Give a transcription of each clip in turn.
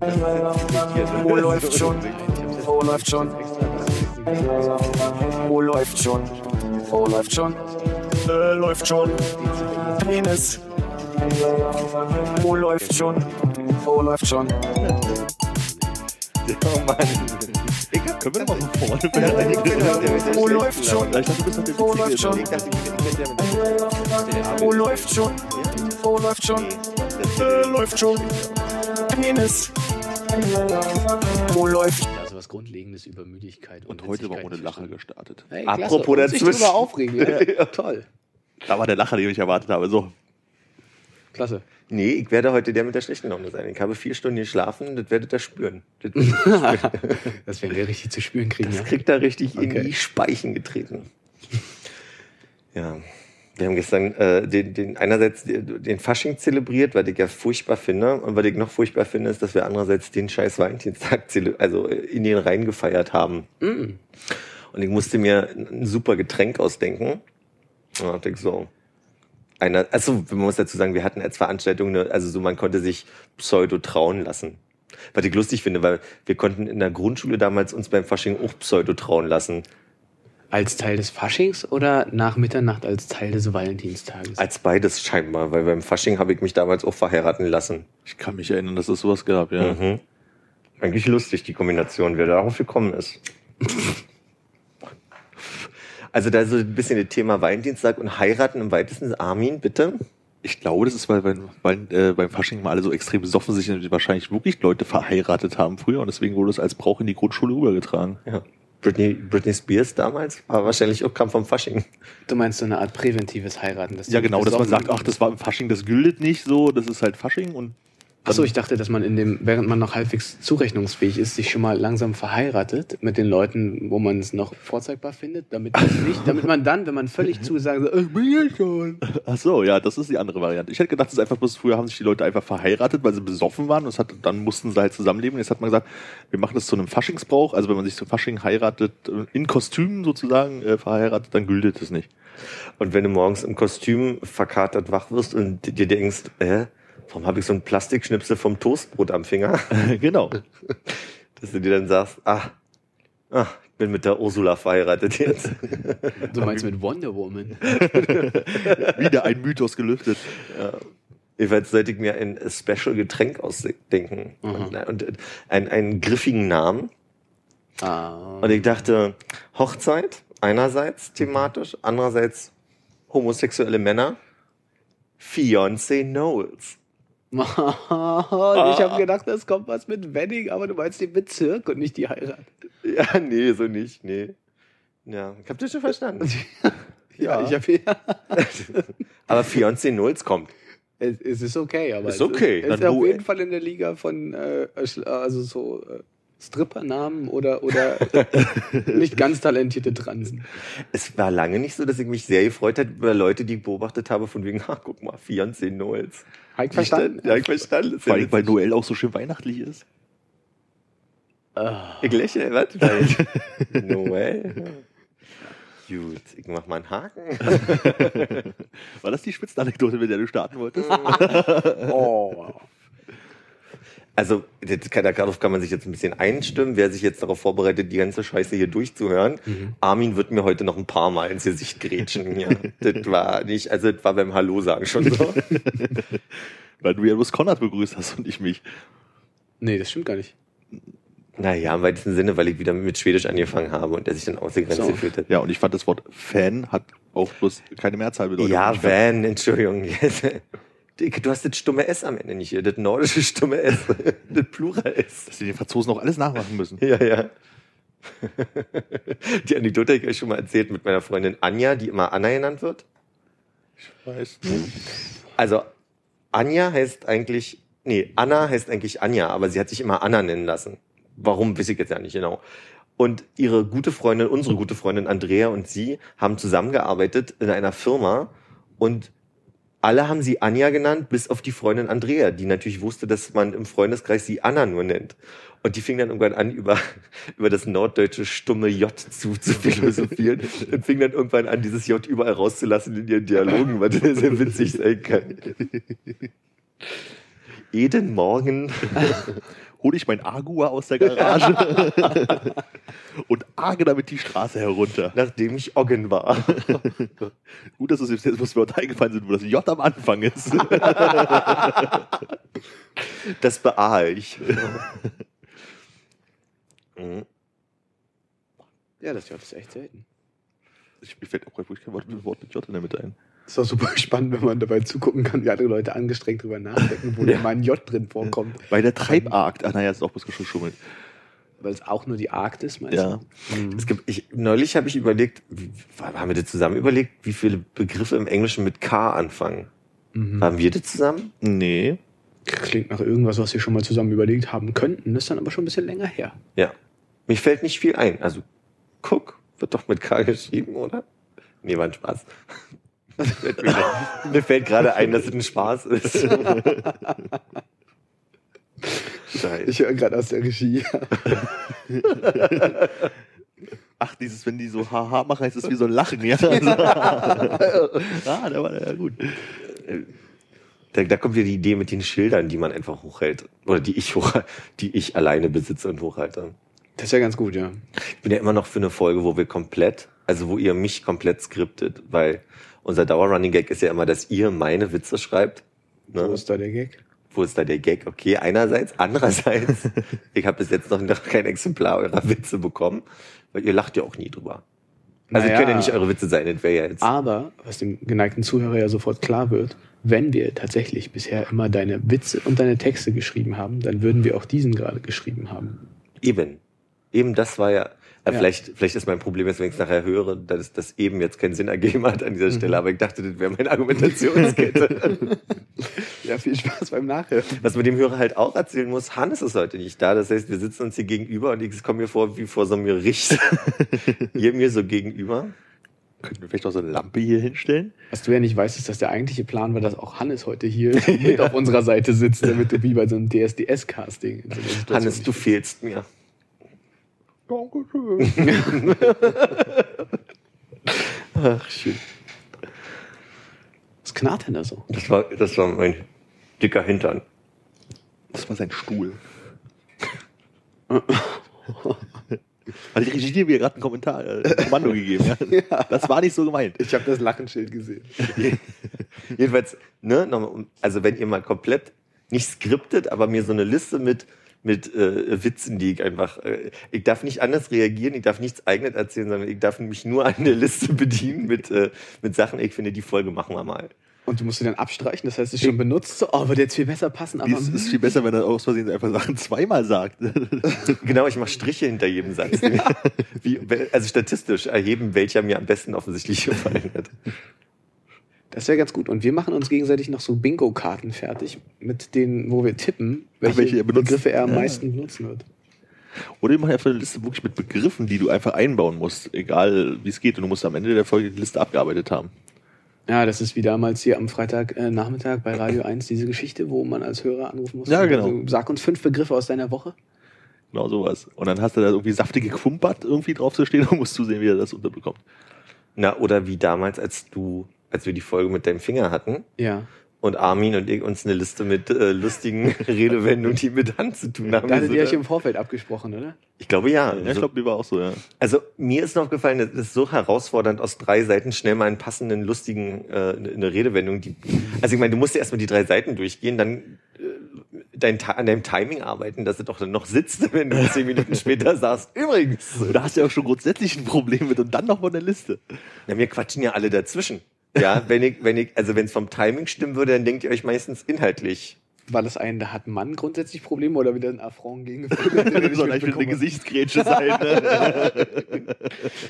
Wo läuft schon? Wo läuft schon? Wo läuft schon? Wo läuft schon? Äh, läuft schon. Penis. Wo läuft schon? Wo läuft schon? Oh Mann. Egal, können wir mal von vorne Wo läuft schon? Wo läuft schon? Wo läuft schon? Wo läuft schon? Äh, läuft schon. Penis. Wo läuft Also was Grundlegendes über Müdigkeit. Und heute war ohne Lacher gestartet. Hey, Apropos. Und dazwischen. drüber aufregen. Ja. Toll. Da war der Lacher, den ich erwartet habe. So. Klasse. Nee, ich werde heute der mit der schlechten Laune sein. Ich habe vier Stunden geschlafen, das werdet ihr spüren. Das, Das werden wir richtig zu spüren kriegen. das ja. kriegt er richtig in Okay. die Speichen getreten. Ja. Wir haben gestern äh, den, den einerseits den Fasching zelebriert, was ich ja furchtbar finde. Und was ich noch furchtbar finde, ist, dass wir andererseits den scheiß Valentinstag also in den Rhein gefeiert haben. Mm. Und ich musste mir ein super Getränk ausdenken. Und da dachte ich so, einer, also man muss dazu sagen, wir hatten als Veranstaltung, eine, also so man konnte sich pseudo trauen lassen. Was ich lustig finde, weil wir konnten in der Grundschule damals uns beim Fasching auch pseudo trauen lassen. Als Teil des Faschings oder nach Mitternacht als Teil des Valentinstages? Als beides scheinbar, weil beim Fasching habe ich mich damals auch verheiraten lassen. Ich kann mich erinnern, dass es sowas gab, ja. Mhm. Eigentlich lustig, die Kombination, wer darauf gekommen ist. Also da so ein bisschen das Thema Valentinstag und heiraten im weitesten Armin, bitte. Ich glaube, das ist, weil, weil, weil äh, beim Fasching mal alle so extrem besoffen sich und wahrscheinlich wirklich Leute verheiratet haben früher und deswegen wurde es als Brauch in die Grundschule rübergetragen. Ja. Britney, Britney Spears damals war wahrscheinlich auch kam vom Fasching. Du meinst so eine Art präventives Heiraten? dass Ja, genau, dass man sagt, ach, das war im Fasching, das gilt nicht so, das ist halt Fasching und Achso, ich dachte, dass man in dem, während man noch halbwegs zurechnungsfähig ist, sich schon mal langsam verheiratet mit den Leuten, wo man es noch vorzeigbar findet, damit nicht, damit man dann, wenn man völlig zu sagen so, ich bin ja schon. Ach so, ja, das ist die andere Variante. Ich hätte gedacht, das ist einfach bloß früher haben sich die Leute einfach verheiratet, weil sie besoffen waren und es hat, dann mussten sie halt zusammenleben. Jetzt hat man gesagt, wir machen das zu einem Faschingsbrauch. Also wenn man sich zum Fasching heiratet, äh, in Kostümen sozusagen äh, verheiratet, dann gilt es nicht. Und wenn du morgens im Kostüm verkatert wach wirst und dir denkst, äh, warum habe ich so einen Plastikschnipsel vom Toastbrot am Finger? genau. Dass du dir dann sagst, ah, ah ich bin mit der Ursula verheiratet jetzt. Du meinst mit Wonder Woman. Wieder ein Mythos gelüftet. Jedenfalls sollte ich mir ein Special-Getränk ausdenken. Und, und einen, einen griffigen Namen. Ah. Und ich dachte, Hochzeit einerseits thematisch, andererseits homosexuelle Männer. Fiancé Knowles. Ich habe gedacht, es kommt was mit Wedding, aber du meinst den Bezirk und nicht die Heirat. Ja, nee, so nicht, nee. Ja, ich hab das schon verstanden. Ja, ich habe ja. Aber Fiancé Knowles kommt. Es, es ist okay, aber Ist es okay. ist, es ist auf jeden Fall in der Liga von äh, also so äh, Strippernamen oder oder nicht ganz talentierte Transen. Es war lange nicht so, dass ich mich sehr gefreut habe über Leute, die ich beobachtet habe, von wegen, ha, guck mal, Fiancé Knowles. Hab ich verstanden? Ja, ich verstanden. Vor allem, weil. Noel auch so schön weihnachtlich ist. Ah. Ich lächle, was? Weil- Noel. Gut, ich mach mal einen Haken. War das die Spitzenanekdote, mit der du starten wolltest? Oh. Also, kann, darauf kann man sich jetzt ein bisschen einstimmen. Wer sich jetzt darauf vorbereitet, die ganze Scheiße hier durchzuhören, Armin wird mir heute noch ein paar Mal ins Gesicht grätschen. Ja. das war nicht, also das war beim Hallo sagen schon so. weil du ja bloß Konrad begrüßt hast und ich mich. Nee, das stimmt gar nicht. naja, im weitesten Sinne, weil ich wieder mit Schwedisch angefangen habe und der sich dann ausgegrenzt So. gefühlt hat. Ja, und ich fand das Wort Fan hat auch bloß keine Mehrzahl bedeutet. Ja, Van, Entschuldigung. Du hast das stumme S am Ende nicht hier, das nordische stumme S, das Plural S. Dass die den Franzosen auch alles nachmachen müssen. Ja, ja. Die Anekdote habe ich euch schon mal erzählt mit meiner Freundin Anja, die immer Anna genannt wird. Weiß. Also Anja heißt eigentlich, nee, Anna heißt eigentlich Anja, aber sie hat sich immer Anna nennen lassen. Warum, weiß ich jetzt ja nicht genau. Und ihre gute Freundin, unsere gute Freundin Andrea und sie haben zusammengearbeitet in einer Firma und alle haben sie Anja genannt, bis auf die Freundin Andrea, die natürlich wusste, dass man im Freundeskreis sie Anna nur nennt. Und die fing dann irgendwann an, über, über das norddeutsche stumme J zu, zu philosophieren und fing dann irgendwann an, dieses J überall rauszulassen in ihren Dialogen, weil das sehr witzig sein kann. Jeden Morgen hole ich mein Agua aus der Garage und arge damit die Straße herunter. nachdem ich Oggen war. Gut, dass es jetzt jetzt, was mir heute eingefallen sind, wo das J am Anfang ist. Das beahe ich. Mhm. Ja, das J ist echt selten. Ich, mir fällt auch gerade wirklich kein Wort, Wort mit J in der Mitte ein. Das ist auch super spannend, wenn man dabei zugucken kann, wie andere Leute angestrengt drüber nachdenken, wo da mal ein J drin vorkommt. Bei der Treibarkt. Ah, naja, ist auch bloß geschummelt. Weil es auch nur die Arktis meinst Ja. Es gibt, ich, neulich habe ich überlegt, wie, haben wir das zusammen überlegt, wie viele Begriffe im Englischen mit K anfangen? Mhm. Haben wir das zusammen? Nee. Klingt nach irgendwas, was wir schon mal zusammen überlegt haben könnten. Das ist dann aber schon ein bisschen länger her. Ja. Mir fällt nicht viel ein. Also, guck, wird doch mit K geschrieben, oder? Nee, war ein Spaß. Mir fällt gerade ein, dass es ein Spaß ist. Scheiße. Ich höre gerade aus der Regie. Ach, dieses, wenn die so haha machen, heißt es wie so ein Lachen, ja. Also, ah, der war ja gut. Da, da kommt wieder die Idee mit den Schildern, die man einfach hochhält. Oder die ich hoch, die ich alleine besitze und hochhalte. Das ist ja ganz gut, ja. Ich bin ja immer noch für eine Folge, wo wir komplett, also wo ihr mich komplett skriptet, weil unser Dauerrunning Gag ist ja immer, dass ihr meine Witze schreibt. Wo Ne? ist da der Gag? Wo ist da der Gag? Okay, einerseits. Andererseits, ich habe bis jetzt noch, noch kein Exemplar eurer Witze bekommen, weil ihr lacht ja auch nie drüber. Also Naja. können ja nicht eure Witze sein, das wäre ja jetzt. Aber, was dem geneigten Zuhörer ja sofort klar wird, wenn wir tatsächlich bisher immer deine Witze und deine Texte geschrieben haben, dann würden wir auch diesen gerade geschrieben haben. Eben. Eben das war ja, Ja. Vielleicht, vielleicht ist mein Problem jetzt, wenn ich es nachher höre, dass das eben jetzt keinen Sinn ergeben hat an dieser Stelle, aber ich dachte, das wäre meine Argumentationskette. Ja, viel Spaß beim Nachhören. Was man dem Hörer halt auch erzählen muss, Hannes ist heute nicht da. Das heißt, wir sitzen uns hier gegenüber und ich komme mir vor wie vor so einem Gericht. ihr mir so gegenüber. Könnten wir vielleicht noch so eine Lampe hier hinstellen? Was du ja nicht weißt, ist, dass der eigentliche Plan war, dass auch Hannes heute hier mit auf unserer Seite sitzt, damit du wie bei so einem DSDS-Casting. so Hannes, du fehlst mir. Dankeschön. Ach, schön. Was knarrt denn da so? Das war, das war mein dicker Hintern. Das war sein Stuhl. Hat die Regie mir gerade einen Kommentar, äh, ein Kommando gegeben, ja? Das war nicht so gemeint. Ich habe das Lachenschild gesehen. Jedenfalls, ne, also wenn ihr mal komplett nicht skriptet, aber mir so eine Liste mit mit äh, Witzen, die ich einfach, äh, ich darf nicht anders reagieren, ich darf nichts eigenes erzählen, sondern ich darf mich nur an der Liste bedienen mit äh, mit Sachen. Ich finde, die Folge machen wir mal. Und du musst sie dann abstreichen, das heißt, es ist schon benutzt, so, oh, würde jetzt viel besser passen, aber Es ist viel besser, wenn er aus Versehen einfach Sachen zweimal sagt. Genau, ich mache Striche hinter jedem Satz. Wie, also statistisch erheben, welcher mir am besten offensichtlich gefallen hat. Das wäre ganz gut. Und wir machen uns gegenseitig noch so Bingo-Karten fertig, mit denen, wo wir tippen, welche, welche er. Begriffe er am Ja. meisten benutzen wird. Oder wir machen einfach eine Liste wirklich mit Begriffen, die du einfach einbauen musst, egal wie es geht. Und du musst am Ende der Folge die Liste abgearbeitet haben. Ja, das ist wie damals hier am Freitag äh, Nachmittag bei Radio 1 diese Geschichte, wo man als Hörer anrufen muss. Ja, genau. Also, sag uns fünf Begriffe aus deiner Woche. Genau sowas. Und dann hast du da irgendwie saftige Quumpert irgendwie drauf zu stehen und musst zusehen, wie er das unterbekommt. Na, oder wie damals, als du, als wir die Folge mit deinem Finger hatten Ja. und Armin und ich uns eine Liste mit äh, lustigen Redewendungen, die mit Hand zu tun haben. Da hattet so, ihr euch ne? im Vorfeld abgesprochen, oder? ich glaube ja. Ja, ich glaube, die war auch so, ja. also mir ist noch aufgefallen, es ist so herausfordernd, aus drei Seiten schnell mal einen passenden, lustigen, äh, eine Redewendung. Die, also ich meine, du musst ja erstmal die drei Seiten durchgehen, dann äh, dein, an deinem Timing arbeiten, dass es doch dann noch sitzt, wenn du zehn Minuten später sagst, übrigens. Da hast du ja auch schon grundsätzlich ein Problem mit und dann noch von der Liste. Na, mir quatschen ja alle dazwischen. Ja, wenn ich, wenn ich, also wenn es vom Timing stimmen würde, dann denkt ihr euch meistens inhaltlich. War das ein, da hat ein Mann grundsätzlich Probleme oder wieder ein Affront gegen ich Soll eigentlich eine? Gesichtsgrätsche sein. Ne?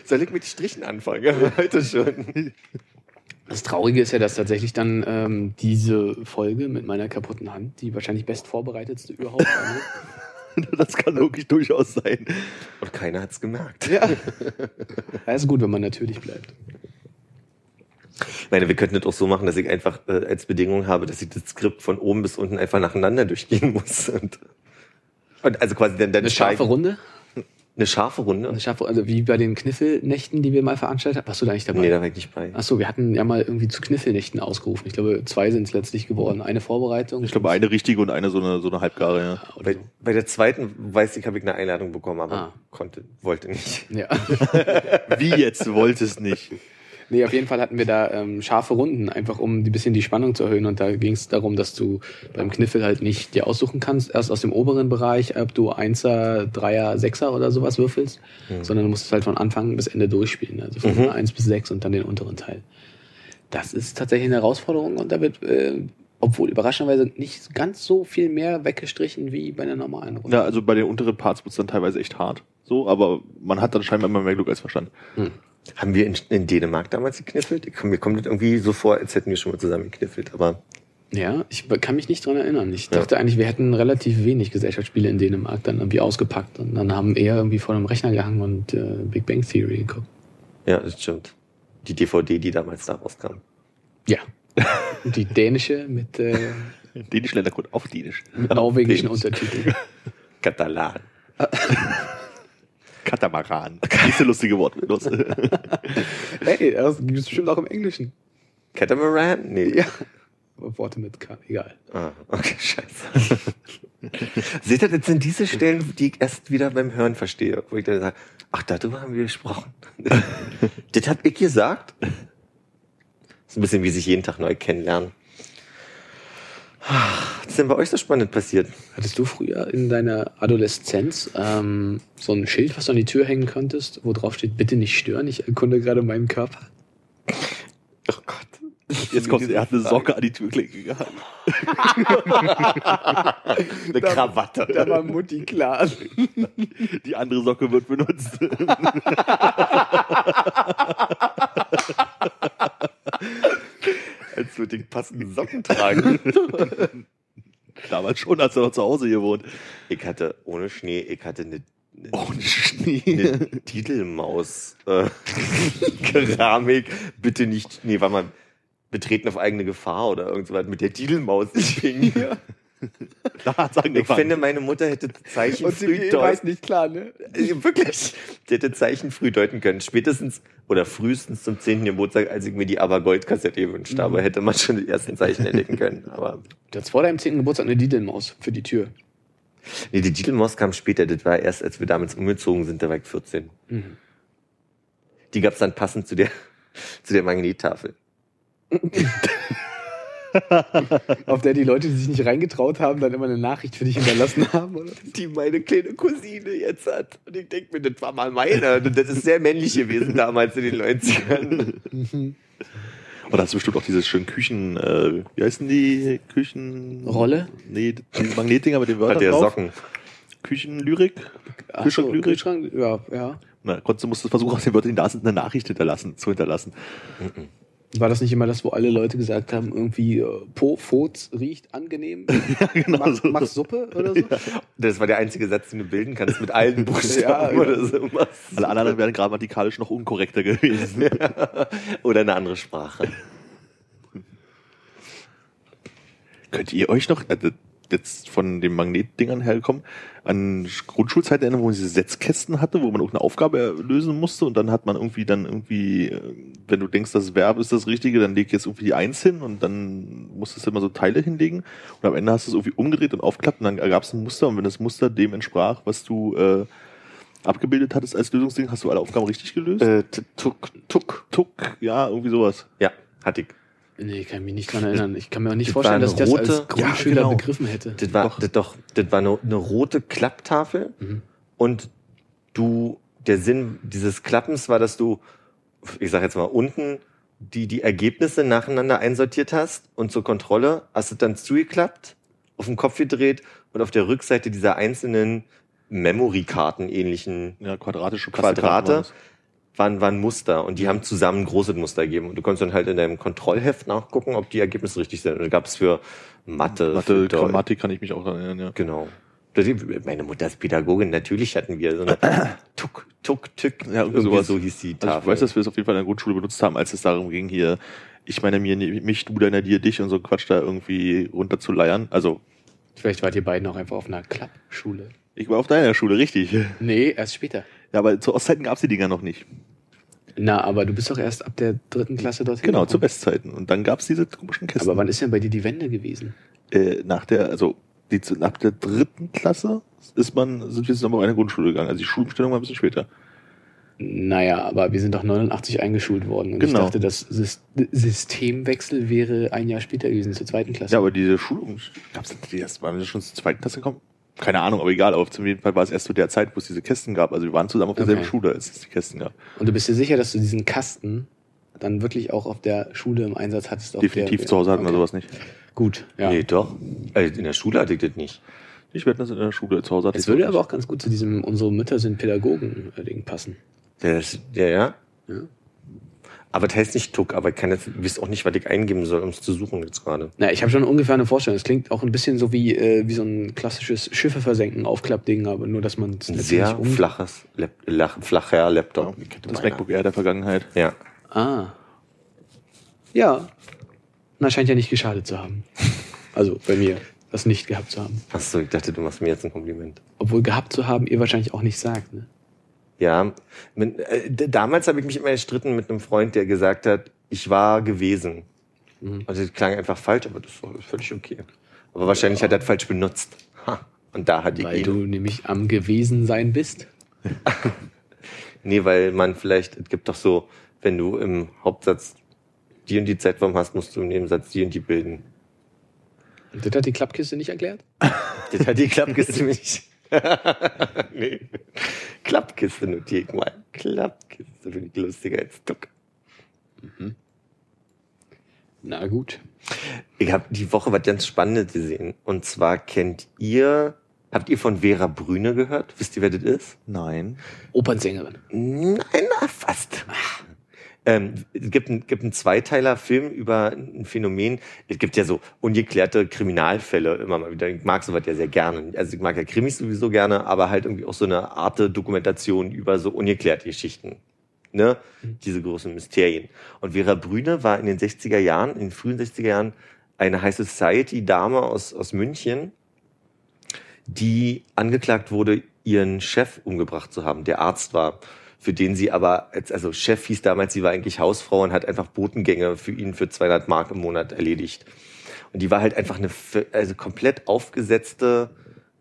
Soll ich mit Strichen anfangen? Ja, heute schon. Das Traurige ist ja, dass tatsächlich dann ähm, diese Folge mit meiner kaputten Hand die wahrscheinlich best vorbereitetste überhaupt war. Ne? das kann wirklich durchaus sein. Und keiner hat's gemerkt. Ja. ja. Ist gut, wenn man natürlich bleibt. Ich meine, wir könnten das auch so machen, dass ich einfach äh, als Bedingung habe, dass ich das Skript von oben bis unten einfach nacheinander durchgehen muss. Und, und also quasi dann, dann Eine scharfe Runde? Eine scharfe Runde? Eine scharfe, also wie bei den Kniffelnächten, die wir mal veranstaltet haben. Warst du da nicht dabei? Nee, da war ich nicht bei. Ach so, wir hatten ja mal irgendwie zu Kniffelnächten ausgerufen. Ich glaube, zwei sind es letztlich geworden. Eine Vorbereitung. Ich glaube, eine richtige und eine so eine, so eine halbgare, ja. Bei, so. bei der zweiten, weiß ich, habe ich eine Einladung bekommen, aber Ah. konnte, wollte nicht. Ja. Wie jetzt? Du wolltest nicht. Nee, auf jeden Fall hatten wir da ähm, scharfe Runden, einfach um ein bisschen die Spannung zu erhöhen. Und da ging es darum, dass du beim Kniffel halt nicht dir aussuchen kannst, erst aus dem oberen Bereich, ob du Einser, Dreier, Sechser oder sowas würfelst, sondern du musst es halt von Anfang bis Ende durchspielen. Also von Mhm. eins bis sechs und dann den unteren Teil. Das ist tatsächlich eine Herausforderung und da wird, äh, obwohl überraschenderweise nicht ganz so viel mehr weggestrichen wie bei einer normalen Runde. Ja, also bei den unteren Parts wird's dann teilweise echt hart. So, aber man hat dann scheinbar immer mehr Glück als Verstand. Haben wir in, in Dänemark damals gekniffelt? Komm, mir kommt das irgendwie so vor, als hätten wir schon mal zusammen gekniffelt, aber Ja, ich kann mich nicht dran erinnern. Ich Ja. dachte eigentlich, wir hätten relativ wenig Gesellschaftsspiele in Dänemark dann irgendwie ausgepackt und dann haben eher irgendwie vor dem Rechner gehangen und äh, Big Bang Theory geguckt. ja, das stimmt. Die DVD, die damals da rauskam. Ja. Die dänische mit, äh, Dänisch Ländercode auf Dänisch. mit norwegischen Dänisch. Untertiteln. Katalan. Katamaran. Nächste lustige Wort. Los. hey, das gibt es bestimmt auch im Englischen. Catamaran? Nee. Ja. Worte mit K, egal. Ah, okay, scheiße. Seht ihr, das sind diese Stellen, die ich erst wieder beim Hören verstehe, wo ich dann sage, ach, darüber haben wir gesprochen. das hab ich gesagt. Das ist ein bisschen wie sich jeden Tag neu kennenlernen. Was ist denn bei euch so spannend passiert? Hattest du früher in deiner Adoleszenz ähm, so ein Schild, was du an die Tür hängen konntest, wo drauf steht, bitte nicht stören, ich erkunde gerade meinen Körper? Oh Gott. Jetzt kommt, er hat eine Socke an die Türklinke gehangen. Eine Krawatte. Da war Mutti klar. Die andere Socke wird benutzt. Als würde ich passende Socken tragen. Damals schon, als er noch zu Hause gewohnt. Ich hatte ohne Schnee, ich hatte eine, eine, Ohne Schnee. eine Titelmaus. Äh, Keramik. Bitte nicht, nee, war mal betreten auf eigene Gefahr oder irgendwas mit der Titelmaus im Ping. Da hat's Ich angefangen. finde, meine Mutter hätte Zeichen Und früh deuten. nicht klar, ne? Äh, Wirklich. Die hätte Zeichen früh deuten können. Spätestens oder frühestens zum 10. Geburtstag, als ich mir die Aber-Gold-Kassette gewünscht habe, hätte man schon die ersten Zeichen entdecken können. Aber Du hattest vor deinem 10. Geburtstag eine Didelmaus für die Tür. nee, die Titelmaus kam später. Das war erst, als wir damals umgezogen sind, da war ich 14. Mhm. Die gab's dann passend zu der, zu der Magnettafel. Auf der die Leute, die sich nicht reingetraut haben, dann immer eine Nachricht für dich hinterlassen haben, oder? die meine kleine Cousine jetzt hat. Und ich denke mir, das war mal meine. Und Das ist sehr männlich gewesen damals in den 90ern. Oder hast du bestimmt auch dieses schönen Küchen, äh, wie heißen die? Küchen... Rolle? Nee, diese Magnetdinger mit den Wörtern Hat der drauf. Socken. Küchenlyrik? Kühlschranklyrik? Kühlschrank, ja, ja. Na, konntest, du musst versuchen, aus den Wörtern, die da sind, eine Nachricht hinterlassen, zu hinterlassen. War das nicht immer das, wo alle Leute gesagt haben, irgendwie äh, Po, Furz riecht angenehm? Ja, genau mach, so. mach Suppe oder so? Das war der einzige Satz, den du bilden kannst mit allen Buchstaben Ja, oder so. Alle anderen wären grammatikalisch noch unkorrekter gewesen. Oder eine andere Sprache. Könnt ihr euch noch, äh, jetzt von den Magnetdingern herkommen, an Grundschulzeiten erinnern, wo man diese Setzkästen hatte, wo man irgendeine Aufgabe lösen musste und dann hat man irgendwie dann irgendwie, äh, wenn du denkst, das Verb ist das Richtige, dann leg jetzt irgendwie die Eins hin und dann musstest du immer so Teile hinlegen und am Ende hast du es irgendwie umgedreht und aufgeklappt und dann ergab es ein Muster und wenn das Muster dem entsprach, was du äh, abgebildet hattest als Lösungsding, hast du alle Aufgaben richtig gelöst? Äh, tuck, tuck. Tuck, ja, irgendwie sowas. Ja, hatte ich. Nee, ich kann mich nicht dran erinnern. Ich kann mir auch nicht Das vorstellen, dass ich das eine als rote- Grundschüler Ja, genau. begriffen hätte. Das war Doch. das doch, das war eine, eine rote Klapptafel Mhm. und du, der Sinn dieses Klappens war, dass du, ich sag jetzt mal, unten die, die Ergebnisse nacheinander einsortiert hast und zur Kontrolle hast du dann zugeklappt, auf den Kopf gedreht und auf der Rückseite dieser einzelnen Memory-Karten ähnlichen Ja, quadratische Quadrate Waren waren, waren Muster und die haben zusammen ein großes Muster gegeben. Und du konntest dann halt in deinem Kontrollheft nachgucken, ob die Ergebnisse richtig sind. Und da gab es für Mathe, für Mathe, Deutsch- Grammatik kann ich mich auch daran erinnern, ja. Genau. Das- Meine Mutter ist Pädagogin, natürlich hatten wir so eine Tuck, Tuck, Tück. Ja, sowas. so hieß die Also Tafel. ich weiß, dass wir es auf jeden Fall in der Grundschule benutzt haben, als es darum ging, hier, ich meine mir, mich, du, deiner, dir, dich und so Quatsch da irgendwie runterzuleiern. Also, Vielleicht wart ihr beiden auch einfach auf einer Klappschule. Ich war auf deiner Schule, richtig. Nee, erst später. Ja, aber zu Ostzeiten gab's die Dinger noch nicht. Na, aber du bist doch erst ab der dritten Klasse dorthin. Genau, zu gekommen. Bestzeiten. Und dann gab's diese komischen Kästen. Aber wann ist denn bei dir die Wende gewesen? äh, nach der, also die, ab der dritten Klasse ist man, sind wir zusammen auf eine Grundschule gegangen. Also die Schulumstellung war ein bisschen später. Naja, aber wir sind doch 89 eingeschult worden. Und Genau. ich dachte, das Sys- Systemwechsel wäre ein Jahr später gewesen, zur zweiten Klasse. Ja, aber diese Schulung, gab's die erst, waren wir schon zur zweiten Klasse gekommen? Keine Ahnung, aber egal, aber zum jeden Fall war es erst zu der Zeit, wo es diese Kästen gab. Also wir waren zusammen auf derselben Okay. Schule, als es die Kästen gab. Und du bist dir sicher, dass du diesen Kasten dann wirklich auch auf der Schule im Einsatz hattest? auf Definitiv der, zu Hause hatten wir Okay. sowas nicht. Gut, ja. Nee, doch. Also in der Schule hatte ich das nicht. Ich werde das in der Schule zu Hause Es ich würde aber auch ganz gut zu diesem unsere Mütter sind Pädagogen-Ding passen. Das, ja, ja. Ja. Aber das heißt nicht Tuck, aber ich kann jetzt, wisst auch nicht, was ich eingeben soll, um es zu suchen jetzt gerade. Na, ich habe schon ungefähr eine Vorstellung. Es klingt auch ein bisschen so wie, äh, wie so ein klassisches Schiffe versenken Aufklappding, aber nur, dass man es sehr um- flaches, Lap, lach, flacher Laptop. Das MacBook Air der Vergangenheit. Ja. Ah. Ja. Na, scheint ja nicht geschadet zu haben. Also bei mir, das nicht gehabt zu haben. Achso, ich dachte, du machst mir jetzt ein Kompliment. Obwohl gehabt zu haben, ihr wahrscheinlich auch nicht sagt, ne? Ja, äh, damals habe ich mich immer gestritten mit einem Freund, der gesagt hat, ich war gewesen. Mhm. Also das klang einfach falsch, aber das war völlig okay. Aber wahrscheinlich hat er das falsch benutzt. Ha. Und da hat ich Weil ihn. du nämlich am gewesen sein bist. Nee, weil man vielleicht, es gibt doch so, wenn du im Hauptsatz die und die Zeitform hast, musst du im Nebensatz die und die bilden. Und das hat die Klappkiste nicht erklärt? Das hat die Klappkiste nicht. nee. Klappkiste notiere ich mal. Klappkiste finde ich lustiger als Duck. Na gut. Ich habe die Woche was ganz Spannendes gesehen. Und zwar kennt ihr, habt ihr von Vera Brüne gehört? Wisst ihr, wer das ist? Nein. Opernsängerin. Nein, na, fast. Ähm, es gibt, ein, gibt einen Zweiteiler-Film über ein Phänomen. Es gibt ja so ungeklärte Kriminalfälle immer mal wieder. Ich mag sowas ja sehr gerne. Also ich mag ja Krimis sowieso gerne, aber halt irgendwie auch so eine Art Dokumentation über so ungeklärte Geschichten. Ne? Diese großen Mysterien. Und Vera Brüne war in den 60er Jahren, in den frühen 60er Jahren, eine High Society-Dame aus, aus München, die angeklagt wurde, ihren Chef umgebracht zu haben, der Arzt war, für den sie aber, als, also Chef hieß damals, sie war eigentlich Hausfrau und hat einfach Botengänge für ihn für 200 Mark im Monat erledigt. Und die war halt einfach eine also komplett aufgesetzte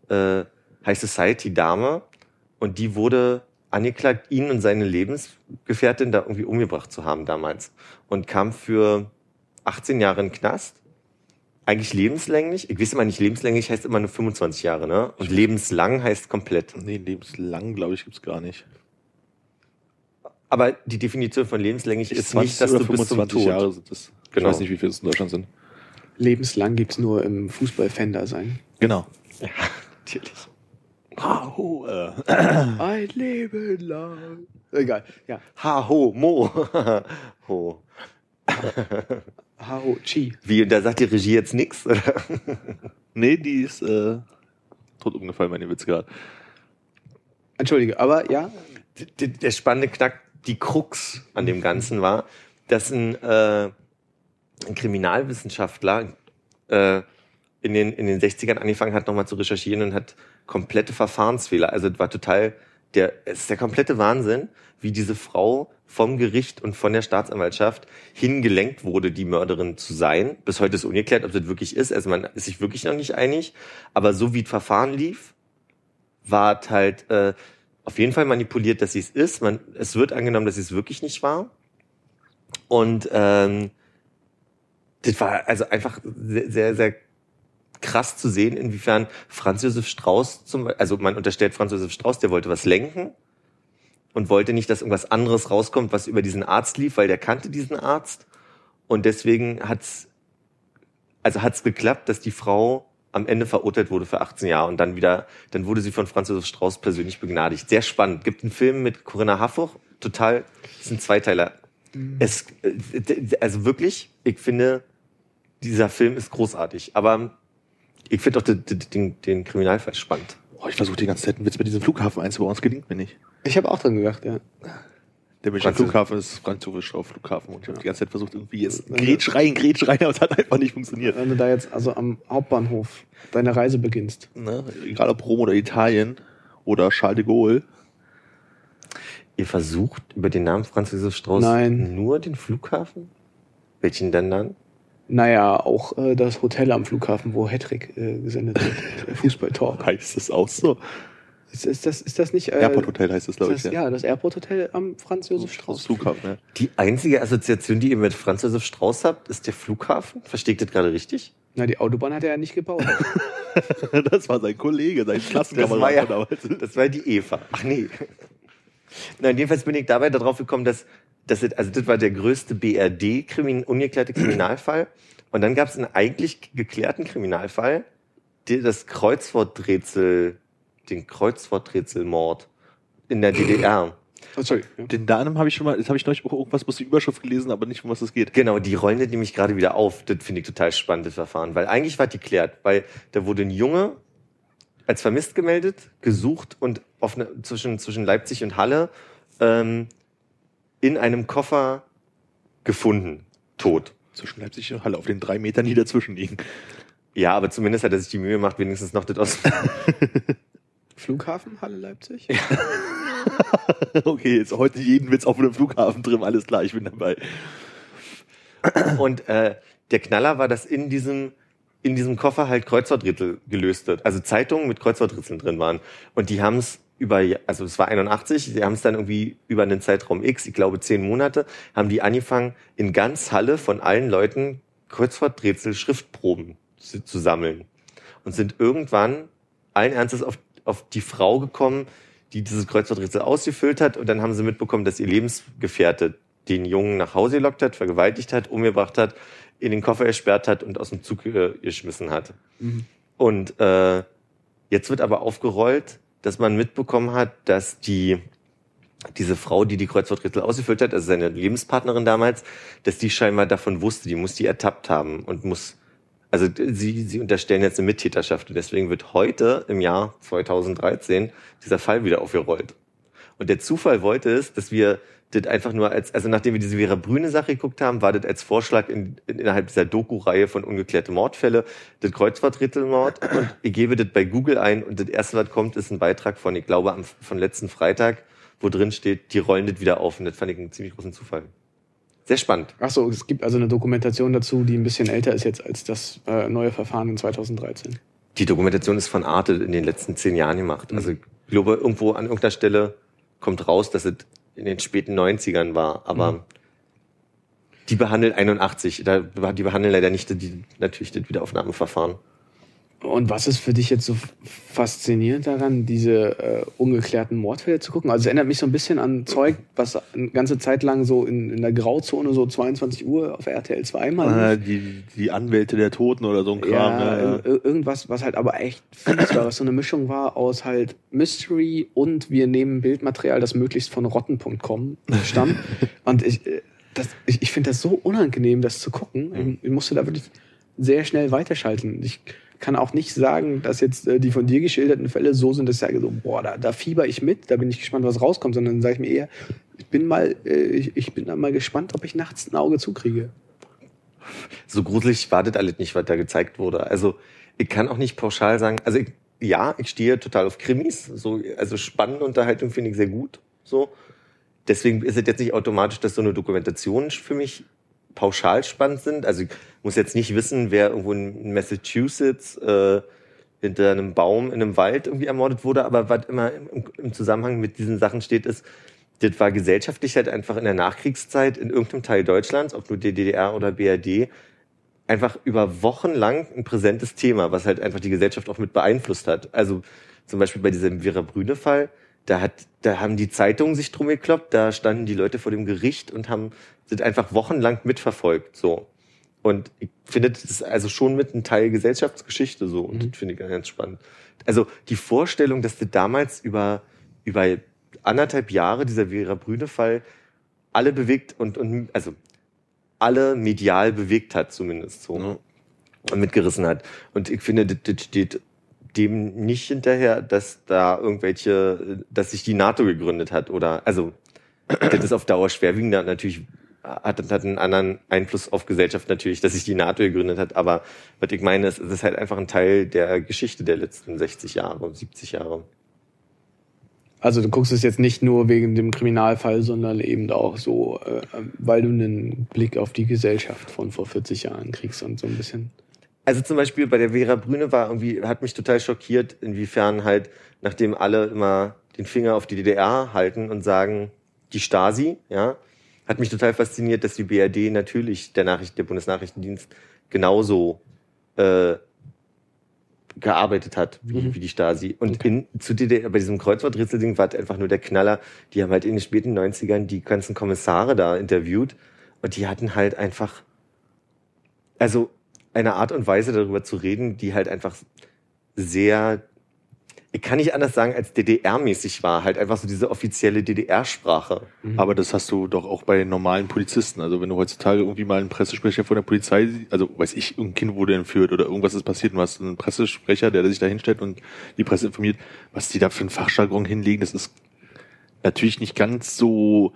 äh, High Society Dame und die wurde angeklagt, ihn und seine Lebensgefährtin da irgendwie umgebracht zu haben damals und kam für 18 Jahre in den Knast eigentlich lebenslänglich. Ich weiß immer nicht, lebenslänglich heißt immer nur 25 Jahre, ne? Und lebenslang heißt komplett. Nee, lebenslang, glaube ich, gibt's gar nicht. Aber die Definition von lebenslänglich ist nicht, dass du bis zum Tod. Jahre sind das. Genau. Ich weiß nicht, wie viel es in Deutschland sind. Lebenslang gibt's nur im Fußball-Fender sein. Genau. Natürlich. Ah, oh, äh. Ein Leben lang. Egal, ja. Ha, ho, mo. ho. Haro Chi. Wie, da sagt die Regie jetzt nix, oder? Nee, die ist äh, tot umgefallen, meine Witz gerade. Entschuldige, aber ja. D- Der spannende Knack, die Krux an dem Ganzen war, dass ein, äh, ein Kriminalwissenschaftler äh, in, den, in den 60ern angefangen hat, nochmal zu recherchieren und hat komplette Verfahrensfehler. Also war total, der, es ist der komplette Wahnsinn, wie diese Frau vom Gericht und von der Staatsanwaltschaft hingelenkt wurde, die Mörderin zu sein. Bis heute ist ungeklärt, ob das wirklich ist. Also man ist sich wirklich noch nicht einig. Aber so wie das Verfahren lief, war halt äh, auf jeden Fall manipuliert, dass sie es ist. Man, es wird angenommen, dass sie es wirklich nicht war. Und ähm, das war also einfach sehr, sehr, krass zu sehen, inwiefern Franz Josef Strauß zum also man unterstellt Franz Josef Strauß, der wollte was lenken und wollte nicht, dass irgendwas anderes rauskommt, was über diesen Arzt lief, weil der kannte diesen Arzt. Und deswegen hat's also hat's geklappt, dass die Frau am Ende verurteilt wurde für 18 Jahre und dann wieder, dann wurde sie von Franz Josef Strauß persönlich begnadigt. Sehr spannend. Gibt einen Film mit Corinna Harfuch, total, ist ein Zweiteiler. Es, äh, also wirklich, ich finde, dieser Film ist großartig, aber ich finde auch den, den, den Kriminalfall spannend. Oh, ich versuche die ganze Zeit einen Witz mit diesem Flughafen einzubauen, es gelingt mir nicht. Ich habe auch dran gedacht, ja. Der Münchner Französisch. Flughafen ist französischer Flughafen und ich habe die ganze Zeit versucht, irgendwie jetzt Gretsch rein, Gretsch rein, aber es hat einfach nicht funktioniert. Wenn du da jetzt also am Hauptbahnhof deine Reise beginnst. Ne? Egal ob Rom oder Italien oder Charles de Gaulle. Ihr versucht über den Namen Franz Josef Strauß Nein. nur den Flughafen? Welchen denn dann? Naja, auch äh, das Hotel am Flughafen, wo Hattrick äh, gesendet wird. Fußball-Talk. Heißt das auch so? Ist, ist, das, ist das nicht... Äh, Airport Hotel heißt das, glaube ich. das, ja. das Airport Hotel am Franz-Josef Strauß. Flughafen, ne? Die einzige Assoziation, die ihr mit Franz Josef Strauß habt, ist der Flughafen. Versteht ihr das gerade richtig? Na, die Autobahn hat er ja nicht gebaut. Das war sein Kollege, sein Das Klassenkamerad war, ja, damals. das war die Eva. Ach nee. Nein, jedenfalls bin ich dabei darauf gekommen, dass, dass das, also das war der größte BRD -Krimin, ungeklärte Kriminalfall. Und dann gab es einen eigentlich geklärten Kriminalfall, der, das Kreuzworträtsel, den Kreuzworträtselmord in der DDR. Oh, sorry. Den Danem habe ich schon mal, das habe ich neulich auch irgendwas bloß die Überschrift gelesen, aber nicht, um was es geht. Genau, die rollen das nämlich gerade wieder auf. Das finde ich total spannend, das Verfahren. Weil eigentlich war die geklärt, weil da wurde ein Junge als vermisst gemeldet, gesucht und auf eine, zwischen, zwischen Leipzig und Halle ähm, in einem Koffer gefunden, tot. Zwischen Leipzig und Halle auf den drei Metern, die dazwischen liegen. Ja, aber zumindest hat er sich die Mühe gemacht, wenigstens noch das aus. Flughafen, Halle Leipzig? okay, jetzt heute jeden Witz auf einem Flughafen drin, alles klar, ich bin dabei. Und äh, der Knaller war, dass in diesem in diesem Koffer halt Kreuzworträtsel gelöst wird. Also Zeitungen mit Kreuzworträtseln drin waren. Und die haben es über, also es war 81, die haben es dann irgendwie über einen Zeitraum X, ich glaube zehn Monate, haben die angefangen, in ganz Halle von allen Leuten Kreuzworträtsel Schriftproben zu, zu sammeln. Und sind irgendwann allen Ernstes auf, auf die Frau gekommen, die dieses Kreuzworträtsel ausgefüllt hat. Und dann haben sie mitbekommen, dass ihr Lebensgefährte den Jungen nach Hause gelockt hat, vergewaltigt hat, umgebracht hat, in den Koffer gesperrt hat und aus dem Zug geschmissen hat. Und äh, jetzt wird aber aufgerollt, dass man mitbekommen hat, dass die diese Frau, die die Kreuzworträtsel ausgefüllt hat, also seine Lebenspartnerin damals, dass die scheinbar davon wusste, die muss die ertappt haben und muss, also sie, sie unterstellen jetzt eine Mittäterschaft und deswegen wird heute im Jahr 2013 dieser Fall wieder aufgerollt. Und der Zufall wollte es, dass wir das einfach nur als, also nachdem wir diese Vera Brüne Sache geguckt haben, war das als Vorschlag in, in, innerhalb dieser Doku-Reihe von ungeklärte Mordfälle, das Kreuzworträtselmord. Und ich gebe das bei Google ein und das erste, was kommt, ist ein Beitrag von, ich glaube, am, von letzten Freitag, wo drin steht, die rollen das wieder auf. Und das fand ich einen ziemlich großen Zufall. Sehr spannend. Ach so, es gibt also eine Dokumentation dazu, die ein bisschen älter ist jetzt als das äh, neue Verfahren in 2013. Die Dokumentation ist von Arte in den letzten zehn Jahren gemacht. Also ich glaube, irgendwo an irgendeiner Stelle kommt raus, dass es in den späten 90ern war. Aber die behandeln 81. Da, die behandeln leider nicht die, natürlich das Wiederaufnahmeverfahren. Und was ist für dich jetzt so faszinierend daran, diese äh, ungeklärten Mordfälle zu gucken? Also es erinnert mich so ein bisschen an Zeug, was eine ganze Zeit lang so in, in der Grauzone, so 22 Uhr auf RTL 2 mal lief. die, die Anwälte der Toten oder so ein Kram. Ja, ne? ir- irgendwas, was halt aber echt fies war, was so eine Mischung war aus halt Mystery und wir nehmen Bildmaterial, das möglichst von rotten.com stammt. und ich, äh, das, ich, ich finde das so unangenehm, das zu gucken. Ich, ich musste da wirklich sehr schnell weiterschalten. Ich kann auch nicht sagen, dass jetzt äh, die von dir geschilderten Fälle so sind, dass ich sage so, boah, da, da fieber ich mit, da bin ich gespannt, was rauskommt, sondern sage ich mir eher, ich bin mal, äh, ich, ich bin da mal gespannt, ob ich nachts ein Auge zukriege. So gruselig war das alles nicht, was da gezeigt wurde. Also ich kann auch nicht pauschal sagen, also ich, ja, ich stehe total auf Krimis. So, also spannende Unterhaltung finde ich sehr gut. So. Deswegen ist es jetzt nicht automatisch, dass so eine Dokumentation für mich pauschal spannend sind. Also ich muss jetzt nicht wissen, wer irgendwo in Massachusetts äh, hinter einem Baum in einem Wald irgendwie ermordet wurde, aber was immer im, im Zusammenhang mit diesen Sachen steht, ist, das war gesellschaftlich halt einfach in der Nachkriegszeit in irgendeinem Teil Deutschlands, ob nur DDR oder BRD, einfach über Wochen lang ein präsentes Thema, was halt einfach die Gesellschaft auch mit beeinflusst hat. Also zum Beispiel bei diesem Vera Brüne-Fall, da hat, da haben die Zeitungen sich drum gekloppt, da standen die Leute vor dem Gericht und haben sind einfach wochenlang mitverfolgt, so. Und ich finde, das ist also schon mit ein Teil Gesellschaftsgeschichte so und das finde ich ganz spannend. Also die Vorstellung, dass das damals über, über anderthalb Jahre dieser Vera Brüne-Fall alle bewegt und, und also alle medial bewegt hat, zumindest so. Ja. Und mitgerissen hat. Und ich finde, das, das steht dem nicht hinterher, dass da irgendwelche, dass sich die NATO gegründet hat oder, also, das ist auf Dauer schwerwiegender. Natürlich hat, hat einen anderen Einfluss auf Gesellschaft natürlich, dass sich die NATO gegründet hat. Aber was ich meine, ist, es ist halt einfach ein Teil der Geschichte der letzten 60 Jahre, 70 Jahre. Also du guckst es jetzt nicht nur wegen dem Kriminalfall, sondern eben auch so, äh, weil du einen Blick auf die Gesellschaft von vor 40 Jahren kriegst und so ein bisschen. Also zum Beispiel bei der Vera Brüne war irgendwie, hat mich total schockiert, inwiefern halt, nachdem alle immer den Finger auf die DDR halten und sagen, die Stasi, ja, hat mich total fasziniert, dass die BRD natürlich, der Nachricht, der Bundesnachrichtendienst, genauso äh, gearbeitet hat wie, Mhm. wie die Stasi. Und in, zu DDR, bei diesem Kreuzworträtselding war einfach nur der Knaller. Die haben halt in den späten 90ern die ganzen Kommissare da interviewt und die hatten halt einfach, also eine Art und Weise darüber zu reden, die halt einfach sehr, ich kann nicht anders sagen, als DDR-mäßig war. Halt einfach so diese offizielle DDR-Sprache. Aber das hast du doch auch bei normalen Polizisten. Also wenn du heutzutage irgendwie mal einen Pressesprecher von der Polizei, siehst, also weiß ich, irgendein Kind wurde entführt oder irgendwas ist passiert und du hast einen Pressesprecher, der sich da hinstellt und die Presse informiert, was die da für einen Fachjargon hinlegen, das ist natürlich nicht ganz so,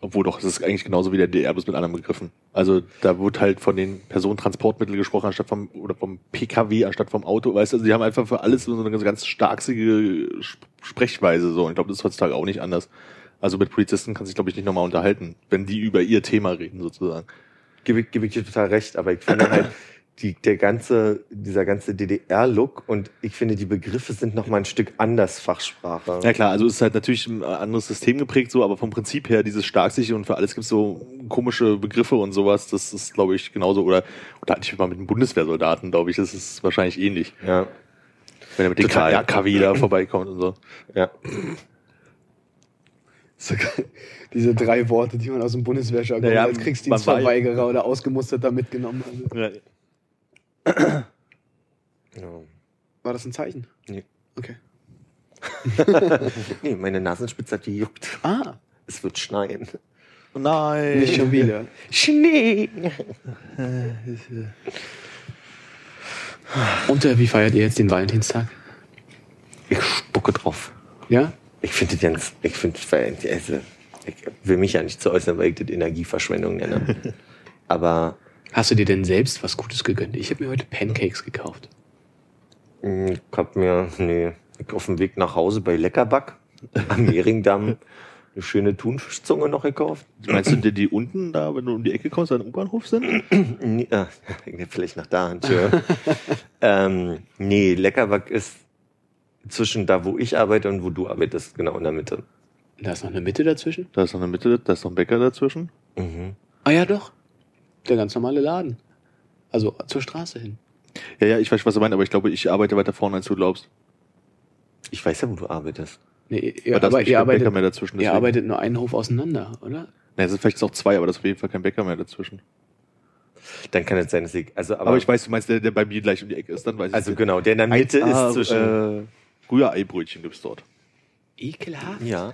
obwohl doch, es ist eigentlich genauso wie der DDR, bloß mit anderen Begriffen. Also da wird halt von den Personentransportmitteln gesprochen, anstatt vom, oder vom PKW, anstatt vom Auto, weißt du, also die haben einfach für alles so eine ganz, ganz starksige Sp- Sprechweise, so. Und ich glaube, das ist heutzutage auch nicht anders. Also mit Polizisten kann sich, glaube ich, nicht nochmal unterhalten, wenn die über ihr Thema reden, sozusagen. Gebe gebe ich dir total recht, aber ich finde halt, die, der ganze, dieser ganze DDR-Look und ich finde, die Begriffe sind noch mal ein Stück anders Fachsprache. Ja klar, also es ist halt natürlich ein anderes System geprägt, so, aber vom Prinzip her dieses Starksiche und für alles gibt es so komische Begriffe und sowas, das ist, glaube ich, genauso. Oder unterhalte ich mal mit einem Bundeswehrsoldaten, glaube ich, das ist wahrscheinlich ähnlich. Ja, Wenn er mit dem. KW da vorbeikommt und so. ja. Diese drei Worte, die man aus dem Bundeswehrjargon Naja, als Kriegsdienstverweigerer oder Ausgemusterter mitgenommen hat. Ja. Ja. War das ein Zeichen? Nee. Okay. Nee, meine Nasenspitze hat gejuckt. Ah, Es wird schneien. Nein. nicht schon wieder. Schnee! Und äh, wie feiert ihr jetzt den Valentinstag? Ich spucke drauf. Ja? Ich finde das ganz, ich finde, also, ich will mich ja nicht zu äußern, weil ich das Energieverschwendung nenne. Aber Hast du dir denn selbst was Gutes gegönnt? Ich habe mir heute Pancakes gekauft. mh, ich hab mir, nee, auf dem Weg nach Hause bei Leckerback am Mehringdamm eine schöne Thunfischzunge noch gekauft. Meinst du, die, die unten da, wenn du um die Ecke kommst, an den U-Bahnhof sind? Nee, ah, vielleicht nach da. Tja. ähm, nee, Leckerback ist zwischen da, wo ich arbeite und wo du arbeitest, genau in der Mitte. Da ist noch eine Mitte dazwischen. Da ist noch eine Mitte, da ist noch ein Bäcker dazwischen. Mhm. Ah ja, doch. Der ganz normale Laden. Also zur Straße hin. Ja, ja, ich weiß, was du meinst, aber ich glaube, ich arbeite weiter vorne, als du glaubst. Ich weiß ja, wo du arbeitest. Nee, ihr, aber nämlich ihr, kein Bäcker arbeitet, mehr dazwischen. ihr arbeitet nur einen Hof auseinander, oder? Na, es sind vielleicht auch zwei, aber da ist auf jeden Fall kein Bäcker mehr dazwischen. Dann kann es sein, dass ich, also, aber, Aber, ich weiß, du meinst, der, der bei mir gleich um die Ecke ist, dann weiß ich also genau, der in der Mitte ist zwischen, Äh, Rührei-Brötchen gibt's dort. Ekelhaft. ja.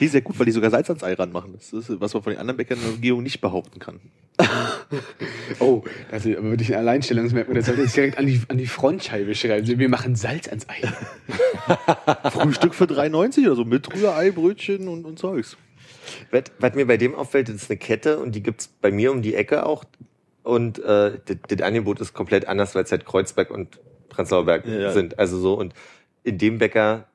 Die ist sehr gut, weil die sogar Salz ans Ei ranmachen. Das ist, was man von den anderen Bäckern in der Umgebung nicht behaupten kann. Oh, das ist aber wirklich ein Alleinstellungsmerkmal. Das sollte jetzt direkt an die, an die Frontscheibe schreiben. Wir machen Salz ans Ei. Frühstück für 3,90 oder so mit Rührei, Brötchen und, und Zeugs. Was, was mir bei dem auffällt, das ist eine Kette und die gibt's bei mir um die Ecke auch. Und äh, das, das Angebot ist komplett anders, weil es halt Kreuzberg und Prenzlauer Berg Ja, ja. sind. Also so, und in dem Bäcker,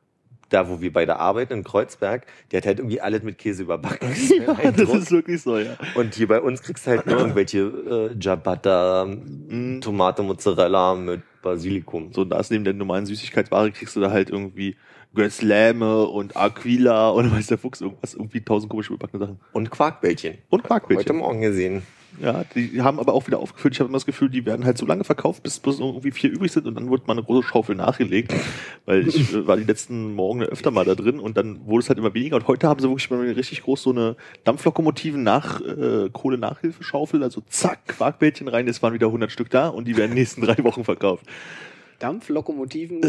da wo wir beide arbeiten, in Kreuzberg, der hat halt irgendwie alles mit Käse überbacken. Das ist mein das ist wirklich so, ja. Und hier bei uns kriegst du halt nur irgendwelche äh, Ciabatta, Mhm. Tomate, Mozzarella mit Basilikum. So, da ist neben der normalen Süßigkeitsware kriegst du da halt irgendwie Gösläme und Aquila und weiß der Fuchs irgendwas, irgendwie tausend komische überbackene Sachen. Und Quarkbällchen. Und Heute Quarkbällchen. Morgen gesehen. Ja, die haben aber auch wieder aufgefüllt. Ich habe immer das Gefühl, die werden halt so lange verkauft, bis bloß irgendwie vier übrig sind und dann wird mal eine große Schaufel nachgelegt. Weil ich äh, war die letzten Morgen öfter mal da drin und dann wurde es halt immer weniger. Und heute haben sie wirklich mal richtig groß so eine Dampflokomotiven nach äh, Kohle-Nachhilfeschaufel, also zack, Quarkbällchen rein, es waren wieder 100 Stück da und die werden in den nächsten drei Wochen verkauft. Dampflokomotiven,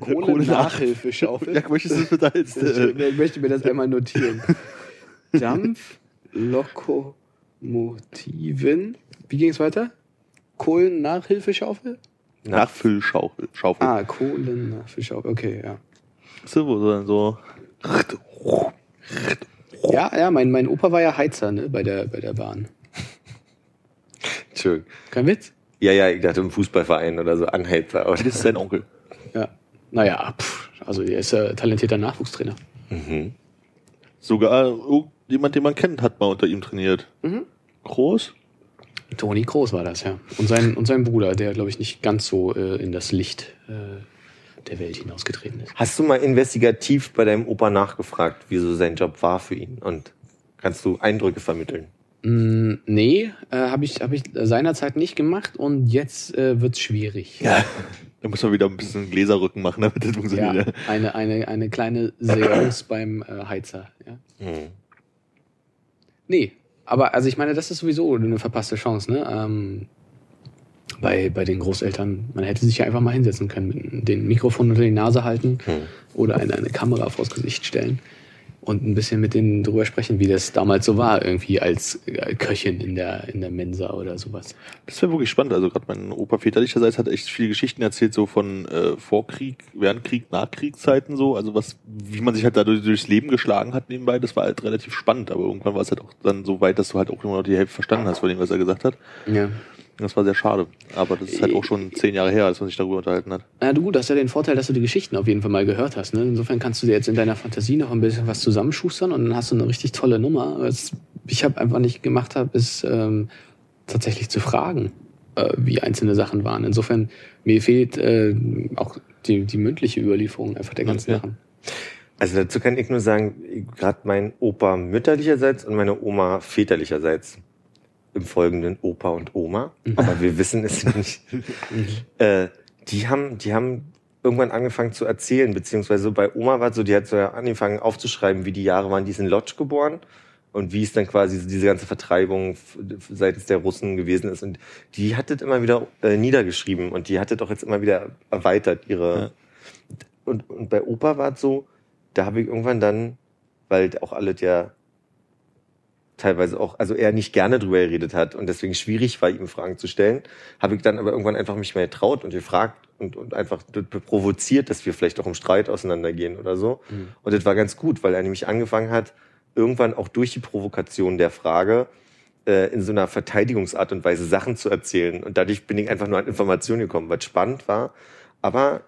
Kohle- Kohle-Nachhilfeschaufel. Ja, möchtest du das als äh, Ich möchte mir das einmal notieren. Dampflokomotiven. Wie ging es weiter? Kohlennachhilfeschaufel? Nachfüllschaufel? Schaufel. Ah, Kohlennachhilfeschaufel. Okay, ja. Du, wo so dann so Ja, ja, mein, mein Opa war ja Heizer ne, bei, der, bei der Bahn. Entschuldigung. Kein Witz? Ja, ja, ich dachte im Fußballverein oder so Anheizer. Aber Das ist sein Onkel. Ja. Naja, pff, also er ist ja talentierter Nachwuchstrainer. Sogar jemand, den man kennt, hat mal unter ihm trainiert. Groß? Toni Kroos war das, ja. Und sein, und sein Bruder, der, glaube ich, nicht ganz so äh, in das Licht äh, der Welt hinausgetreten ist. Hast du mal investigativ bei deinem Opa nachgefragt, wieso sein Job war für ihn? Und kannst du Eindrücke vermitteln? Mm, nee, äh, habe ich, hab ich seinerzeit nicht gemacht und jetzt äh, wird's schwierig. Ja. Da muss man wieder ein bisschen Gläserrücken machen, damit das Ja, funktioniert. eine, eine, eine kleine Seance beim äh, Heizer. Ja. Hm. Nee, aber also ich meine, das ist sowieso eine verpasste Chance, ne? Ähm, bei, bei den Großeltern, man hätte sich ja einfach mal hinsetzen können, den Mikrofon unter die Nase halten Hm. oder eine, eine Kamera vors Gesicht stellen und ein bisschen mit denen drüber sprechen, wie das damals so war, irgendwie als äh, Köchin in der, in der Mensa oder sowas. Das wäre wirklich spannend. Also gerade mein Opa väterlicherseits hat echt viele Geschichten erzählt, so von äh, Vorkrieg, während Krieg, Nachkriegszeiten so. Also was, wie man sich halt dadurch durchs Leben geschlagen hat nebenbei, das war halt relativ spannend. Aber irgendwann war es halt auch dann so weit, dass du halt auch immer noch die Hälfte verstanden hast von dem, was er gesagt hat. Ja. Das war sehr schade. Aber das ist halt auch schon zehn Jahre her, als man sich darüber unterhalten hat. Na du, du hast ja den Vorteil, dass du die Geschichten auf jeden Fall mal gehört hast. Ne? Insofern kannst du dir jetzt in deiner Fantasie noch ein bisschen was zusammenschustern und dann hast du eine richtig tolle Nummer. Was ich habe einfach nicht gemacht habe, ist ähm, tatsächlich zu fragen, äh, wie einzelne Sachen waren. Insofern mir fehlt äh, auch die, die mündliche Überlieferung einfach der ganzen Ja. Sachen. Also dazu kann ich nur sagen, gerade mein Opa mütterlicherseits und meine Oma väterlicherseits. Im Folgenden Opa und Oma. Aber wir wissen es nicht. äh, die haben, die haben irgendwann angefangen zu erzählen, beziehungsweise bei Oma war es so, die hat so angefangen aufzuschreiben, wie die Jahre waren, die ist in Lodz geboren und wie es dann quasi diese ganze Vertreibung seitens der Russen gewesen ist. Und die hat das immer wieder äh, niedergeschrieben und die hat das auch jetzt immer wieder erweitert, ihre. Und, und bei Opa war es so, da habe ich irgendwann dann, weil auch alles ja teilweise auch, also er nicht gerne drüber geredet hat und deswegen schwierig war, ihm Fragen zu stellen, habe ich dann aber irgendwann einfach mich mehr getraut und gefragt und, und einfach provoziert, dass wir vielleicht auch im Streit auseinandergehen oder so. Und das war ganz gut, weil er nämlich angefangen hat, irgendwann auch durch die Provokation der Frage äh, in so einer Verteidigungsart und Weise Sachen zu erzählen. Und dadurch bin ich einfach nur an Informationen gekommen, was spannend war. Aber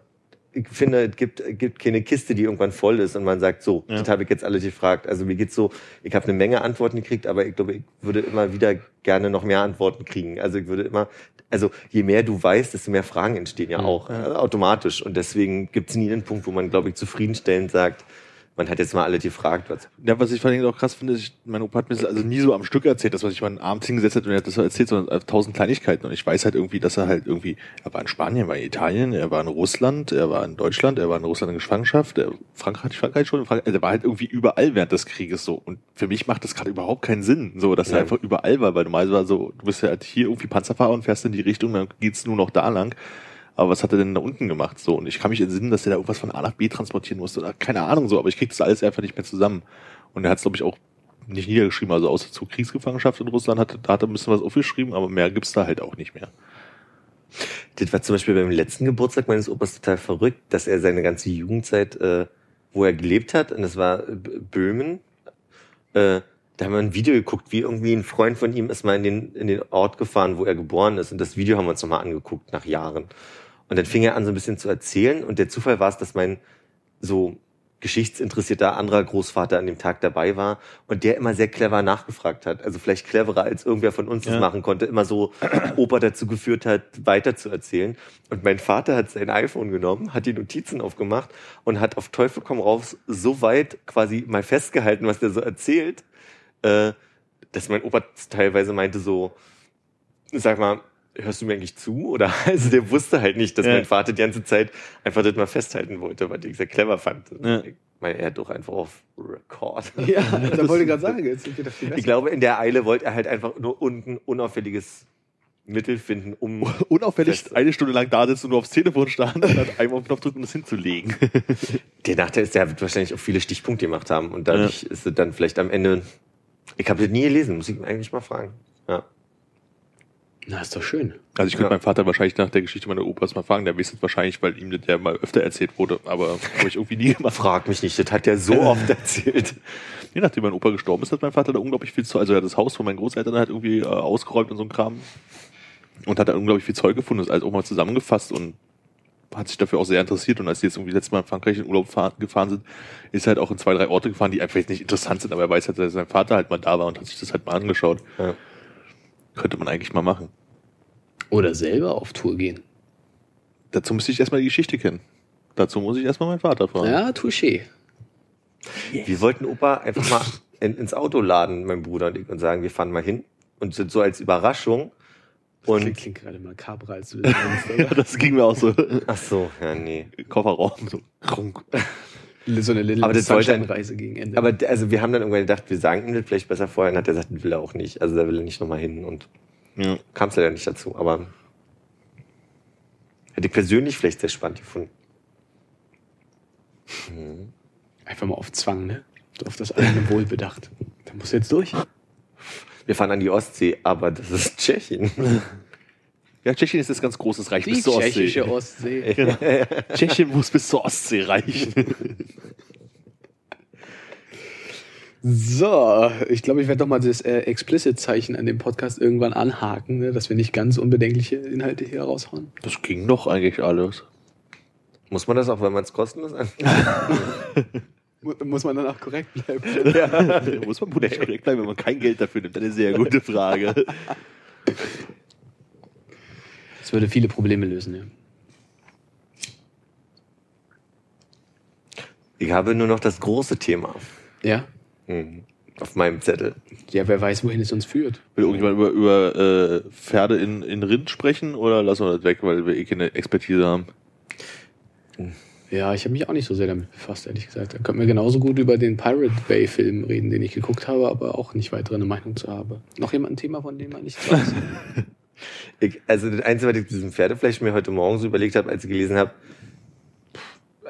ich finde, es gibt, es gibt keine Kiste, die irgendwann voll ist und man sagt, so, Ja. das habe ich jetzt alle gefragt. Also mir geht's so, ich habe eine Menge Antworten gekriegt, aber ich glaube, ich würde immer wieder gerne noch mehr Antworten kriegen. Also ich würde immer, also je mehr du weißt, desto mehr Fragen entstehen ja auch äh, automatisch. Und deswegen gibt's nie einen Punkt, wo man, glaube ich, zufriedenstellend sagt, man hat jetzt mal alle gefragt, was. Ja, was ich vor allem auch krass finde, ist, mein Opa hat mir das also nie so am Stück erzählt, dass man sich mal abends hingesetzt hat und er hat das so erzählt, sondern tausend Kleinigkeiten. Und ich weiß halt irgendwie, dass er halt irgendwie, er war in Spanien, er war in Italien, er war in Russland, er war in Deutschland, er war in Russland in Gefangenschaft, er, Frankreich, Frankreich schon, Frankreich, also er war halt irgendwie überall während des Krieges so. Und für mich macht das gerade überhaupt keinen Sinn, so, dass er Ja. einfach überall war, weil normalerweise war so, du bist ja halt hier irgendwie Panzerfahrer und fährst in die Richtung, dann geht's nur noch da lang. Aber was hat er denn da unten gemacht? So, und ich kann mich entsinnen, dass er da irgendwas von A nach B transportieren musste oder keine Ahnung so, aber ich krieg das alles einfach nicht mehr zusammen. Und er hat es, glaube ich, auch nicht niedergeschrieben, also außer zur Kriegsgefangenschaft in Russland hat, da hat er ein bisschen was aufgeschrieben, aber mehr gibt's da halt auch nicht mehr. Das war zum Beispiel beim letzten Geburtstag meines Opas total verrückt, dass er seine ganze Jugendzeit, äh, wo er gelebt hat, und das war Böhmen, äh, da haben wir ein Video geguckt, wie irgendwie ein Freund von ihm ist mal in den, in den Ort gefahren, wo er geboren ist. Und das Video haben wir uns nochmal angeguckt, nach Jahren. Und dann fing er an, so ein bisschen zu erzählen. Und der Zufall war es, dass mein so geschichtsinteressierter anderer Großvater an dem Tag dabei war und der immer sehr clever nachgefragt hat. Also vielleicht cleverer, als irgendwer von uns das Ja. machen konnte. Immer so Opa dazu geführt hat, weiter zu erzählen. Und mein Vater hat sein iPhone genommen, hat die Notizen aufgemacht und hat auf Teufel komm raus so weit quasi mal festgehalten, was der so erzählt, äh, dass mein Opa teilweise meinte so, sag mal, hörst du mir eigentlich zu? Oder also der wusste halt nicht, dass Ja. mein Vater die ganze Zeit einfach das mal festhalten wollte, was ich sehr clever fand. Ja. Ich meine, er hat doch einfach auf Record. Ja, da wollte ich gerade sagen, jetzt sind wir viel Ich glaube, in der Eile wollte er halt einfach nur unten unauffälliges Mittel finden, um Unauffällig Fest- eine Stunde lang da sitzen und nur aufs Telefon starren und dann einmal auf den Knopf drücken, um das hinzulegen. Der Nachteil ist, der wird wahrscheinlich auch viele Stichpunkte gemacht haben und dadurch ist es dann vielleicht am Ende. Ich habe das nie gelesen, muss ich ihn eigentlich mal fragen. Ja. Na, ist doch schön. Also ich könnte Ja. meinen Vater wahrscheinlich nach der Geschichte meiner Opas mal fragen, der wisst es wahrscheinlich, weil ihm das ja mal öfter erzählt wurde, aber habe ich irgendwie nie gemacht. Frag mich nicht, das hat er so oft erzählt. Je nachdem mein Opa gestorben ist, hat mein Vater da unglaublich viel Zeug, also er hat das Haus von meinen Großeltern halt irgendwie äh, ausgeräumt und so ein Kram und hat da unglaublich viel Zeug gefunden, das alles auch mal zusammengefasst und hat sich dafür auch sehr interessiert und als die jetzt irgendwie letztes Mal in Frankreich in Urlaub fahr, gefahren sind, ist er halt auch in zwei, drei Orte gefahren, die einfach jetzt nicht interessant sind, aber er weiß halt, dass sein Vater halt mal da war und hat sich das halt mal angeschaut. Ja. Könnte man eigentlich mal machen. Oder selber auf Tour gehen. Dazu müsste ich erstmal die Geschichte kennen. Dazu muss ich erstmal meinen Vater fragen. Ja, touché. Wir wollten Opa einfach mal in, ins Auto laden, mein Bruder und ich, und sagen, wir fahren mal hin. Und sind so als Überraschung. Und, klingt gerade mal kabra, als du das Ja, das ging mir auch so. ach so, ja, nee. Kofferraum, so. krunk. So eine Little Aber das wollte- Sunshine-Reise gegen Ende. Aber also wir haben dann irgendwann gedacht, wir sagen ihm das vielleicht besser vorher. Und hat er gesagt, das will er auch nicht. Also da will er nicht nochmal hin. Und Ja. kam es leider nicht dazu. Aber hätte ich persönlich vielleicht sehr spannend gefunden. Einfach mal auf Zwang, ne? So Auf das eigene Wohl bedacht. Da muss jetzt durch. Wir fahren an die Ostsee, aber das ist Tschechien. ja, Tschechien ist das ganz großes Reich Die bis zur Ostsee. tschechische Ostsee. Tschechien muss bis zur Ostsee reichen. So, ich glaube, ich werde doch mal das äh, Explicit-Zeichen an dem Podcast irgendwann anhaken, ne, dass wir nicht ganz unbedenkliche Inhalte hier raushauen. Das ging doch eigentlich alles. Muss man das auch, wenn man es kostenlos Muss man dann auch korrekt bleiben. Da muss man politisch korrekt bleiben, wenn man kein Geld dafür nimmt. Eine sehr gute Frage. Das würde viele Probleme lösen, ja. Ich habe nur noch das große Thema Ja? Mhm. auf meinem Zettel. Ja, wer weiß, wohin es uns führt. Will irgendjemand über, über äh, Pferde in, in Rind sprechen oder lassen wir das weg, weil wir eh keine Expertise haben? Ja, ich habe mich auch nicht so sehr damit befasst, ehrlich gesagt. Da könnten wir genauso gut über den Pirate Bay Film reden, den ich geguckt habe, aber auch nicht weiter eine Meinung zu habe. Noch jemand ein Thema, von dem man nichts weiß? Ich, also das Einzige, was ich zu diesem Pferdefleisch mir heute Morgen so überlegt habe, als ich gelesen habe,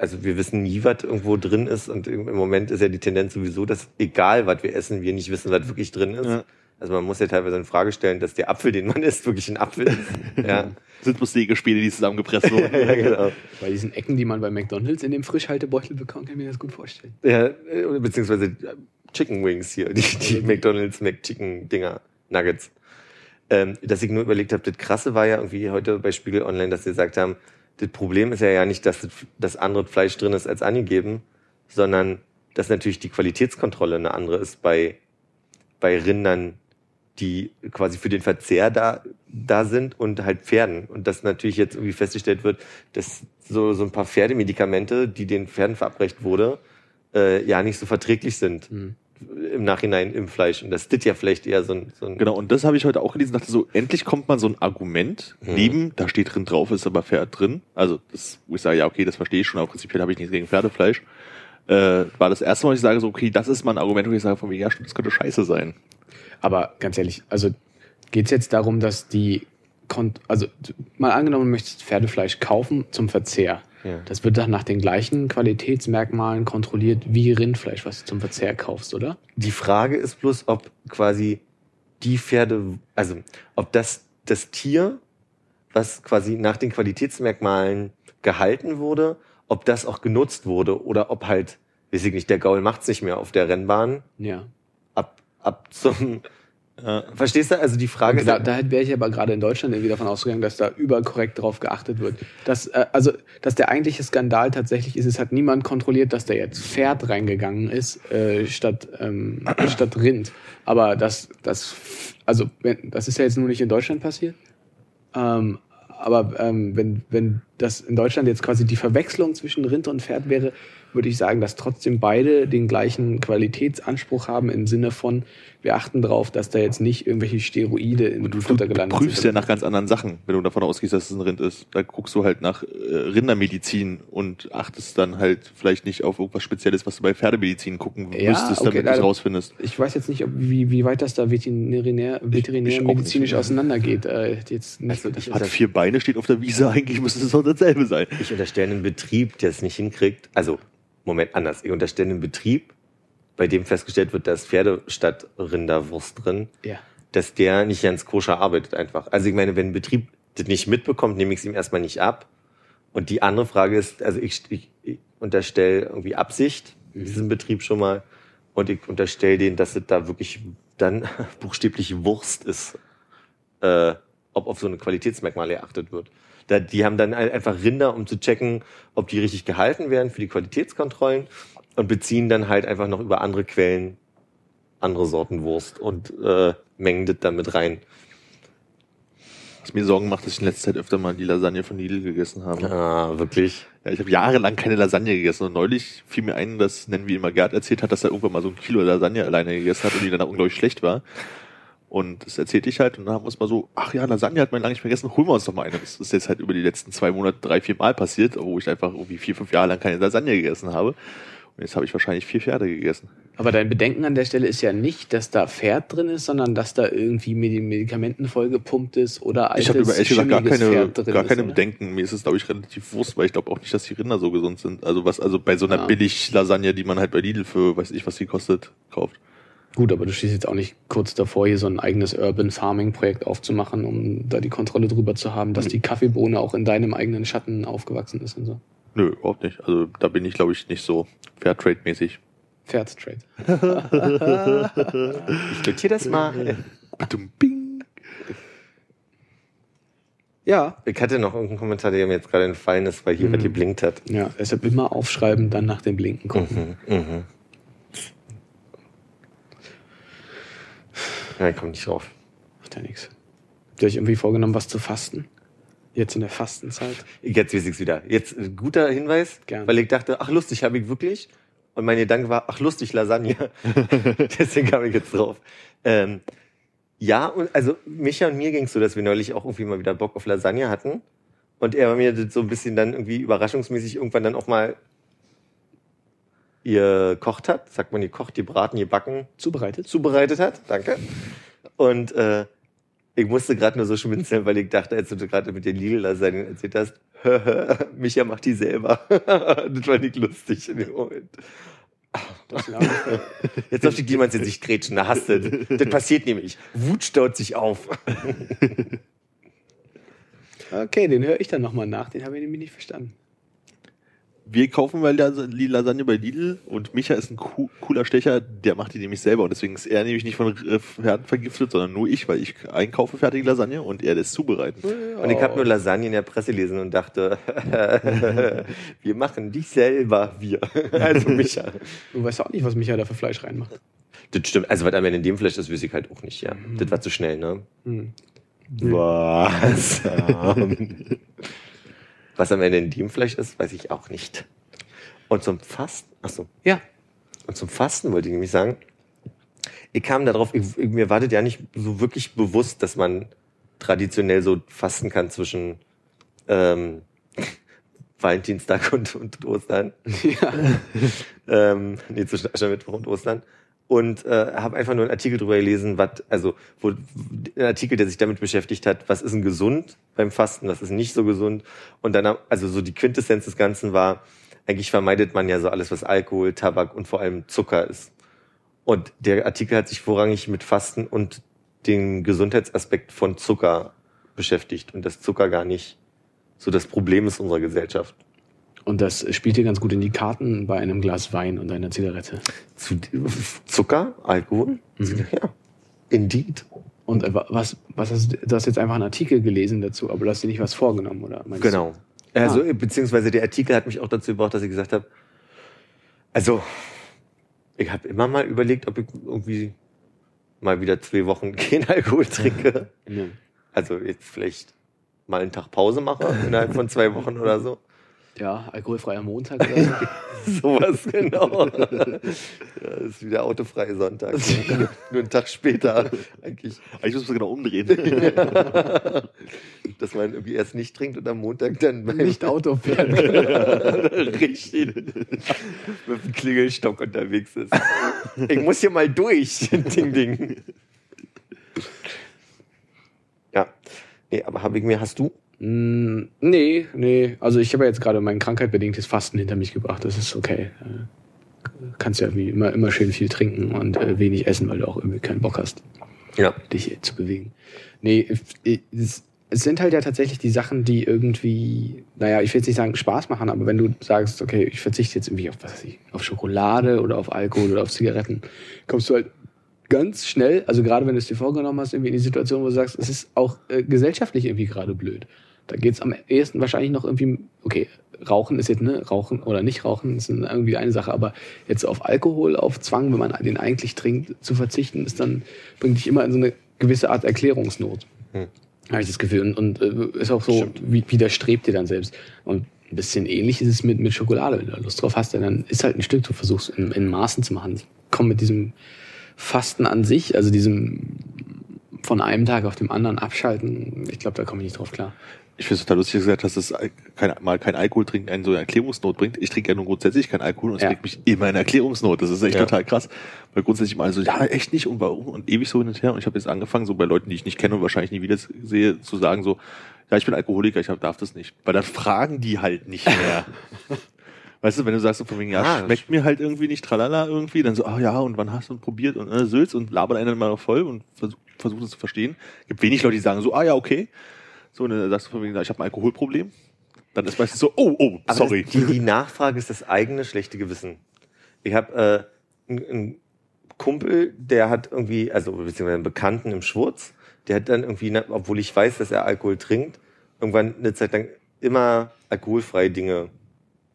also wir wissen nie, was irgendwo drin ist und im Moment ist ja die Tendenz sowieso, dass egal, was wir essen, wir nicht wissen, was wirklich drin ist. Ja. Also man muss ja teilweise in Frage stellen, dass der Apfel, den man isst, wirklich ein Apfel ist. ja. Sind bloß Sägespäne, die zusammengepresst wurden. ja, genau. Bei diesen Ecken, die man bei McDonalds in dem Frischhaltebeutel bekommt, kann ich mir das gut vorstellen. Ja, äh, beziehungsweise äh, Chicken Wings hier, die, die McDonalds McChicken Dinger, Nuggets. Ähm, dass ich nur überlegt habe, das Krasse war ja irgendwie heute bei Spiegel Online, dass sie gesagt haben, das Problem ist ja ja nicht, dass das, andere Fleisch drin ist als angegeben, sondern dass natürlich die Qualitätskontrolle eine andere ist bei, bei Rindern, die quasi für den Verzehr da, da sind und halt Pferden. Und dass natürlich jetzt irgendwie festgestellt wird, dass so, so ein paar Pferdemedikamente, die den Pferden verabreicht wurde, äh, ja nicht so verträglich sind Hm. Im Nachhinein im Fleisch. Und das ist ja vielleicht eher so ein, so ein Genau, und das habe ich heute auch gelesen, dachte so, endlich kommt mal so ein Argument Mhm. neben, da steht drin drauf, ist aber Pferd drin. Also, das, wo ich sage, ja, okay, das verstehe ich schon, aber prinzipiell habe ich nichts gegen Pferdefleisch. Äh, war das erste Mal, wo ich sage, so, okay, das ist mal ein Argument, wo ich sage, von mir, ja, das könnte scheiße sein. Aber ganz ehrlich, also geht es jetzt darum, dass die, Kon also mal angenommen, du möchtest Pferdefleisch kaufen zum Verzehr. Ja. Das wird dann nach den gleichen Qualitätsmerkmalen kontrolliert wie Rindfleisch, was du zum Verzehr kaufst, oder? Die Frage ist bloß, ob quasi die Pferde, also ob das das Tier, was quasi nach den Qualitätsmerkmalen gehalten wurde, ob das auch genutzt wurde oder ob halt, weiß ich nicht, der Gaul macht's nicht mehr auf der Rennbahn Ja. ab, ab zum, Äh, verstehst du? Also die Frage Und da, da wäre ich aber gerade in Deutschland irgendwie davon ausgegangen, dass da überkorrekt drauf geachtet wird. Dass, äh, also, dass der eigentliche Skandal tatsächlich ist, es hat niemand kontrolliert, dass da jetzt Pferd reingegangen ist, äh, statt, ähm, statt Rind. Aber das, das, also, wenn, das ist ja jetzt nur nicht in Deutschland passiert. Ähm, aber ähm, wenn, wenn das in Deutschland jetzt quasi die Verwechslung zwischen Rind und Pferd wäre, würde ich sagen, dass trotzdem beide den gleichen Qualitätsanspruch haben im Sinne von, wir achten darauf, dass da jetzt nicht irgendwelche Steroide in du, Futter du gelandet prüfst ja sind. nach ganz anderen Sachen, wenn du davon ausgehst, dass es ein Rind ist. Da guckst du halt nach äh, Rindermedizin und achtest dann halt vielleicht nicht auf irgendwas Spezielles, was du bei Pferdemedizin gucken Ja, müsstest, okay, damit du es rausfindest. Ich weiß jetzt nicht, ob, wie, wie weit das da veterinär, veterinärmedizinisch auseinandergeht. Äh, jetzt nicht, Also, das Hat das- vier Beine, steht auf der Wiese, eigentlich müsste es doch dasselbe sein. Ich unterstelle einen Betrieb, der es nicht hinkriegt. Also, Moment, anders. Ich unterstelle einen Betrieb, bei dem festgestellt wird, da ist Pferde statt Rinderwurst drin, ja. dass der nicht ganz koscher arbeitet einfach. Also ich meine, wenn ein Betrieb das nicht mitbekommt, nehme ich es ihm erstmal nicht ab. Und die andere Frage ist, also ich, ich, ich unterstelle irgendwie Absicht in diesem Betrieb schon mal und ich unterstelle denen, dass es da wirklich dann buchstäblich Wurst ist, äh, ob auf so eine Qualitätsmerkmale erachtet wird. Da, die haben dann ein- einfach Rinder, um zu checken, ob die richtig gehalten werden für die Qualitätskontrollen und beziehen dann halt einfach noch über andere Quellen andere Sorten Wurst und äh, mengen das dann mit rein. Was mir Sorgen macht, dass ich in letzter Zeit öfter mal die Lasagne von Lidl gegessen habe. Ah, wirklich. Ja, ich habe jahrelang keine Lasagne gegessen und neulich fiel mir ein, dass, nennen wir ihn mal Gerd, erzählt hat, dass er irgendwann mal so ein Kilo Lasagne alleine gegessen hat und die dann auch unglaublich schlecht war. Und das erzählte ich halt und dann haben wir uns mal so, ach ja, Lasagne hat man lange nicht mehr gegessen, holen wir uns doch mal eine. Das ist jetzt halt über die letzten zwei Monate drei, vier Mal passiert, wo ich einfach irgendwie vier, fünf Jahre lang keine Lasagne gegessen habe. Jetzt habe ich wahrscheinlich vier Pferde gegessen. Aber dein Bedenken an der Stelle ist ja nicht, dass da Pferd drin ist, sondern dass da irgendwie mit den Medikamenten vollgepumpt ist oder altes, ich habe über ehrlich gesagt gar keine, gar ist, keine oder? Bedenken. Mir ist es, glaube ich, relativ wurscht, weil ich glaube auch nicht, dass die Rinder so gesund sind. Also was, also bei so einer Ja. Billig-Lasagne, die man halt bei Lidl für, weiß ich, was die kostet, kauft. Gut, aber du stehst jetzt auch nicht kurz davor, hier so ein eigenes Urban Farming Projekt aufzumachen, um da die Kontrolle drüber zu haben, dass die Kaffeebohne auch in deinem eigenen Schatten aufgewachsen ist und so. Nö, überhaupt nicht. Also da bin ich, glaube ich, nicht so Fairtrade-mäßig. Fairtrade. Ich notiere das mal. Ja. Ich hatte noch irgendeinen Kommentar, der mir jetzt gerade entfallen ist, weil hier was geblinkt hat. Ja, deshalb immer aufschreiben, dann nach dem Blinken gucken. Mhm, mhm. Ja, ich komm nicht drauf. Macht ja nichts. Habt ihr euch irgendwie vorgenommen, was zu fasten? Jetzt in der Fastenzeit? Jetzt weiß ich's wieder. Jetzt ein guter Hinweis, Gern. weil ich dachte, ach lustig, habe ich wirklich. Und mein Gedanke war, ach lustig, Lasagne. Deswegen kam ich jetzt drauf. Ähm, ja, und also Micha und mir ging's so, dass wir neulich auch irgendwie mal wieder Bock auf Lasagne hatten. Und er mir das so ein bisschen dann irgendwie überraschungsmäßig irgendwann dann auch mal ihr kocht hat. Sagt man, ihr kocht, ihr braten, ihr backen Zubereitet? zubereitet hat. Danke. Und äh, ich musste gerade nur so schmunzeln, weil ich dachte, als du gerade mit den Lidl-Lasagnen erzählt hast, Micha macht die selber. das war nicht lustig in dem Moment. Jetzt darf ich jemand in sich grätschen, da hast du. Das, das passiert nämlich. Wut staut sich auf. Okay, den höre ich dann nochmal nach, den habe ich nämlich nicht verstanden. Wir kaufen mal die Lasagne bei Lidl und Micha ist ein coo- cooler Stecher, der macht die nämlich selber und deswegen ist er nämlich nicht von äh, Pferden vergiftet, sondern nur ich, weil ich einkaufe fertige Lasagne und er das zubereiten. Und ich habe nur Lasagne in der Presse gelesen und dachte, wir machen die selber, wir. Also Micha. Du weißt auch nicht, was Micha da für Fleisch reinmacht. Das stimmt. Also was am Ende in dem Fleisch ist, weiß ich halt auch nicht, ja. Das war zu schnell, ne? Hm. Was? Was am Ende in dem Fleisch ist, weiß ich auch nicht. Und zum Fasten, ach so, Ja. und zum Fasten wollte ich nämlich sagen, ich kam darauf, ich, mir war das ja nicht so wirklich bewusst, dass man traditionell so fasten kann zwischen ähm, Valentinstag und, und Ostern. ja. ähm, nee, zwischen Aschermittwoch und Ostern. Und äh, habe einfach nur einen Artikel drüber gelesen, was, also wo, ein Artikel, der sich damit beschäftigt hat, was ist denn gesund beim Fasten, was ist nicht so gesund. Und dann, also so die Quintessenz des Ganzen war, eigentlich vermeidet man ja so alles, was Alkohol, Tabak und vor allem Zucker ist. Und der Artikel hat sich vorrangig mit Fasten und den Gesundheitsaspekt von Zucker beschäftigt und dass Zucker gar nicht so das Problem ist unserer Gesellschaft. Und das spielt dir ganz gut in die Karten bei einem Glas Wein und einer Zigarette. Zu, Zucker, Alkohol? Ja, indeed. Und äh, was, was hast du, du hast jetzt einfach einen Artikel gelesen dazu, aber du hast dir nicht was vorgenommen, oder? meinst du? Genau. Also, beziehungsweise der Artikel hat mich auch dazu gebracht, dass ich gesagt habe, also, ich habe immer mal überlegt, ob ich irgendwie mal wieder zwei Wochen kein Alkohol trinke. Ja. Also jetzt vielleicht mal einen Tag Pause mache innerhalb von zwei Wochen oder so. Ja, alkoholfreier Montag oder so. Sowas genau. ja, ist wieder autofreie Sonntag. Nur einen Tag später eigentlich. Eigentlich muss man genau umdrehen. Dass man irgendwie erst nicht trinkt und am Montag dann nicht Auto fährt. Richtig. Mit dem Klingelstock unterwegs ist. Ich muss hier mal durch. Ding, ding. Ja. Nee, aber habe ich mir, hast du? Mm, nee, nee. Also ich habe ja jetzt gerade mein krankheitbedingtes Fasten hinter mich gebracht. Das ist okay. Äh, Kannst ja wie immer, immer schön viel trinken und äh, wenig essen, weil du auch irgendwie keinen Bock hast. Ja. dich zu bewegen. Nee, es, es sind halt ja tatsächlich die Sachen, die irgendwie, naja, ich will jetzt nicht sagen Spaß machen, aber wenn du sagst, okay, ich verzichte jetzt irgendwie auf, was weiß ich, auf Schokolade oder auf Alkohol oder auf Zigaretten, kommst du halt ganz schnell, also gerade wenn du es dir vorgenommen hast, irgendwie in die Situation, wo du sagst, es ist auch äh, gesellschaftlich irgendwie gerade blöd. Da geht's am ehesten wahrscheinlich noch irgendwie, okay, Rauchen ist jetzt, ne, Rauchen oder nicht Rauchen ist irgendwie eine Sache, aber jetzt auf Alkohol, auf Zwang, wenn man den eigentlich trinkt, zu verzichten, ist dann, bringt dich immer in so eine gewisse Art Erklärungsnot. Hm. Habe ich das Gefühl. Und, und äh, ist auch so, Stimmt. wie, widerstrebt dir dann selbst. Und ein bisschen ähnlich ist es mit, mit Schokolade. Wenn du da Lust drauf hast, dann ist halt ein Stück, du versuchst in, in Maßen zu machen. Komm mit diesem Fasten an sich, also diesem von einem Tag auf dem anderen abschalten, ich glaube, da komme ich nicht drauf klar. Ich finde es total lustig, dass du gesagt hast, dass kein, mal kein Alkohol trinken einen so eine Erklärungsnot bringt. Ich trinke ja nun grundsätzlich kein Alkohol und es Ja. bringt mich immer in Erklärungsnot. Das ist echt Ja. total krass. Weil grundsätzlich mal so, ja, echt nicht und warum und ewig so hin und her. Und ich habe jetzt angefangen, so bei Leuten, die ich nicht kenne und wahrscheinlich nie wieder sehe, zu sagen so, ja, ich bin Alkoholiker, ich darf das nicht. Weil dann fragen die halt nicht mehr. Weißt du, wenn du sagst so von wegen, ja, Ah, schmeckt mir halt irgendwie nicht, tralala irgendwie, dann so, ah ja, und wann hast du probiert und äh, Sülz und labern einen dann mal noch voll und versuch, versuchen es zu verstehen. Gibt wenig Leute, die sagen so, ah ja, okay. So, und dann sagst du von wegen, ich habe ein Alkoholproblem. Dann ist meistens so, oh, oh, Aber sorry. Das, die, die Nachfrage ist das eigene schlechte Gewissen. Ich habe äh, einen, Kumpel, der hat irgendwie, also beziehungsweise einen Bekannten im Schwurz, der hat dann irgendwie, obwohl ich weiß, dass er Alkohol trinkt, irgendwann eine Zeit lang immer alkoholfreie Dinge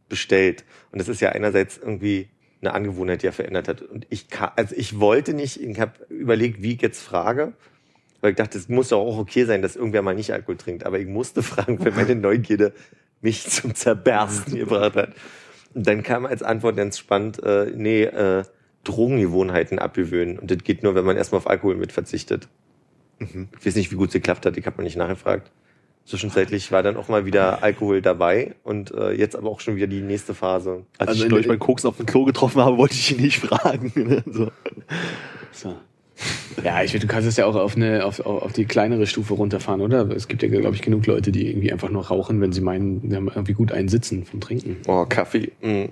bestellt. Und das ist ja einerseits irgendwie eine Angewohnheit, die er verändert hat. Und ich kann, also ich wollte nicht, ich habe überlegt, wie ich jetzt frage, weil ich dachte, es muss doch auch okay sein, dass irgendwer mal nicht Alkohol trinkt. Aber ich musste fragen, weil meine Neugierde mich zum Zerbersten gebracht hat. Und dann kam als Antwort ganz spannend, äh, nee, äh, Drogengewohnheiten abgewöhnen. Und das geht nur, wenn man erstmal auf Alkohol mit verzichtet. Ich weiß nicht, wie gut es geklappt hat, ich habe mal nicht nachgefragt. Zwischenzeitlich war dann auch mal wieder Alkohol dabei und äh, jetzt aber auch schon wieder die nächste Phase. Als Also ich in- neulich meinen Koks auf dem Klo getroffen habe, wollte ich ihn nicht fragen. ne? so. So. Ja, ich finde, du kannst es ja auch auf, eine, auf, auf die kleinere Stufe runterfahren, oder? Es gibt ja, glaube ich, genug Leute, die irgendwie einfach nur rauchen, wenn sie meinen, sie haben irgendwie gut einen Sitzen vom Trinken. Oh, Kaffee. mh.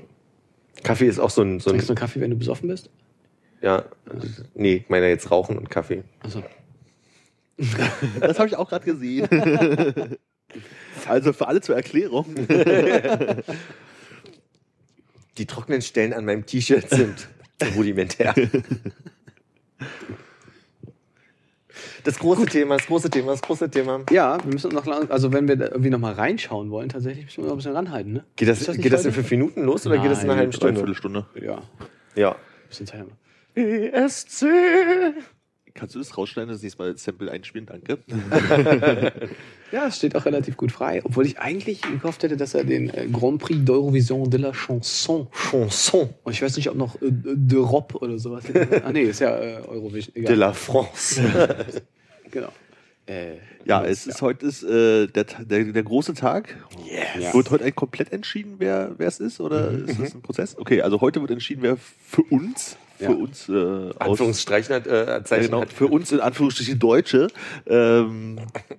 Kaffee ist auch so ein, so ein Trinkst du einen Kaffee, wenn du besoffen bist? ja, nee, ich meine jetzt Rauchen und Kaffee. Achso. Das habe ich auch gerade gesehen. also für alle zur Erklärung. Die trockenen Stellen an meinem T-Shirt sind rudimentär. Das große Thema, das große Thema, das große Thema. Ja, wir müssen noch lang, also wenn wir da irgendwie noch mal reinschauen wollen, tatsächlich müssen wir noch ein bisschen ranhalten, ne? Geht das, nicht geht das in fünf Minuten los oder geht das in einer Nein, halben Stunde? Dreiviertelstunde. Ja, ein Ja. bisschen Zeit haben wir. ESC. Kannst du das rausschneiden, das nächste Mal als Sample einspielen? Danke. Ja, es steht auch relativ gut frei, obwohl ich eigentlich gehofft hätte, dass er den äh, Grand Prix d'Eurovision de la Chanson Chanson und ich weiß nicht, ob noch äh, d'Europe oder sowas. ah nee, ist ja äh, Eurovision. de Egal. la France. genau. Äh, Ja, es ist heute ist äh, der, der, der große Tag. Yes. Ja. Wird heute ein komplett entschieden, wer wer es ist? Oder ist das ein Prozess? Okay, also heute wird entschieden, wer für uns, für Ja. uns äh, Anführungsstreichen hat, äh, Zeichen genau, hat. für uns in Anführungsstrichen Deutsche ähm,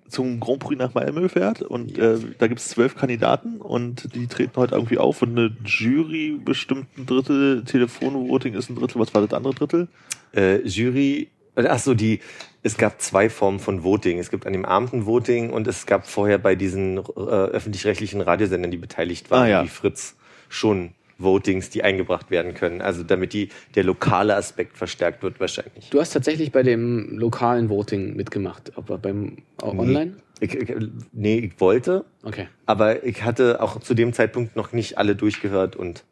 zum Grand Prix nach Malmö fährt. Und äh, da gibt es zwölf Kandidaten und die treten heute irgendwie auf und eine Jury bestimmt ein Drittel, Telefonvoting ist ein Drittel, was war das andere Drittel? äh, Jury, ach so, die, es gab zwei Formen von Voting. Es gibt an dem Abend ein Voting und es gab vorher bei diesen äh, öffentlich-rechtlichen Radiosendern, die beteiligt waren, Ah, ja. wie Fritz, schon Votings, die eingebracht werden können. Also damit die, der lokale Aspekt verstärkt wird wahrscheinlich. du hast tatsächlich bei dem lokalen Voting mitgemacht, aber beim äh, online? Ich, ich, nee, ich wollte, Okay. aber ich hatte auch zu dem Zeitpunkt noch nicht alle durchgehört und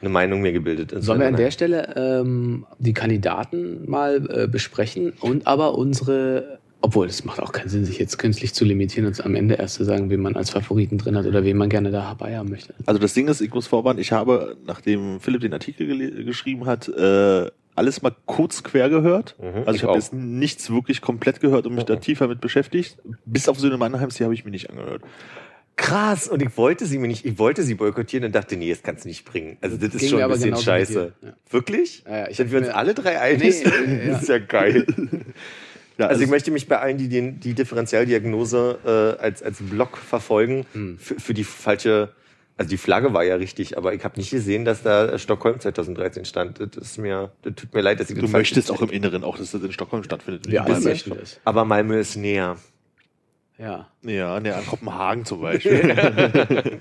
eine Meinung mir gebildet. Sollen wir an der Stelle ähm, die Kandidaten mal äh, besprechen und aber unsere, obwohl es macht auch keinen Sinn, sich jetzt künstlich zu limitieren und am Ende erst zu sagen, wen man als Favoriten drin hat oder wen man gerne dabei haben möchte. Also das Ding ist, ich muss vorwarnen, ich habe, nachdem Philipp den Artikel geschrieben hat, äh, alles mal kurz quer gehört. Mhm, also ich, ich habe jetzt nichts wirklich komplett gehört und mich da tiefer mit beschäftigt. Bis auf Söhne Mannheims, die habe ich mir nicht angehört. Krass, und ich wollte sie mir nicht, ich wollte sie boykottieren und dachte, nee, das kannst du nicht bringen. Also das ist Ging schon ein bisschen scheiße. ja. Wirklich? Ja, ja, ich Sind wir uns alle drei einig? Nee, ja. Das ist ja geil. Ja, Also ich möchte mich bei allen, die den, die Differentialdiagnose äh, als, als Block verfolgen, Hm. für, für die falsche Also die Flagge war ja richtig, aber ich habe nicht gesehen, dass da Stockholm 2013 stand. Das ist mir, das tut mir leid, dass ich Du das falsch möchtest auch im Inneren auch, dass das in Stockholm stattfindet. Wir alle Malmö. möchten das. Aber Malmö ist näher. Ja. Ja, ne, an Kopenhagen zum Beispiel.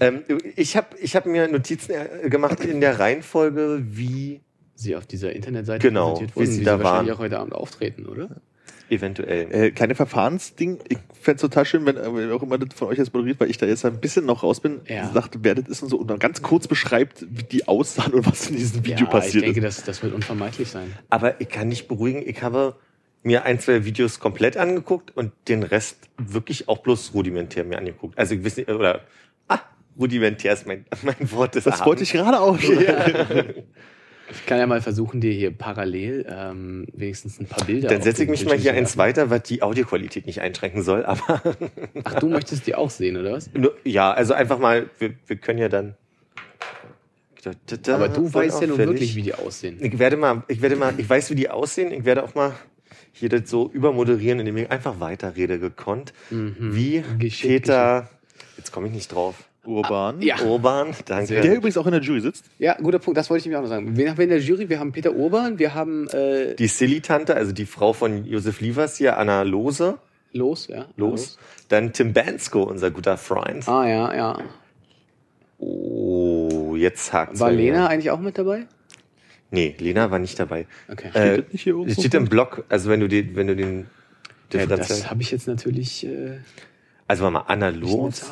Ähm, ich habe ich hab mir Notizen äh, gemacht in der Reihenfolge, wie Sie auf dieser Internetseite Genau, präsentiert wie wurden, sie wie da sie wahrscheinlich waren. auch heute Abend auftreten, oder? eventuell. äh, kleine Verfahrensding, ich fände total schön, wenn, äh, wenn auch immer das von euch jetzt moderiert, weil ich da jetzt ein bisschen noch raus bin, Ja. sagt, wer das ist und so und dann ganz kurz beschreibt, wie die aussahen und was in diesem Video ja, passiert ich denke, ist. das, das wird unvermeidlich sein. Aber ich kann dich beruhigen, ich habe mir ein, zwei Videos komplett angeguckt und den Rest wirklich auch bloß rudimentär mir angeguckt. Also ich weiß nicht, oder ah, rudimentär ist mein, mein Wort des Das wollte ich gerade auch schon. Ich kann ja mal versuchen, dir hier parallel ähm, wenigstens ein paar Bilder Dann setze ich mich mal hier eins weiter, was die Audioqualität nicht einschränken soll. Aber Ach, du möchtest die auch sehen, oder was? ja, also einfach mal, wir, wir können ja dann. Aber du weißt ja nun wirklich, wie die aussehen. Ich werde mal, ich werde mal, ich weiß, wie die aussehen. Ich werde auch mal hier das so übermoderieren, indem ich einfach weiterrede gekonnt. Wie Geschicklich. Peter, jetzt komme ich nicht drauf. Urban. Ja. Urban, danke. Der übrigens auch in der Jury sitzt. Ja, guter Punkt, das wollte ich mir auch noch sagen. Wen haben wir in der Jury? Wir haben Peter Urban, wir haben äh, Die Silly-Tante, also die Frau von Josef Lievers hier, Anna Lose, Los, ja. Los. Dann Tim Bansko, unser guter Freund. Ah, ja, ja. Oh, jetzt hakt's. War. Lena eigentlich auch mit dabei? Nee, Lena war nicht dabei. Okay. Äh, das nicht hier es steht im Blog, also wenn du den, wenn du den Ja, das habe ich jetzt natürlich. Äh, Also warte mal,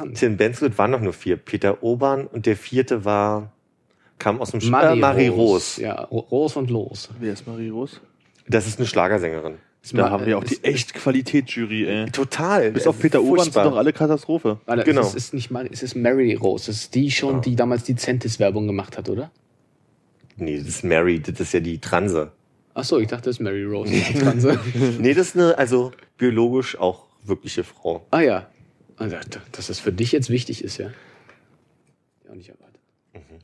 Hand. Tim Bensko, das waren noch nur vier. Peter Obern und der vierte war, kam aus dem Sch- Marie, äh, Marie Rose. Rose. Ja, Ro- Rose und Los. Wer ist Marie Rose? Das ist eine Schlagersängerin. Da haben wir auch die Echt-Qualität-Jury, ey. Total. Bis auf Peter Obern sind doch alle Katastrophe. Warte, Genau. Es ist nicht Marie, es ist Mary Rose. Das ist die schon, die damals die Centis-Werbung gemacht hat, oder? Nee, das ist Mary, das ist ja die Transe. Ach so, ich dachte, das ist Mary Rose. die Transe. Nee, das ist eine, also biologisch auch wirkliche Frau. ah ja. Also, dass das für dich jetzt wichtig ist, ja. Ja, auch nicht erwartet.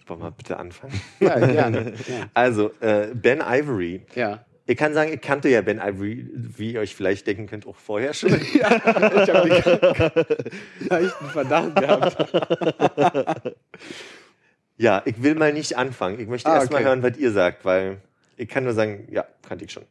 Wollen wir bitte anfangen? Ja, gerne. Ja. Also, äh, Ben Ivory. ja. Ich kann sagen, ich kannte ja Ben Ivory, wie ihr euch vielleicht denken könnt, auch vorher schon. Ich habe leichten Verdacht gehabt. Ja, ich will mal nicht anfangen. Ich möchte Ah, erst mal okay. hören, was ihr sagt, weil ich kann nur sagen, ja, kannte ich schon.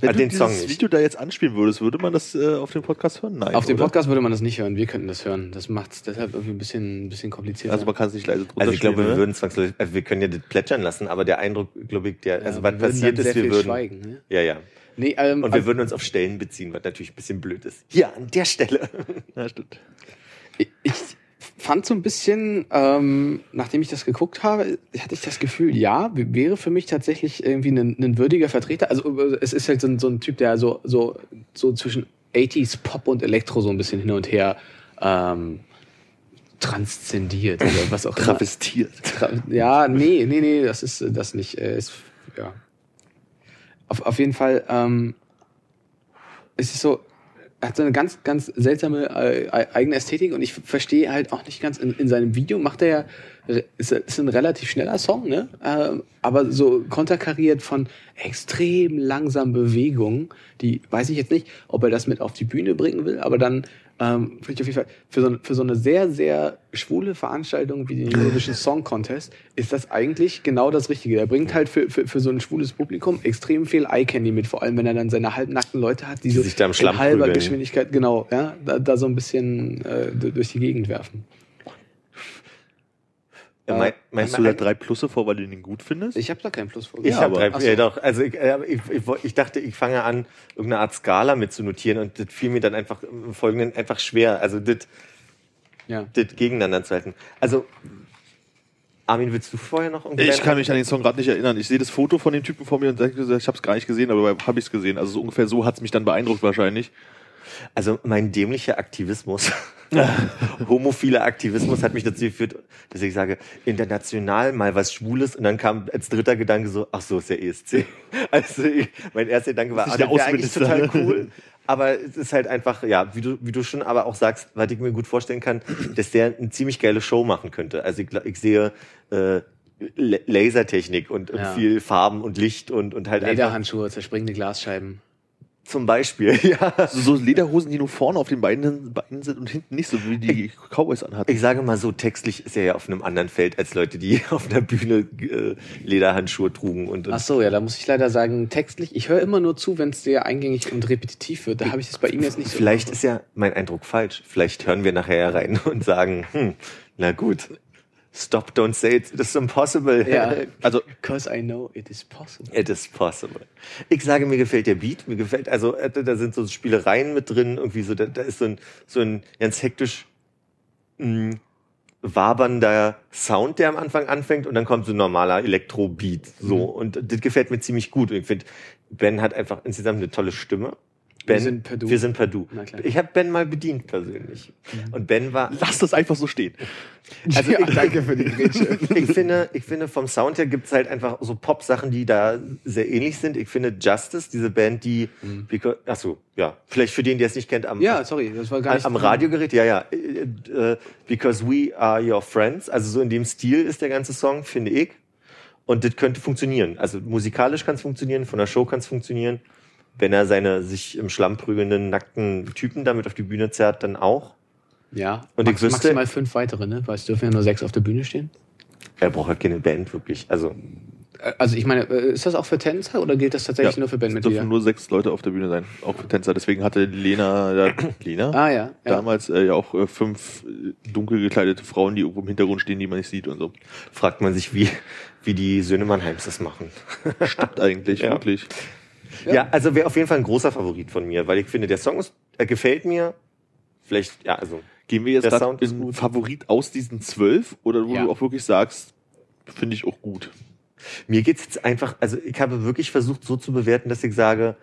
Wenn Ah, du den dieses Song nicht. Video da jetzt anspielen würdest, würde man das äh, auf dem Podcast hören? Nein. Auf dem? Podcast würde man das nicht hören. Wir könnten das hören. Das macht es deshalb irgendwie ein bisschen, ein bisschen komplizierter. Also man kann es nicht leise drunter Also ich glaube, spielen, wir ne? würden zwangsläufig, also wir können ja das plätschern lassen, aber der Eindruck, glaube ich, der, also Ja, was wir würden passiert ist, wir würden, schweigen. Ne? ja, ja. Nee, ähm, Und wir würden uns auf Stellen beziehen, was natürlich ein bisschen blöd ist. Hier, an der Stelle. Ja, stimmt. Ich, ich fand so ein bisschen, ähm, nachdem ich das geguckt habe, hatte ich das Gefühl, ja, wäre für mich tatsächlich irgendwie ein, ein würdiger Vertreter. Also äh, es ist halt so ein, so ein Typ, der so, so, so zwischen 80s Pop und Elektro so ein bisschen hin und her ähm, transzendiert oder was auch immer. Travestiert. Tra ja, nee, nee, nee, das ist äh, das nicht. Äh, ist, ja. Auf, auf jeden Fall, ähm, es ist so, hat so eine ganz, ganz seltsame äh, eigene Ästhetik und ich verstehe halt auch nicht ganz, in, in seinem Video. Macht er ja, ist, ist ein relativ schneller Song, ne? Ähm, aber so konterkariert von extrem langsamen Bewegungen, die weiß ich jetzt nicht, ob er das mit auf die Bühne bringen will, aber dann ähm, finde ich auf jeden Fall, für so, eine- für so eine sehr, sehr schwule Veranstaltung wie den Eurovision Song Contest ist das eigentlich genau das Richtige. Er bringt halt für, für, für so ein schwules Publikum extrem viel Eye-Candy mit, vor allem wenn er dann seine halbnackten Leute hat, die, Die so sich da im Schlamm in halber prügeln. Geschwindigkeit, genau, ja, da, da so ein bisschen äh, durch die Gegend werfen. Ja, mein, mein, Hast du da drei Plusse vor, weil du ihn gut findest? Ich habe da keinen Plus vor. Ich Ja, habe drei, so. ja doch. Also ich, äh, ich, ich, ich dachte, ich fange an, irgendeine Art Skala mitzunotieren und das fiel mir dann einfach im Folgenden einfach schwer. Also das, Ja. das gegeneinander zu halten. Also Armin, willst du vorher noch irgendwie? Ich kann mich an den Song gerade nicht erinnern. Ich sehe das Foto von dem Typen vor mir und denke, ich habe es gar nicht gesehen, aber habe ich es gesehen. Also so ungefähr so hat es mich dann beeindruckt wahrscheinlich. Also mein dämlicher Aktivismus, homophiler Aktivismus hat mich dazu geführt, dass ich sage, international mal was Schwules und dann kam als dritter Gedanke so, ach so, ist der ESC. Also ich, mein erster Gedanke war, ah, ist der wäre eigentlich Außenminister. total cool. Aber es ist halt einfach, ja, wie du, wie du schon aber auch sagst, was ich mir gut vorstellen kann, dass der eine ziemlich geile Show machen könnte. Also ich, ich sehe äh, La- Lasertechnik und, und Ja. viel Farben und Licht und, und halt einfach Lederhandschuhe, zerspringende Glasscheiben. Zum Beispiel, ja. Also so Lederhosen, die nur vorne auf den Beinen, Beinen sind und hinten nicht, so wie die Cowboys anhatten. Ich sage mal so, textlich ist er ja auf einem anderen Feld als Leute, die auf einer Bühne äh, Lederhandschuhe trugen. Und, und Ach so, ja, da muss ich leider sagen, textlich, ich höre immer nur zu, wenn es sehr eingängig und repetitiv wird. Da habe ich das bei ihm jetzt nicht so. Vielleicht ist ja mein Eindruck falsch. Vielleicht hören wir nachher rein und sagen, hm, na gut, stop, don't say it, it is impossible. Ja, Also because I know it is possible. It is possible. Ich sage, mir gefällt der Beat, mir gefällt, also äh, da sind so Spielereien mit drin, irgendwie so, da, da ist so ein, so ein ganz hektisch mh, wabernder Sound, der am Anfang anfängt und dann kommt so ein normaler Elektro-Beat. So. Mhm. Und das gefällt mir ziemlich gut. Und ich finde, Ben hat einfach insgesamt eine tolle Stimme. Ben, Wir sind per Du. Wir sind per Du. Ich habe Ben mal bedient persönlich. Und Ben war, lass das einfach so stehen. Also, ja, danke für die Grätsche. ich finde, ich finde vom Sound her gibt's halt einfach so Pop-Sachen, die da sehr ähnlich sind. Ich finde Justice, diese Band, die, because, ach so, ja, vielleicht für den, der es nicht kennt, am, Mhm. Ja, sorry, das war gar nicht. am Radiogerät, ja, ja, äh, äh, because we are your friends, also so in dem Stil ist der ganze Song, finde ich. Und das könnte funktionieren. Also musikalisch kann es funktionieren, von der Show kann es funktionieren. Wenn er seine sich im Schlamm prügelnden, nackten Typen damit auf die Bühne zerrt, dann auch. Ja, Und ich Max, wüsste- maximal fünf weitere, ne? Weil es dürfen ja nur sechs auf der Bühne stehen. Er braucht halt keine Band, wirklich. Also, Also ich meine, äh, ist das auch für Tänzer oder gilt das tatsächlich nur für es Bandmitglieder? dürfen nur sechs Leute auf der Bühne sein, auch für Tänzer. Deswegen hatte Lena, ja, Lena Ah ja, ja. damals äh, ja auch äh, fünf äh, dunkel gekleidete Frauen, die irgendwo im Hintergrund stehen, die man nicht sieht und so. fragt man sich, wie, wie die Söhne Mannheims das machen. Stimmt eigentlich, Ja. wirklich. Ja, also wäre auf jeden Fall ein großer Favorit von mir, weil ich finde, der Song ist, er gefällt mir. Vielleicht, ja, also Gehen wir jetzt Der grad Sound ist in gut. Favorit aus diesen zwölf oder wo Ja. du auch wirklich sagst, finde ich auch gut. mir geht's jetzt einfach, also ich habe wirklich versucht, so zu bewerten, dass ich sage,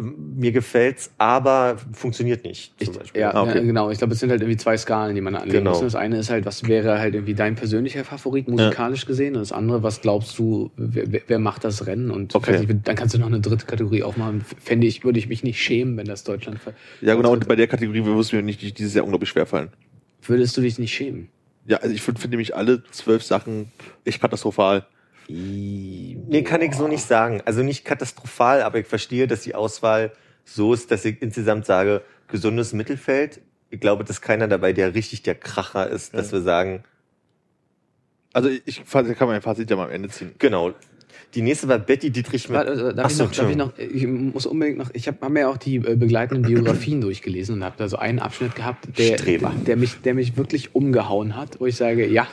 mir gefällt's, aber funktioniert nicht. Zum Beispiel. Ja, Ah, okay. ja, genau. Ich glaube, es sind halt irgendwie zwei Skalen, die man anlegen Genau. muss. Das eine ist halt, was wäre halt irgendwie dein persönlicher Favorit musikalisch gesehen? Und das andere, was glaubst du, wer, wer- macht das Rennen? Und Okay. nicht, dann kannst du noch eine dritte Kategorie aufmachen. Fände ich, würde ich mich nicht schämen, wenn das Deutschland Ja, genau, und bei der Kategorie würde es mir nicht dieses Jahr unglaublich schwer fallen. Würdest du dich nicht schämen? Ja, also ich finde find nämlich alle zwölf Sachen echt katastrophal. Nee, kann ich so nicht sagen. Also nicht katastrophal, aber ich verstehe, dass die Auswahl so ist, dass ich insgesamt sage, gesundes Mittelfeld. Ich glaube, dass keiner dabei, der richtig der Kracher ist, dass wir sagen, Also ich ich kann mein Fazit ja mal am Ende ziehen. genau. Die nächste war Betty Dietrich mit. Warte, darf, Ach ich so, noch, darf ich noch, ich muss unbedingt noch, ich habe hab mir auch die äh, begleitenden Biografien durchgelesen und habe da so einen Abschnitt gehabt, der, Streber. der, mich, der mich wirklich umgehauen hat, wo ich sage, ja,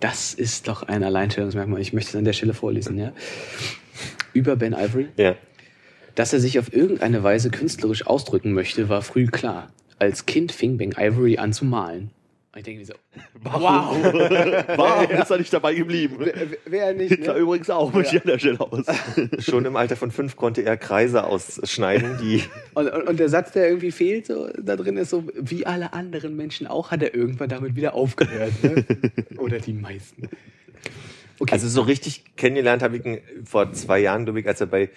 das ist doch ein Alleinstellungsmerkmal. Ich möchte es an der Stelle vorlesen, ja. Über Ben Ivory. Ja. Dass er sich auf irgendeine Weise künstlerisch ausdrücken möchte, war früh klar. Als Kind fing Ben Ivory an zu malen. Und ich denke mir so, wow, Warum ist er nicht dabei geblieben? wer, wer nicht, Hitler ne? übrigens auch, möchte ich an der Stelle aus. Schon im Alter von fünf konnte er Kreise ausschneiden, die Und, und, und der Satz, der irgendwie fehlt, so, da drin ist so, wie alle anderen Menschen auch, hat er irgendwann damit wieder aufgehört. Ne? Oder die meisten. Okay. Also so richtig kennengelernt habe ich ihn vor zwei Jahren, glaube ich, als er bei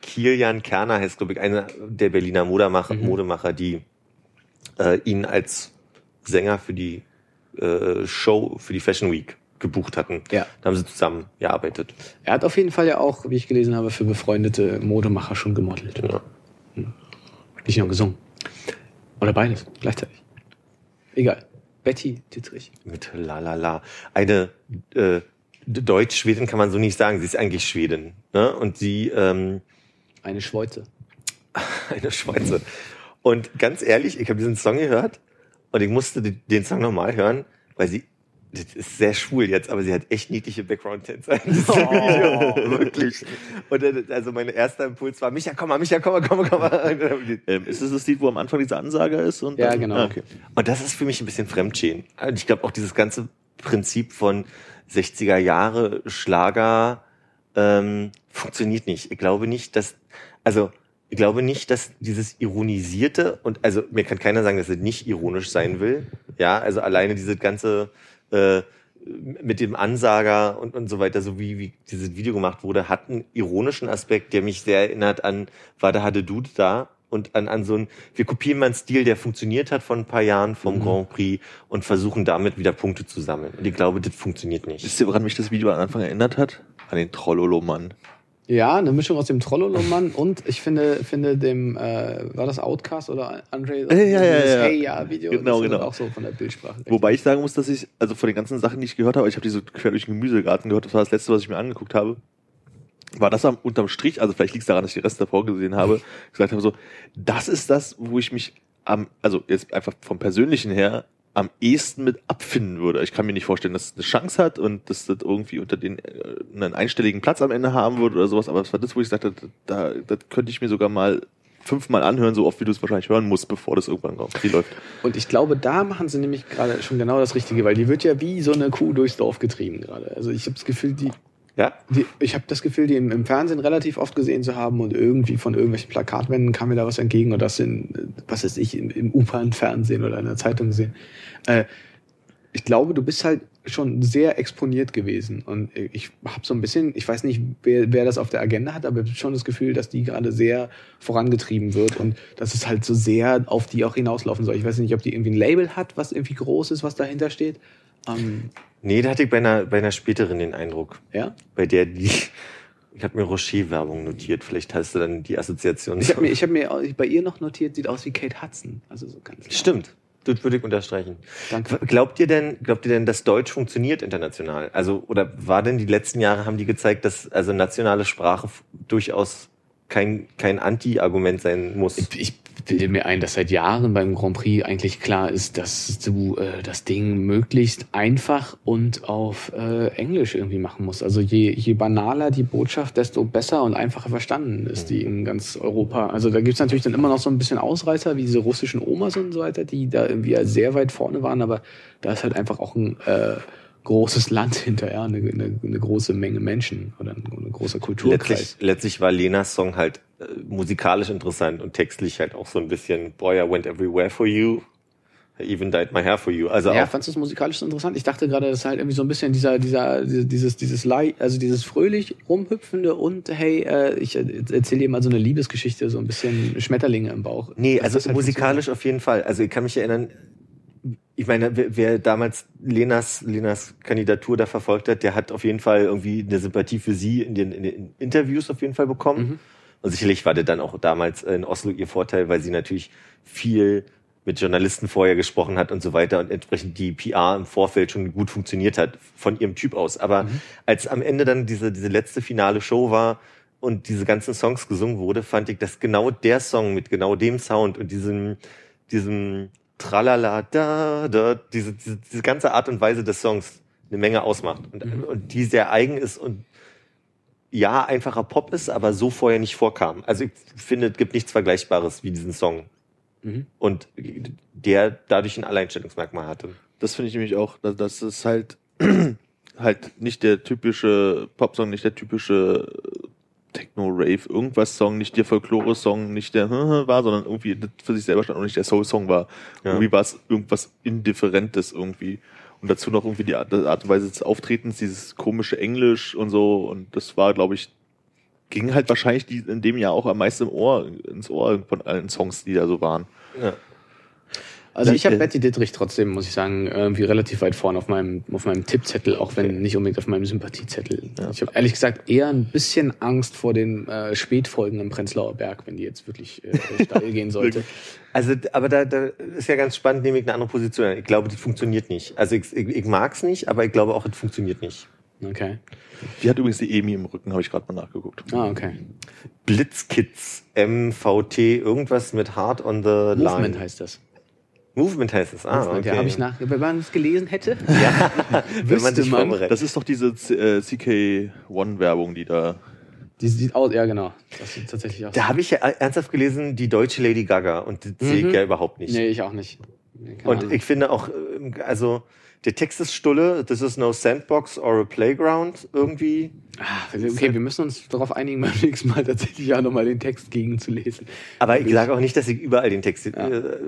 Kilian Kerner heißt, glaube ich, einer der Berliner Modemacher, Mhm. Modemacher die äh, ihn als Sänger für die äh, Show, für die Fashion Week gebucht hatten. Ja. Da haben sie zusammen gearbeitet. er hat auf jeden Fall ja auch, wie ich gelesen habe, für befreundete Modemacher schon gemodelt. Ja. Nicht nur gesungen. Oder beides, gleichzeitig. Egal. Betty Dittrich. Mit La La La. Eine äh, Deutsch-Schwedin kann man so nicht sagen. Sie ist eigentlich Schwedin. Ne? Und sie ähm, Eine Schweize. eine Schweizer. Und ganz ehrlich, ich habe diesen Song gehört und ich musste den- Song nochmal hören, weil sie, das ist sehr schwul jetzt, aber sie hat echt niedliche Background-Tänzer Video. Wirklich. Und dann, also mein erster Impuls war, Micha, komm mal, Micha, komm mal, komm mal, komm mal. Ähm, ist das das Lied, wo am Anfang diese Ansage ist? Und Ja, dann- genau. Ah, okay. Und das ist für mich ein bisschen Fremdschämen. Und ich glaube auch dieses ganze Prinzip von 60er Jahre Schlager ähm, funktioniert nicht. Ich glaube nicht, dass, also ich glaube nicht, dass dieses ironisierte und also mir kann keiner sagen, dass es nicht ironisch sein will. Ja, also alleine diese ganze äh, mit dem Ansager und, und so weiter, so wie, wie dieses Video gemacht wurde, hat einen ironischen Aspekt, der mich sehr erinnert an War da hatte Dude da und an, an so ein, wir kopieren mal einen Stil, der funktioniert hat vor ein paar Jahren vom Grand Prix und versuchen damit wieder Punkte zu sammeln. Und ich glaube, das funktioniert nicht. Wisst ihr, woran mich das Video am Anfang erinnert hat? An den Trollolo-Mann. Ja, eine Mischung aus dem Trollolo-Mann und ich finde, finde dem, äh, war das Outcast oder Andre? Ja, ja, ja, dieses ja. Hey Ja Video. Genau, das genau. Auch so von der Bildsprache. Wobei ich sagen muss, dass ich, also von den ganzen Sachen, die ich gehört habe, ich habe diese quer durch den Gemüsegarten gehört, das war das letzte, was ich mir angeguckt habe, war das am, unterm Strich, also vielleicht liegt es daran, dass ich die Reste davor gesehen habe, gesagt habe so, das ist das, wo ich mich am, also jetzt einfach vom Persönlichen her, am ehesten mit abfinden würde. Ich kann mir nicht vorstellen, dass es eine Chance hat und dass das irgendwie unter den äh, einen einstelligen Platz am Ende haben würde oder sowas, aber das war das, wo ich sagte, da, das könnte ich mir sogar mal fünfmal anhören, so oft wie du es wahrscheinlich hören musst, bevor das irgendwann auf die läuft. Und ich glaube, da machen sie nämlich gerade schon genau das Richtige, weil die wird ja wie so eine Kuh durchs Dorf getrieben gerade. Also ich habe das Gefühl, die, Ja? die ich habe das Gefühl, die im, im Fernsehen relativ oft gesehen zu haben und irgendwie von irgendwelchen Plakatwänden kam mir da was entgegen und das in, was weiß ich, im, im U-Bahn-Fernsehen oder in der Zeitung gesehen. Äh, ich glaube, du bist halt schon sehr exponiert gewesen und ich habe so ein bisschen, ich weiß nicht, wer, wer das auf der Agenda hat, aber ich habe schon das Gefühl, dass die gerade sehr vorangetrieben wird und dass es halt so sehr auf die auch hinauslaufen soll. Ich weiß nicht, ob die irgendwie ein Label hat, was irgendwie groß ist, was dahinter steht. Ähm, Nee, da hatte ich bei einer, bei einer späteren den Eindruck. ja. Bei der die. Ich habe mir Rocher-Werbung notiert. Vielleicht hast du dann die Assoziation. Ich habe mir, ich hab mir bei ihr noch notiert, sieht aus wie Kate Hudson. Also so ganz. Stimmt. Das würde ich unterstreichen. Danke. Glaubt ihr denn, glaubt ihr denn, dass Deutsch funktioniert international? Also, oder war denn die letzten Jahre haben die gezeigt, dass also nationale Sprache durchaus kein, kein Anti-Argument sein muss? Ich, bilde mir ein, dass seit Jahren beim Grand Prix eigentlich klar ist, dass du äh, das Ding möglichst einfach und auf äh, Englisch irgendwie machen musst. Also je, je banaler die Botschaft, desto besser und einfacher verstanden ist die in ganz Europa. Also da gibt's natürlich dann immer noch so ein bisschen Ausreißer, wie diese russischen Omas und so weiter, die da irgendwie sehr weit vorne waren, aber da ist halt einfach auch ein äh, großes Land hinterher, eine, eine, eine große Menge Menschen oder ein, ein großer Kulturkreis. Letztlich, letztlich war Lenas Song halt äh, musikalisch interessant und textlich halt auch so ein bisschen Boy, I went everywhere for you. I even dyed my hair for you. Also Ja, auch, fandst du es musikalisch so interessant? Ich dachte gerade, das ist halt irgendwie so ein bisschen dieser, dieser, dieses, dieses also dieses fröhlich rumhüpfende und hey, äh, ich erzähle dir mal so eine Liebesgeschichte, so ein bisschen Schmetterlinge im Bauch. nee, also halt musikalisch auf jeden Fall. Also ich kann mich erinnern, ich meine, wer, wer damals Lenas, Lenas Kandidatur da verfolgt hat, der hat auf jeden Fall irgendwie eine Sympathie für sie in den, in den Interviews auf jeden Fall bekommen. Mhm. Und sicherlich war das dann auch damals in Oslo ihr Vorteil, weil sie natürlich viel mit Journalisten vorher gesprochen hat und so weiter und entsprechend die PR im Vorfeld schon gut funktioniert hat von ihrem Typ aus. Aber Mhm. als am Ende dann diese, diese letzte finale Show war und diese ganzen Songs gesungen wurde, fand ich, dass genau der Song mit genau dem Sound und diesem, diesem Tralala, da, da, diese, diese, diese ganze Art und Weise des Songs eine Menge ausmacht und, Mhm. und die sehr eigen ist und ja, einfacher Pop ist, aber so vorher nicht vorkam. Also ich finde, es gibt nichts Vergleichbares wie diesen Song. Mhm. Und der dadurch ein Alleinstellungsmerkmal hatte. Das finde ich nämlich auch, dass das ist halt halt nicht der typische Popsong, nicht der typische Techno-Rave, irgendwas Song, nicht der Folklore-Song, nicht der war, sondern irgendwie für sich selber stand und nicht der Soul-Song war. Ja. Irgendwie war es irgendwas Indifferentes irgendwie. Und dazu noch irgendwie die Art, die Art und Weise des Auftretens, dieses komische Englisch und so. Und das war, glaube ich, ging halt wahrscheinlich die, in dem Jahr auch am meisten im Ohr, ins Ohr von allen Songs, die da so waren. Ja. Also ich habe Äh, Betty Dittrich trotzdem, muss ich sagen, irgendwie relativ weit vorne auf meinem, auf meinem Tippzettel, auch wenn nicht unbedingt auf meinem Sympathiezettel. Ich habe ehrlich gesagt eher ein bisschen Angst vor den äh, Spätfolgen im Prenzlauer Berg, wenn die jetzt wirklich äh, steil gehen sollte. Also, aber da, da ist ja ganz spannend, nehme ich eine andere Position. Ich glaube, das funktioniert nicht. Also ich, ich, ich mag es nicht, aber ich glaube auch, es funktioniert nicht. Okay. Die hat übrigens die Emi im Rücken, habe ich gerade mal nachgeguckt. Ah, okay. Blitzkids, MVT, irgendwas mit Hard on the Line. Movement heißt das. Movement heißt es. Ah, Movement, okay. Ja, habe ich nach. Wenn man es gelesen hätte. Ja, wenn man sich man. Das ist doch diese äh, CK1-Werbung, die da. Die sieht aus, ja genau. Das sieht tatsächlich aus. Da habe ich ja ernsthaft gelesen, die deutsche Lady Gaga. Und sehe Mhm. ich ja überhaupt nicht. Nee, ich auch nicht. Keine Und Ahnung. ich finde auch, ähm, also der Text ist stulle, this is no sandbox or a playground irgendwie. Ah, okay, wir müssen uns darauf einigen, beim nächsten Mal tatsächlich auch nochmal den Text gegenzulesen. Aber ich sage auch nicht, dass ich überall den Text, Ja. äh,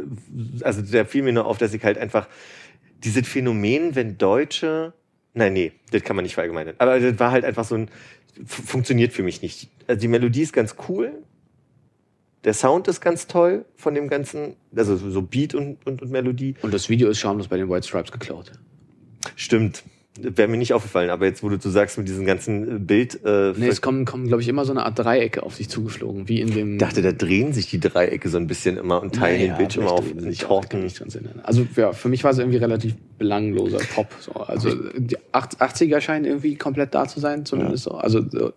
also der fiel mir nur auf, dass ich halt einfach dieses Phänomen, wenn Deutsche, nein, nee, das kann man nicht verallgemeinern. Aber das war halt einfach so ein, funktioniert für mich nicht. Also die Melodie ist ganz cool. Der Sound ist ganz toll von dem ganzen, also so Beat und, und, und Melodie. Und das Video ist schamlos bei den White Stripes geklaut. Stimmt. wäre mir nicht aufgefallen, aber jetzt, wo du so sagst mit diesem ganzen äh, Bild, äh, Nee, es kommen, kommen glaube ich, immer so eine Art Dreiecke auf dich zugeflogen, wie in dem. ich dachte, da drehen sich die Dreiecke so ein bisschen immer und teilen Naja, den Bildschirm auf sich kann Torten. ich dran erinnern. Also ja, für mich war es irgendwie relativ belangloser Pop. So. Also die 80er scheinen irgendwie komplett da zu sein, zumindest so. Also so,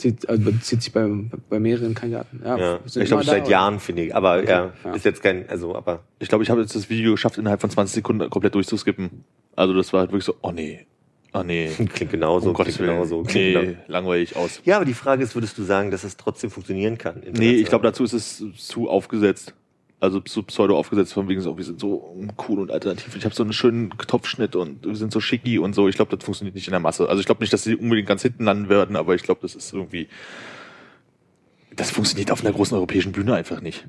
zieht, also bezieht sich bei, bei mehreren Kandidaten. Ja, Ja, ich glaube, seit oder? Jahren finde ich, aber ja, ja. ist jetzt kein, also, aber Ich glaube, ich habe jetzt das Video geschafft, innerhalb von 20 Sekunden komplett durchzuskippen. Also das war halt wirklich so, oh nee, oh nee. klingt genauso, Um klingt genauso. Klingt Nee, genau. langweilig aus. Ja, aber die Frage ist, würdest du sagen, dass es trotzdem funktionieren kann? Nee, ich glaube, dazu ist es zu aufgesetzt. Also zu pseudo aufgesetzt, von wegen so, wir sind so cool und alternativ. Ich habe so einen schönen Topfschnitt und wir sind so schicki und so. Ich glaube, das funktioniert nicht in der Masse. Also ich glaube nicht, dass sie unbedingt ganz hinten landen werden, aber ich glaube, das ist irgendwie. Das funktioniert auf einer großen europäischen Bühne einfach nicht.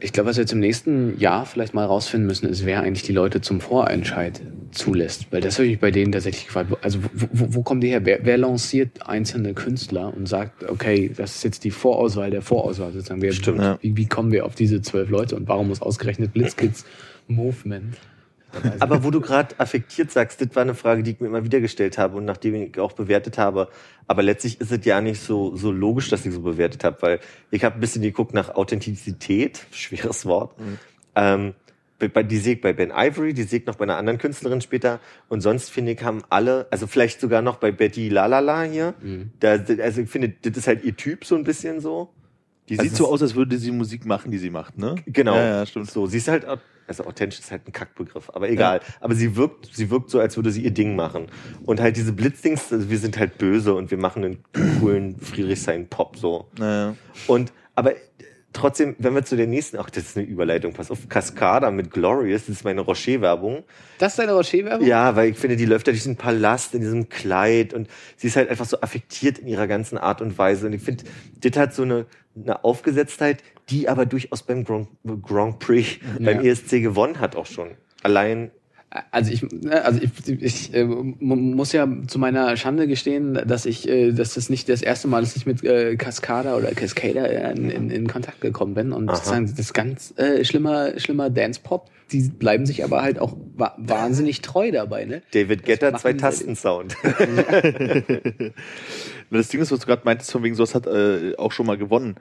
Ich glaube, was wir jetzt im nächsten Jahr vielleicht mal rausfinden müssen, ist, wer eigentlich die Leute zum Vorentscheid zulässt. Weil das habe ich bei denen tatsächlich gefragt. Also wo, wo, wo kommen die her? Wer, wer lanciert einzelne Künstler und sagt, okay, das ist jetzt die Vorauswahl der Vorauswahl sozusagen. Wer, Stimmt. Ja. Wie, wie kommen wir auf diese zwölf Leute und warum muss ausgerechnet Blitzkids Movement? Aber wo du gerade affektiert sagst, das war eine Frage, die ich mir immer wieder gestellt habe und nachdem ich auch bewertet habe. Aber letztlich ist es ja nicht so, so logisch, dass ich so bewertet habe, weil ich habe ein bisschen geguckt nach Authentizität, schweres Wort. Ähm, bei, bei- die sehe ich bei Ben Ivory, die sehe ich noch bei einer anderen Künstlerin später. Und sonst finde ich, haben alle, also vielleicht sogar noch bei Betty Lalala hier. Da, also ich finde, das ist halt ihr Typ so ein bisschen so. Die Also sieht so aus, als würde sie Musik machen, die sie macht, ne? Genau. Ja, ja, stimmt. So, sie ist halt, also authentisch ist halt ein Kackbegriff, aber egal. Aber sie wirkt, sie wirkt so, als würde sie ihr Ding machen. Und halt diese Blitzdings, also wir sind halt böse und wir machen einen coolen Friedrichshain-Pop so. Naja. Und, aber trotzdem, wenn wir zu der nächsten, ach, das ist eine Überleitung, pass auf, Cascada mit Glorious, das ist meine Rocher-Werbung. das ist deine Rocher-Werbung? Ja, weil ich finde, die läuft da durch diesen Palast in diesem Kleid und sie ist halt einfach so affektiert in ihrer ganzen Art und Weise. Und ich finde, das hat so eine, eine Aufgesetztheit, die aber durchaus beim Grand, Grand Prix, beim ESC gewonnen hat auch schon. Allein, Also ich, ne, also ich, ich äh, mu- muss ja zu meiner Schande gestehen, dass ich, äh, dass das nicht das erste Mal ist, dass ich mit äh, Cascada oder Cascada in, in, in Kontakt gekommen bin und Aha. sozusagen das ist ganz äh, schlimmer, schlimmer Dance-Pop. Die bleiben sich aber halt auch wa wahnsinnig treu dabei, ne? David Getter, zwei die Tasten-Sound. Das Ding ist, was du gerade meintest, von wegen sowas hat äh, auch schon mal gewonnen.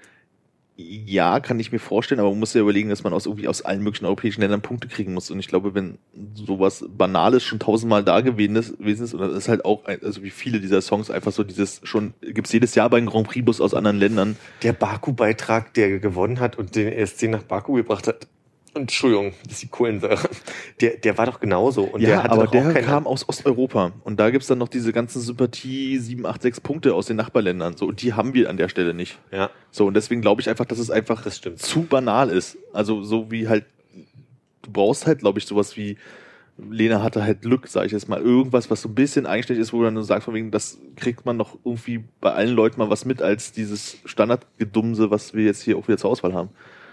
Ja, kann ich mir vorstellen, aber man muss ja überlegen, dass man aus irgendwie aus allen möglichen europäischen Ländern Punkte kriegen muss. Und ich glaube, wenn sowas Banales schon tausendmal da gewesen ist, und das ist halt auch, also wie viele dieser Songs einfach so dieses schon, gibt's jedes Jahr bei den Grand Prix Bus aus anderen Ländern. Der Baku-Beitrag, der gewonnen hat und den ESC nach Baku gebracht hat. Entschuldigung, das ist die Kohlensäure. Der, der war doch genauso. Und der hatte aber doch der kam aus Osteuropa. Und da gibt's dann noch diese ganzen Sympathie 7, 8, 6 Punkte aus den Nachbarländern. So, und die haben wir an der Stelle nicht. Ja, So, und deswegen glaube ich einfach, dass es einfach Das stimmt. zu banal ist. Also so wie halt, du brauchst halt, glaube ich, sowas wie, Lena hatte halt Glück, sage ich jetzt mal, irgendwas, was so ein bisschen eigenständig ist, wo du dann sagst, von wegen, das kriegt man noch irgendwie bei allen Leuten mal was mit, als dieses Standardgedumse, was wir jetzt hier auch wieder zur Auswahl haben.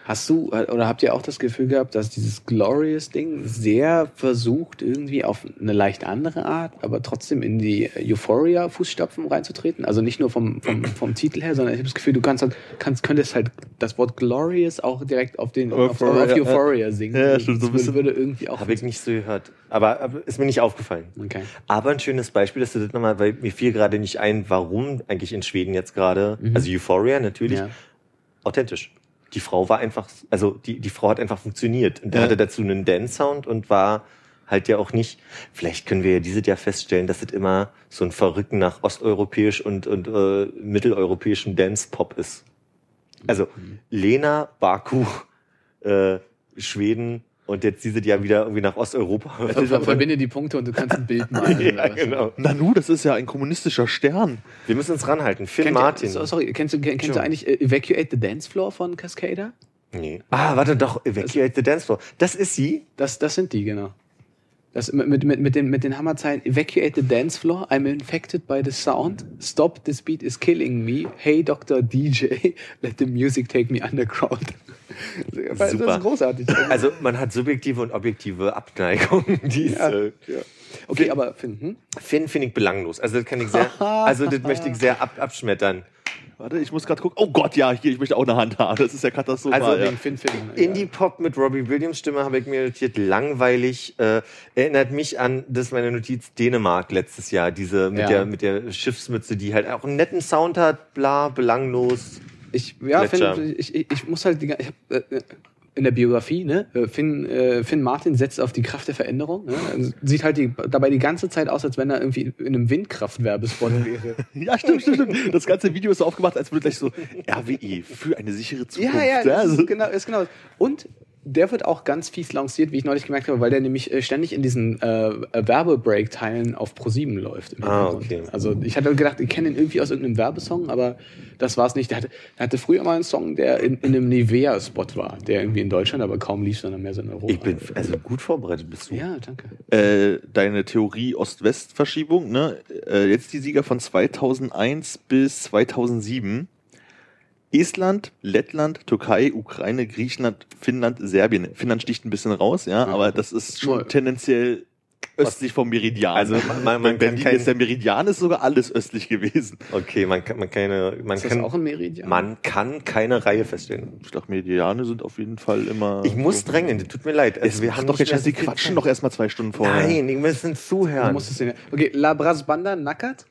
Hast du äh, oder habt ihr auch das Gefühl gehabt, dass dieses Glorious-Ding sehr versucht, irgendwie auf eine leicht andere Art, aber trotzdem in die Euphoria-Fußstapfen reinzutreten? Also nicht nur vom, vom, vom Titel her, sondern ich habe das Gefühl, du kannst, halt, kannst könntest halt das Wort Glorious auch direkt auf den auf, Euphoria, auf Euphoria singen. Ja, stimmt, so ein das bisschen. würde irgendwie auch. habe ich nicht so gehört. Aber, aber ist mir nicht aufgefallen. Okay. Aber ein schönes Beispiel, dass du das nochmal, weil mir fiel gerade nicht ein, warum eigentlich in Schweden jetzt gerade, also Euphoria natürlich, Ja. authentisch. Die Frau war einfach, also die, die Frau hat einfach funktioniert. Und der Ja. hatte dazu einen Dance-Sound und war halt ja auch nicht, vielleicht können wir ja dieses Jahr feststellen, dass es immer so ein Verrücken nach osteuropäisch und, und äh, mitteleuropäischem Dance-Pop ist. Also Lena, Baku, äh, Schweden und jetzt dieses Jahr wieder irgendwie nach Osteuropa. Also ver- verbinde die Punkte und du kannst ein Bild malen. ja, oder was. genau. Nanu, das ist ja ein kommunistischer Stern. Wir müssen uns ranhalten. Finn Kennt Martin. Ihr, so- sorry, kennst du, kennst du eigentlich äh, Evacuate the Dance Floor von Cascada? Nee. Ah, warte doch, Evacuate the Dance Floor. Das ist sie? Das, das sind die, genau. Das, mit, mit, mit, den, mit den Hammerzeilen Evacuate the dance floor, I'm infected by the sound, stop, this beat is killing me, hey Dr. DJ, let the music take me underground. Das Super. ist großartig. Also man hat subjektive und objektive Abneigung. Die ist, Ja, äh, Okay, aber Finn, hm? Finn finde ich belanglos. Also das kann ich sehr, also das möchte ich sehr ab, abschmettern. Warte, ich muss gerade gucken. Oh Gott, ja, hier, ich möchte auch eine Hand haben. Das ist ja katastrophal. Also ja. Wegen Finn Finn. Indie-Pop mit Robbie Williams Stimme habe ich mir notiert. Langweilig. Äh, erinnert mich an, das ist meine Notiz, Dänemark letztes Jahr. Diese mit, Ja. der, mit der Schiffsmütze, die halt auch einen netten Sound hat, bla, belanglos. Ich, ja. Finn, ich, ich, ich muss halt, die, ich hab, äh, in der Biografie, ne, äh, Finn, äh, Finn Martin setzt auf die Kraft der Veränderung. Ne? Also Sieht halt die, dabei die ganze Zeit aus, als wenn er irgendwie in einem Windkraftwerbespot wäre. Ja, stimmt, stimmt, stimmt. Das ganze Video ist so aufgemacht, als würde gleich so RWE für eine sichere Zukunft. ja, ja, also, ist genau, ist genau. Und der wird auch ganz fies lanciert, wie ich neulich gemerkt habe, weil der nämlich äh, ständig in diesen äh, Werbebreak-Teilen auf Pro7 läuft. Ah, okay. Also ich hatte gedacht, ich kenne ihn irgendwie aus irgendeinem Werbesong, aber das war es nicht. Der hatte, der hatte früher mal einen Song, der in, in einem Nivea-Spot war, der irgendwie in Deutschland aber kaum lief, sondern mehr so in Europa. Ich bin also gut vorbereitet bist du. ja, danke. äh, deine Theorie Ost-West-Verschiebung, ne? Äh, jetzt die Sieger von 2001 bis 2007. Estland, Lettland, Türkei, Ukraine, Griechenland, Finnland, Serbien. Finnland sticht ein bisschen raus, ja, aber das ist schon tendenziell östlich vom Meridian. Also man- man- Berlin kein- ist der Meridian ist sogar alles östlich gewesen. Okay, man kann, man keine, man Ist kann, auch ein Meridian? man kann keine Reihe feststellen. Ich dachte, Meridiane sind auf jeden Fall immer. Ich muss drängen, das tut mir leid. Also wir haben doch jetzt, so viel quatschen doch erstmal zwei Stunden vorher. Nein, wir müssen Du zuhören. musst es sehen. Okay, La Brasbanda Nackert.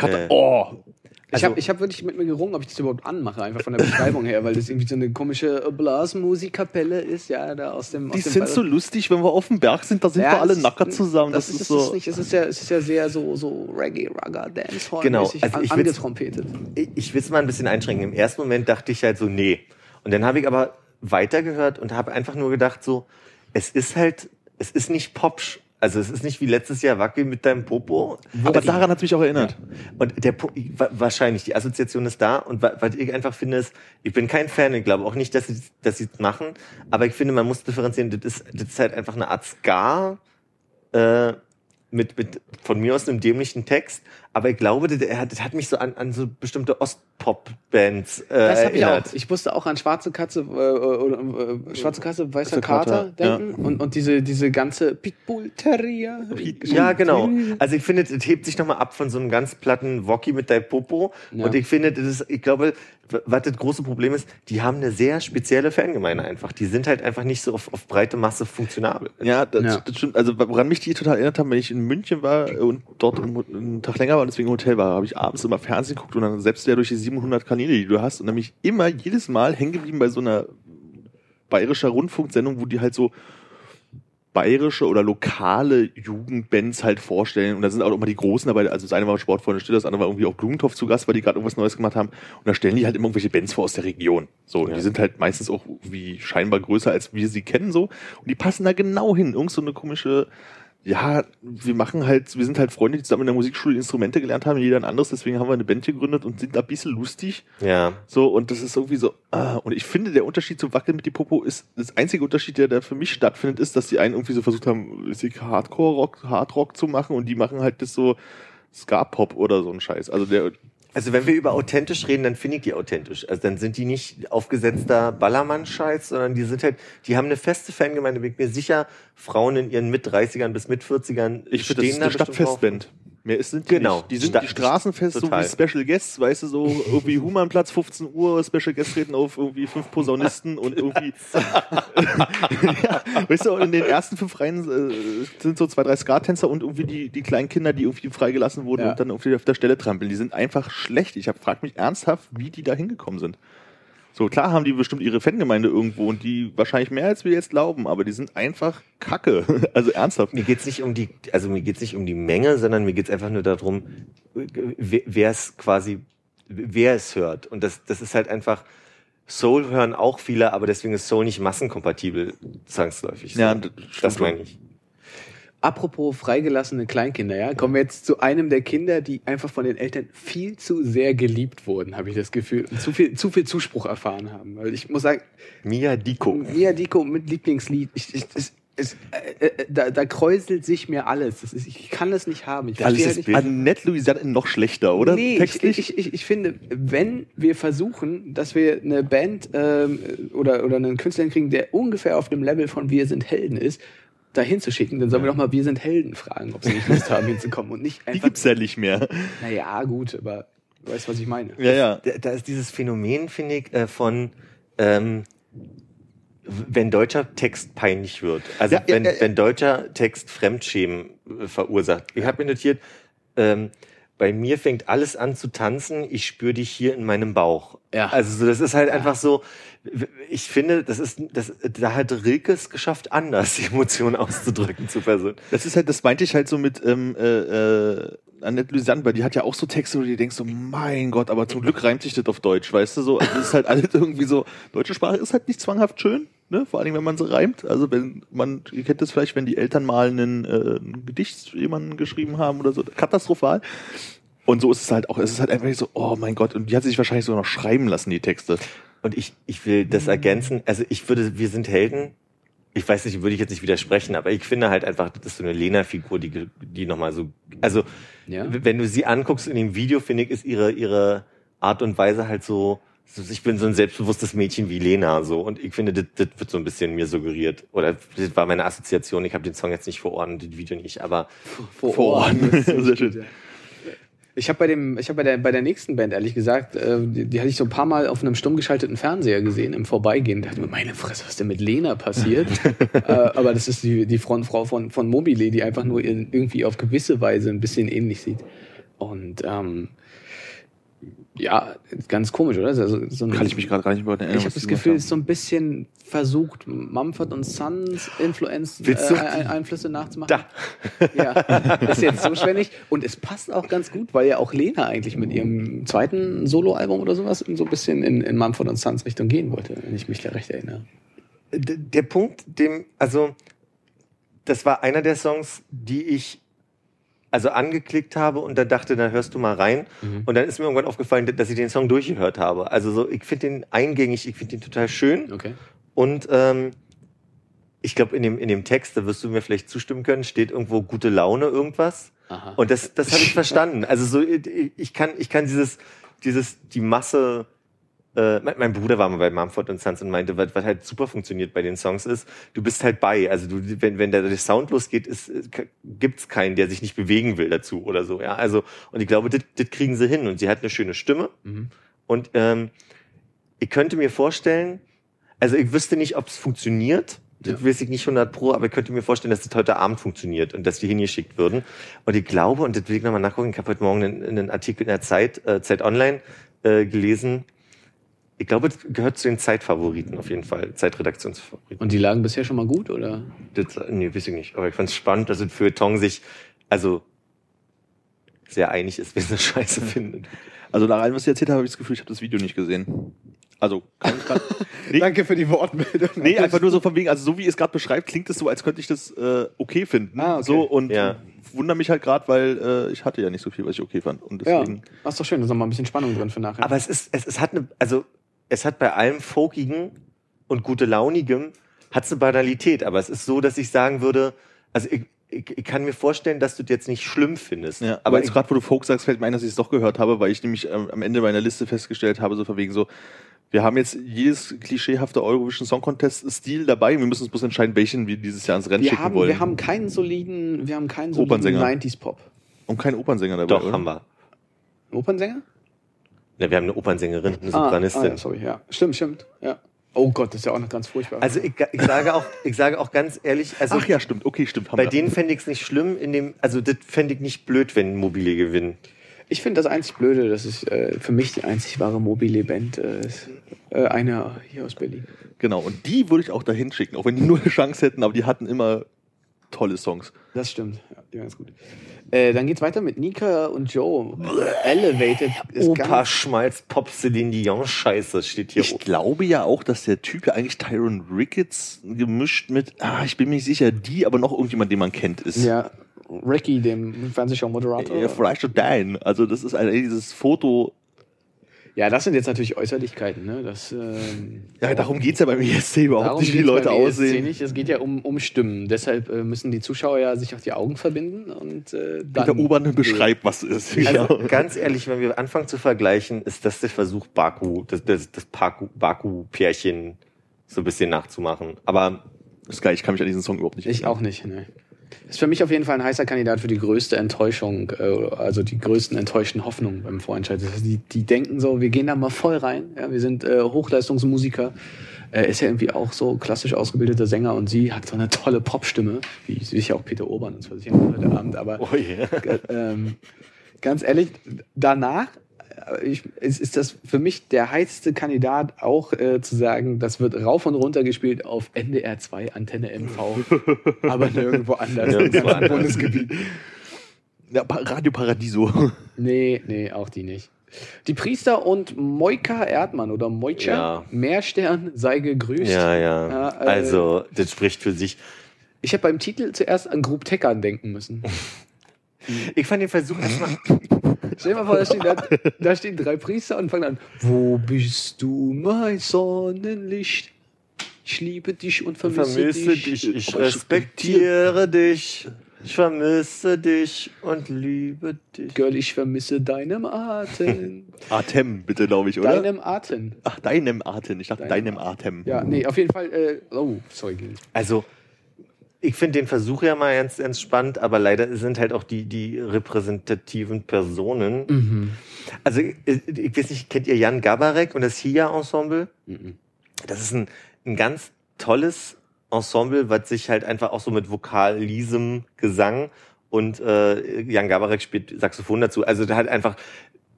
Äh, oh, Ich Also- habe ich hab wirklich mit mir gerungen, ob ich das überhaupt anmache, einfach von der Beschreibung her, weil das irgendwie so eine komische Blasmusikkapelle ist, ja, da aus dem. die aus dem sind so lustig, wenn wir auf dem Berg sind, da sind Ja, wir alle nackert zusammen. Das, Das, ist, ist das so. nicht. Es ist ja, es ist ja sehr so, so Reggae, Ragga, Dancehall Genau, also an, ich will's- angetrompetet. ich, ich will es mal ein bisschen einschränken. Im ersten Moment dachte ich halt so, nee. Und dann habe ich aber weitergehört und habe einfach nur gedacht so, es ist halt, es ist nicht Pop. Also es ist nicht wie letztes Jahr Wackel mit deinem Popo. aber daran hat mich auch erinnert. Und der Po- wa- wahrscheinlich, die Assoziation ist da. Und wa- was ich einfach finde, ist, ich bin kein Fan, ich glaube auch nicht, dass sie dass es machen, aber ich finde, man muss differenzieren, das ist, das ist halt einfach eine Art Ska äh, mit, mit von mir aus einem dämlichen Text. Aber ich glaube, das, er hat, das hat mich so an, an so bestimmte Ostpop-Bands äh, Das habe ich auch. Ich musste auch an Schwarze Katze, äh, oder, äh, Schwarze Katze, Weißer Kater, Kater, denken. Und, und diese, diese ganze Pitbull Terrier. Ja, genau. Also ich finde, das hebt sich nochmal ab von so einem ganz platten Wokki mit dein Popo. Ja. Und ich finde, das ist, ich glaube, was das große Problem ist, die haben eine sehr spezielle Fangemeinde einfach. Die sind halt einfach nicht so auf, auf breite Masse funktionabel. Ja, das, Ja. das stimmt. Also woran mich die total erinnert haben, wenn ich in München war und dort einen, einen Tag länger war und deswegen im Hotel war, habe ich abends immer Fernsehen geguckt und dann selbst ja durch die 700 Kanäle, die du hast und dann bin ich immer jedes Mal hängen geblieben bei so einer bayerischer Rundfunksendung, wo die halt so bayerische oder lokale Jugendbands halt vorstellen. Und da sind auch immer die Großen dabei. Also das eine war Sportfreunde Still, das andere war irgendwie auch Blumentopf zu Gast, weil die gerade irgendwas Neues gemacht haben. Und da stellen die halt immer irgendwelche Bands vor aus der Region. So, Ja. die sind halt meistens auch wie scheinbar größer, als wir sie kennen, so. Und die passen da genau hin. Irgend so eine komische, ja, wir machen halt, wir sind halt Freunde, die zusammen in der Musikschule Instrumente gelernt haben, jeder ein anderes, deswegen haben wir eine Band gegründet und sind da ein bisschen lustig. Ja. So, und das ist irgendwie so, ah, und ich finde, der Unterschied zu Wackeln mit die Popo ist, das einzige Unterschied, der da für mich stattfindet, ist, dass die einen irgendwie so versucht haben, sich Hardcore-Rock, Hardrock zu machen und die machen halt das so Ska-Pop oder so ein Scheiß. Also der, Also wenn wir über authentisch reden, dann finde ich die authentisch. Also dann sind die nicht aufgesetzter Ballermann-Scheiß, sondern die sind halt, die haben eine feste Fangemeinde. Bin ich mir sicher, Frauen in ihren Mit-30ern bis Mit-40ern ich finde, das ist da eine bestimmt Stadtfestband. Mehr ist sind die Genau. nicht. Die sind Sta- die Straßenfest, total. so wie Special Guests, weißt du, so irgendwie Humanplatz, 15 Uhr, Special Guests treten auf irgendwie fünf Posaunisten und irgendwie, ja, weißt du, in den ersten fünf Reihen äh, sind so zwei, drei Skattänzer und irgendwie die, die kleinen Kinder, die irgendwie freigelassen wurden Ja. und dann irgendwie auf der Stelle trampeln. Die sind einfach schlecht. Ich hab, frag mich ernsthaft, wie die da hingekommen sind. So, klar haben die bestimmt ihre Fangemeinde irgendwo und die wahrscheinlich mehr als wir jetzt glauben, aber die sind einfach kacke. Also ernsthaft. Mir geht's nicht um die, also mir geht's nicht um die Menge, sondern mir geht's einfach nur darum, wer es quasi, wer es hört. Und das, das ist halt einfach, Soul hören auch viele, aber deswegen ist Soul nicht massenkompatibel, zwangsläufig. Ja, das das meine ich. Apropos freigelassene Kleinkinder, ja, kommen wir jetzt zu einem der Kinder, die einfach von den Eltern viel zu sehr geliebt wurden, habe ich das Gefühl, und zu viel, zu viel Zuspruch erfahren haben. Weil ich muss sagen, Mia Diko. Mia Dico mit Lieblingslied, ich, ich, es, es, äh, äh, da, da kräuselt sich mir alles. Das ist, ich kann das nicht haben. Ich Alles ist halt nicht, Annette Louisiane noch schlechter, oder? Nee, ich, ich, ich, ich finde, wenn wir versuchen, dass wir eine Band ähm, oder, oder einen Künstler kriegen, der ungefähr auf dem Level von Wir sind Helden ist, da hinzuschicken, dann sollen wir doch mal Wir sind Helden fragen, ob sie nicht Lust haben hinzukommen und nicht die einfach. gibt's ja nicht mehr. Naja, gut, aber Du weißt, was ich meine. Ja, ja. Da, da ist dieses Phänomen, finde ich, äh, von ähm, wenn deutscher Text peinlich wird. Also ja, wenn, ja, ja. wenn deutscher Text Fremdschämen äh, verursacht. Ich habe mir notiert, ähm, bei mir fängt alles an zu tanzen, ich spüre dich hier in meinem Bauch. Ja. Also so, das ist halt einfach so, ich finde, das ist, das, da hat Rilke es geschafft, anders die Emotionen auszudrücken zu Personen. Das ist halt, das meinte ich halt so mit ähm, äh, äh, Annette Louisiane, weil die hat ja auch so Texte, wo du dir denkst so, mein Gott, aber zum Glück reimt sich das auf Deutsch, weißt du so. Also das ist halt alles irgendwie so, deutsche Sprache ist halt nicht zwanghaft schön, ne? Vor allem, wenn man sie reimt. Also wenn man, ihr kennt das vielleicht, wenn die Eltern mal einen, äh, ein Gedicht jemanden geschrieben haben oder so, katastrophal. Und so ist es halt auch, es ist halt einfach nicht so, oh mein Gott, und die hat sich wahrscheinlich sogar noch schreiben lassen, die Texte. Und ich, ich will das ergänzen. Also ich würde, wir sind Helden. Ich weiß nicht, würde ich jetzt nicht widersprechen, aber ich finde halt einfach, das ist so eine Lena-Figur, die, die nochmal so, also, Ja. wenn du sie anguckst in dem Video, finde ich, ist ihre, ihre Art und Weise halt so, ich bin so ein selbstbewusstes Mädchen wie Lena, so. Und ich finde, das, das wird so ein bisschen mir suggeriert. Oder das war meine Assoziation. Ich habe den Song jetzt nicht vor Ohren, das Video nicht, aber Vor, Ort. Schön. ja. Ich habe bei dem, ich habe bei der bei der nächsten Band ehrlich gesagt, äh, die, die hatte ich so ein paar Mal auf einem stumm geschalteten Fernseher gesehen im Vorbeigehen. Da dachte ich mir, meine Fresse, was ist denn mit Lena passiert? äh, aber das ist die die Frontfrau von von Mobile, die einfach nur in, irgendwie auf gewisse Weise ein bisschen ähnlich sieht. Und ähm, ja, ganz komisch, oder? Also, so ein, Kann ich mich gerade gar nicht mehr erinnern. ich habe das Gefühl, es ist so ein bisschen versucht, Mumford und Sons Influenzen, äh, Willst du- Ein- Einflüsse nachzumachen. da. Ja, ist jetzt so schwellig. Und es passt auch ganz gut, weil ja auch Lena eigentlich mit ihrem zweiten Soloalbum oder sowas so ein bisschen in, in Mumford und Sons Richtung gehen wollte, wenn ich mich da recht erinnere. D- der Punkt, dem, also, das war einer der Songs, die ich also angeklickt habe und dann dachte, da hörst du mal rein. Und dann ist mir irgendwann aufgefallen, dass ich den Song durchgehört habe. Also so, ich finde den eingängig, ich finde den total schön. Okay. Und ähm, ich glaube, in dem, in dem Text, da wirst du mir vielleicht zustimmen können, steht irgendwo gute Laune irgendwas. Aha. Und das, das habe ich verstanden. Also so, ich ich kann, ich kann dieses, dieses, die Masse. Äh, mein, Bruder war mal bei Mumford und Sons und meinte, was, was halt super funktioniert bei den Songs ist, du bist halt bei. Also du, wenn, wenn der, Sound losgeht, ist, ist, gibt's keinen, der sich nicht bewegen will dazu oder so. Ja, also und ich glaube, das das kriegen sie hin. Und sie hat eine schöne Stimme. Mhm. Und ähm, ich könnte mir vorstellen, also ich wüsste nicht, ob es funktioniert. Das Ja. weiß ich nicht 100 pro, aber ich könnte mir vorstellen, dass das heute Abend funktioniert und dass die hingeschickt würden. Und ich glaube, und das will ich nochmal nachgucken, ich habe heute Morgen einen, einen Artikel in der Zeit, äh, Zeit Online äh, gelesen. Ich glaube, das gehört zu den Zeitfavoriten auf jeden Fall, Zeitredaktionsfavoriten. Und die lagen bisher schon mal gut, oder? Das, nee, weiß ich nicht. Aber ich fand es spannend, dass es für Tong sich, also sehr einig ist, wer es scheiße findet. Also nach allem, was ich erzählt habe, habe ich das Gefühl, ich habe das Video nicht gesehen. Also, kann ich grad, nee, Danke für die Wortmeldung. nee, einfach nur so von wegen, also so wie ihr es gerade beschreibt, klingt es so, als könnte ich das äh, okay finden. Ah, okay. So und Ja. wundere mich halt gerade, weil äh, ich hatte ja nicht so viel, was ich okay fand. Und Ja, deswegen. das ist doch schön, da ist noch mal ein bisschen Spannung drin für nachher. Aber es ist, es, es hat eine, also es hat bei allem Folkigen und gute Launigem hat es eine Banalität, aber es ist so, dass ich sagen würde, also ich, ich, ich kann mir vorstellen, dass du das jetzt nicht schlimm findest. Ja, aber jetzt gerade, wo du Folk sagst, fällt mir ein, dass ich es doch gehört habe, weil ich nämlich ähm, am Ende meiner Liste festgestellt habe, so von wegen so, wir haben jetzt jedes klischeehafte Eurovision Song Contest Stil dabei. Wir müssen uns bloß entscheiden, welchen wir dieses Jahr ins Rennen wir schicken haben, wollen. wir haben keinen soliden, wir haben keinen soliden Opernsänger. 90s Pop. und keinen Opernsänger dabei. doch, oder? haben wir. Opernsänger? Ja, wir haben eine Opernsängerin, eine Ah, Sopranistin. Ah, ja, sorry, ja. Stimmt, stimmt. Ja. Oh Gott, das ist ja auch noch ganz furchtbar. Also ich, ich sage auch, ich sage auch ganz ehrlich, also Ach ja, stimmt. Okay, stimmt. Bei wir. denen fände ich es nicht schlimm, in dem, also das fände ich nicht blöd, wenn Mobile gewinnen. Ich finde das einzig Blöde, das ist äh, für mich die einzig wahre mobile Band, äh, ist, äh, eine hier aus Berlin. Genau. Und die würde ich auch dahin schicken, auch wenn die nur eine Chance hätten, aber die hatten immer tolle Songs. Das stimmt, ja, die waren ganz gut. Äh, dann geht's weiter mit Nika und Joe. Elevated ist Opa Schmalz Pop Celine Dion Scheiße steht hier. Ich glaube ja auch, dass der Typ ja eigentlich Tyron Ricketts gemischt mit, ah, ich bin mir nicht sicher, die, aber noch irgendjemand, den man kennt, ist. ja, Ricky, dem Fernsehshow-Moderator. Ja, vielleicht schon dein. Also das ist ein, dieses Foto. Ja, das sind jetzt natürlich Äußerlichkeiten, ne? Das, ähm, Ja, darum geht's ja beim ESC überhaupt nicht, wie die Leute aussehen. Nicht. Es geht ja um, um Stimmen. Deshalb äh, müssen die Zuschauer ja sich auch die Augen verbinden und äh, dann. Der Oberne beschreibt, was es ist. Also ganz ehrlich, wenn wir anfangen zu vergleichen, ist das der Versuch, Baku, das, das, das Baku- Baku-Pärchen so ein bisschen nachzumachen. Aber Das ist geil, ich kann mich an diesen Song überhaupt nicht Ich erinnern. auch nicht, ne. Ist für mich auf jeden Fall ein heißer Kandidat für die größte Enttäuschung, äh, also die größten enttäuschten Hoffnungen beim Vorentscheid. Die, die denken so, wir gehen da mal voll rein. Ja, wir sind äh, Hochleistungsmusiker. Er ist ja irgendwie auch so klassisch ausgebildeter Sänger und sie hat so eine tolle Popstimme, wie sicher auch Peter Urban uns versichern heute Abend. Aber Oh yeah. äh, ähm, ganz ehrlich, danach ich, ist, ist das für mich der heißeste Kandidat auch äh, zu sagen, das wird rauf und runter gespielt auf NDR 2 Antenne MV, aber nirgendwo anders im anders. Bundesgebiet. Ja, Radio Paradiso. Nee, nee, auch die nicht. Die Priester und Moika Erdmann oder Moicha Ja. Meerstern sei gegrüßt. Ja, ja. Ja, äh, also, das spricht für sich. Ich habe beim Titel zuerst an Grub Teckern denken müssen. Ich fand den Versuch erstmal. Stell dir mal vor, da stehen, da, da stehen drei Priester und fangen an. Wo bist du, mein Sonnenlicht? Ich liebe dich und vermisse, vermisse dich. dich, ich respektiere dich. Ich vermisse dich und liebe dich. Girl, ich vermisse deinem Atem. Atem, bitte, glaube ich, oder? deinem Atem. Ach, deinem Atem. Ich dachte, Deinem deinem Atem. Ja, nee, auf jeden Fall. Äh, oh, sorry, Gil. Also, ich finde den Versuch ja mal ganz, ganz spannend, aber leider sind halt auch die, die repräsentativen Personen. Mhm. Also, ich, ich weiß nicht, kennt ihr Jan Gabarek und das HIA-Ensemble? Mhm. Das ist ein, ein ganz tolles Ensemble, was sich halt einfach auch so mit Vokal, Liesem, Gesang und äh, Jan Gabarek spielt Saxophon dazu. Also hat einfach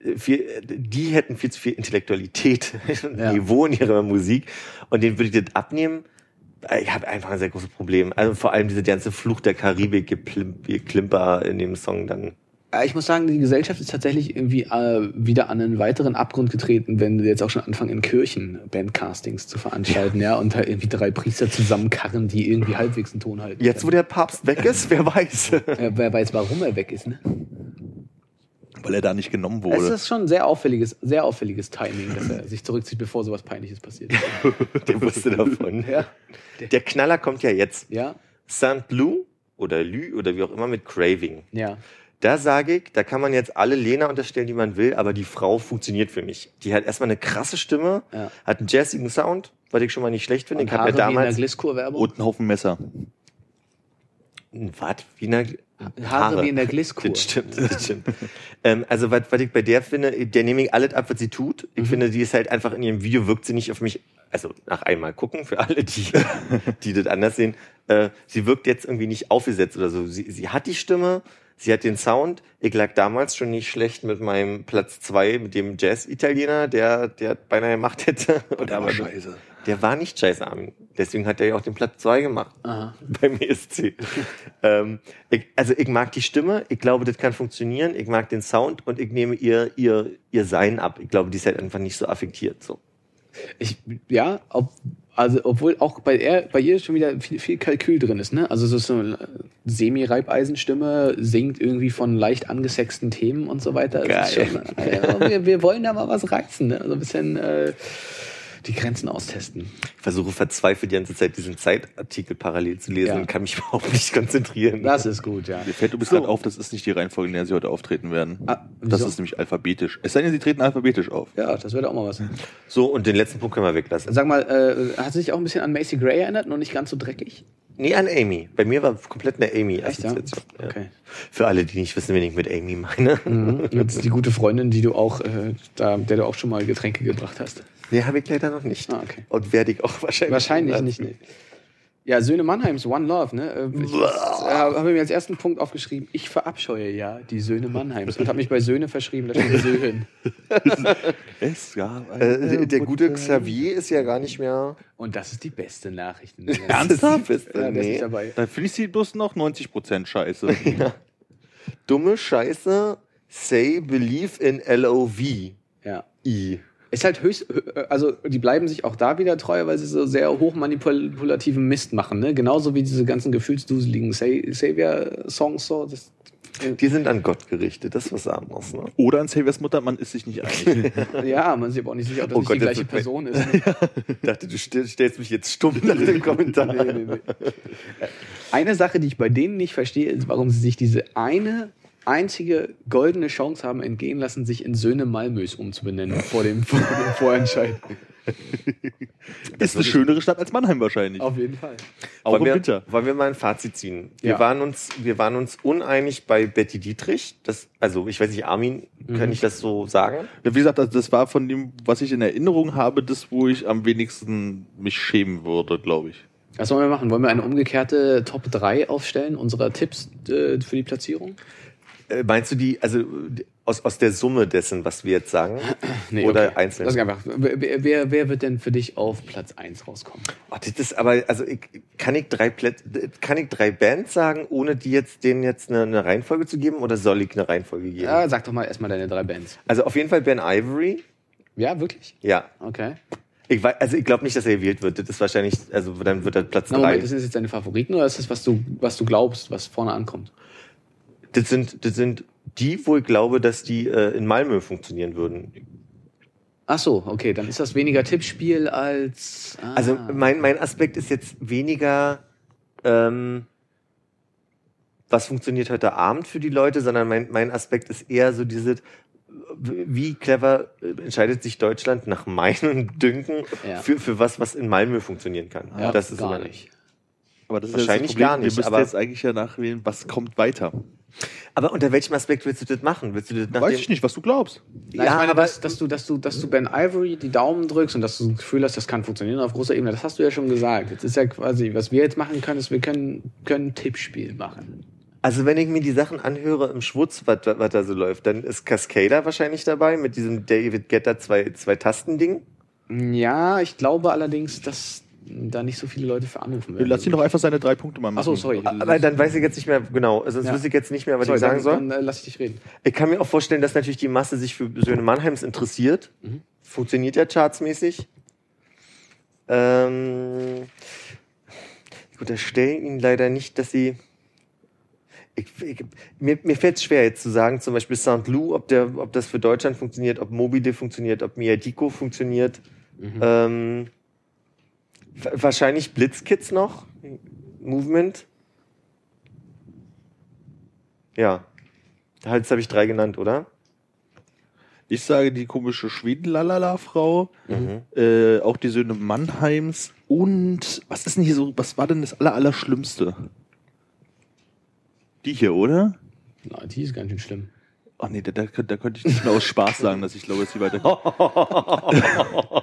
äh, viel, die hätten viel zu viel Intellektualität, Ja. Niveau in ihrer Musik und den würde ich das abnehmen. Ich habe einfach ein sehr großes Problem. Also vor allem diese ganze Fluch der Karibik Geklimper in dem Song dann. Äh, Ich muss sagen, die Gesellschaft ist tatsächlich irgendwie äh, wieder an einen weiteren Abgrund getreten, wenn wir jetzt auch schon anfangen, in Kirchen Bandcastings zu veranstalten, ja, und halt irgendwie drei Priester zusammenkarren, die irgendwie halbwegs einen Ton halten. Jetzt, wo der Papst weg ist, wer weiß. äh, wer weiß, warum er weg ist, ne? Weil er da nicht genommen Es wurde. ist schon ein sehr auffälliges, sehr auffälliges Timing, dass er sich zurückzieht, bevor sowas Peinliches passiert. der wusste davon. ja. Der Knaller kommt ja jetzt. Ja, St. Lou oder Lü oder wie auch immer mit Craving. ja. Da sage ich, da kann man jetzt alle Lena unterstellen, die man will, aber die Frau funktioniert für mich. Die hat erstmal eine krasse Stimme, Ja. hat einen jazzigen Sound, was ich schon mal nicht schlecht finde. Und Ich habe ja wie in der damals Gliskur-Werbung. Und ein Haufen Messer. was wie eine Haare wie in der Gliskur. Das stimmt, das stimmt. ähm, also was, was ich bei der finde, der nehme ich alles ab, was sie tut. Ich finde, die ist halt einfach in ihrem Video wirkt sie nicht auf mich. Also nach einmal gucken für alle, die die das anders sehen. Äh, sie wirkt jetzt irgendwie nicht aufgesetzt oder so. Sie, sie hat die Stimme, sie hat den Sound. Ich lag damals schon nicht schlecht mit meinem Platz zwei mit dem Jazz-Italiener, der der beinahe gemacht hätte. Und Der war scheiße. der war nicht scheiße, Armin. Deswegen hat er ja auch den Platz zwei gemacht Aha. beim ESC. ähm, ich, also ich mag die Stimme, ich glaube, das kann funktionieren, ich mag den Sound und ich nehme ihr, ihr, ihr Sein ab. Ich glaube, die ist halt einfach nicht so affektiert. So. Ich, ja, ob, also obwohl auch bei ihr, bei ihr schon wieder viel, viel Kalkül drin ist, ne? Also so eine Semi-Reibeisenstimme, singt irgendwie von leicht angesexten Themen und so weiter. Geil. Schon, ja, wir, wir wollen da mal was reizen, ne? Also ein bisschen äh, die Grenzen austesten. Ich versuche verzweifelt die ganze Zeit diesen Zeitartikel parallel zu lesen Ja. und kann mich überhaupt nicht konzentrieren. Das ist gut, ja. Mir fällt übrigens So. gerade auf, das ist nicht die Reihenfolge, in der sie heute auftreten werden. Ah, das ist nämlich alphabetisch. Es sei denn, sie treten alphabetisch auf. Ja, das wäre auch mal was. So, und den letzten Punkt können wir weglassen. Sag mal, äh, hat sie sich auch ein bisschen an Macy Gray erinnert, noch nicht ganz so dreckig? Nee, an Amy. Bei mir war komplett eine? Amy-Assoziation. Ja. Okay. Für alle, die nicht wissen, wen ich mit Amy meine. Mhm. Jetzt die gute Freundin, die du auch, äh, da, der du auch schon mal Getränke gebracht hast. Nee, habe ich leider noch nicht. Ah, okay. Und werde ich auch wahrscheinlich Wahrscheinlich nicht, nee. Ja, Söhne Mannheims, One Love, ne? Äh, Ich äh, habe mir als ersten Punkt aufgeschrieben, ich verabscheue ja die Söhne Mannheims und habe mich bei Söhne verschrieben, da steht Söhen. Es gab Äh, der gute Xavier ist ja gar nicht mehr. Und das ist die beste Nachricht. in der ganzen- Ernsthaft? Beste. Ja, nee. nicht dabei. Dann finde ich sie bloß noch 90% scheiße. Dumme Scheiße. Say believe in LOV. Ja. I. Ist halt höchst, also die bleiben sich auch da wieder treu, weil sie so sehr hochmanipulativen Mist machen, ne? Genauso wie diese ganzen gefühlsduseligen Sa- Savior-Songs so. Das, Die sind an Gott gerichtet. Das ist was anderes. Ne? Oder an Saviors Mutter, man ist sich nicht einig. ja, man ist sich aber auch nicht sicher, ob das Oh nicht Gott, die gleiche Person ist. Ne? Ich dachte, du stell- stellst mich jetzt stumm nach dem Kommentar. Nee, nee, nee. Eine Sache, die ich bei denen nicht verstehe, ist, warum sie sich diese eine einzige goldene Chance haben entgehen lassen, sich in Söhne Malmös umzubenennen vor dem, vor dem Vorentscheid. Ist eine schönere Stadt als Mannheim wahrscheinlich. Auf jeden Fall. Auch wollen im wir, Winter. Wollen wir mal ein Fazit ziehen? Wir Ja. waren uns, wir waren uns uneinig bei Betty Dietrich. Das, also ich weiß nicht, Armin, kann ich das so sagen? Ja, Wie gesagt, also das war von dem, was ich in Erinnerung habe, das, wo ich am wenigsten mich schämen würde, glaube ich. Was wollen wir machen? Wollen wir eine umgekehrte Top 3 aufstellen, unserer Tipps äh, für die Platzierung? Äh, meinst du die, also aus, aus der Summe dessen, was wir jetzt sagen? Oder einzeln? Lass einfach. Wer, wer, wird denn für dich auf Platz 1 rauskommen? Oh, das ist aber, also ich, kann ich drei Plätze, kann ich drei Bands sagen, ohne die jetzt denen jetzt eine, eine Reihenfolge zu geben, oder soll ich eine Reihenfolge geben? Ja, sag doch mal erstmal deine drei Bands. Also auf jeden Fall Ben Ivory. Ja, wirklich? Ja. Okay. Ich weiß, also ich glaube nicht, dass er gewählt wird. Das ist wahrscheinlich, also dann wird er Platz Na, drei. Moment, ist das jetzt deine Favoriten oder ist das, was du, was du glaubst, was vorne ankommt? Das sind, das sind die, wo ich glaube, dass die äh, in Malmö funktionieren würden. Ach so, okay, dann ist das weniger Tippspiel als. Ah. Also mein, mein Aspekt ist jetzt weniger, ähm, was funktioniert heute Abend für die Leute, sondern mein, mein Aspekt ist eher so dieses, wie clever entscheidet sich Deutschland nach meinem Dünken Ja. für, für was, was in Malmö funktionieren kann. ja, das ist gar nicht. Aber das Wahrscheinlich ist ja das Problem. gar nicht, Wir müssen aber- jetzt eigentlich ja nachwählen, was kommt weiter. Aber unter welchem Aspekt willst du das machen? Willst du das nach Weiß dem- ich nicht, was du glaubst. Na, Ja, ich meine, aber dass, dass, du, dass, du, dass du Ben Ivory die Daumen drückst und dass du das Gefühl hast, das kann funktionieren auf großer Ebene, das hast du ja schon gesagt. Jetzt ist ja quasi, was wir jetzt machen können, ist, wir können, können ein Tippspiel machen. Also wenn ich mir die Sachen anhöre im Schwutz, was, was da so läuft, dann ist Cascader wahrscheinlich dabei mit diesem David Getter zwei, zwei Tasten-Ding. Ja, ich glaube allerdings, dass da nicht so viele Leute für anrufen werden. Lass ihn doch einfach seine drei Punkte mal machen. Achso, sorry. Aber dann weiß ich jetzt nicht mehr genau, sonst Ja. wüsste ich jetzt nicht mehr, was sorry, ich sagen dann, soll. Dann äh, lass ich dich reden. Ich kann mir auch vorstellen, dass natürlich die Masse sich für Söhne Mannheims interessiert. Mhm. Funktioniert ja chartsmäßig. Ähm, ich unterstelle Ihnen leider nicht, dass Sie. Ich, ich, mir mir fällt es schwer jetzt zu sagen, zum Beispiel St. Lou, ob, der, ob das für Deutschland funktioniert, ob Mobile funktioniert, ob Miadico funktioniert. Mhm. Ähm, wahrscheinlich Blitzkids noch. Movement. Ja. Jetzt habe ich drei genannt, oder? Ich sage die komische Schweden-Lalala-Frau, Mhm. äh, auch die Söhne Mannheims und was ist denn hier so, was war denn das aller, Allerschlimmste? Die hier, oder? Na, die ist ganz schön schlimm. Ach nee, da, da, da könnte ich nicht mehr aus Spaß sagen, dass ich glaube, dass sie weiter.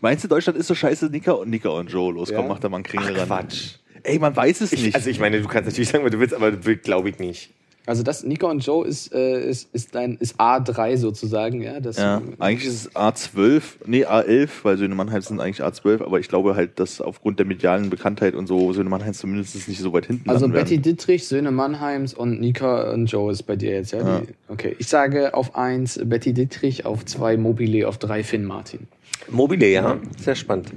Meinst du, Deutschland ist so scheiße? Nika und Nika und Joe, los, komm, Ja. mach da mal einen Kringel Ach, ran. Quatsch. Ey, man weiß es Ich, nicht. also ich meine, du kannst natürlich sagen, was du willst, aber glaube ich nicht. Also das Nico und Joe ist, äh, ist, ist, ein, ist A3 sozusagen, ja. Das, ja, eigentlich ist es A12, nee, A11, weil Söhne Mannheims sind eigentlich A12, aber ich glaube halt, dass aufgrund der medialen Bekanntheit und so Söhne Mannheims zumindest nicht so weit hinten Also Betty werden. Dittrich, Söhne Mannheims und Nika und Joe ist bei dir jetzt, ja? Ja. Die, okay. Ich sage auf eins Betty Dittrich, auf zwei Mobile, auf drei Finn Martin. Mobile, ja. Sehr spannend.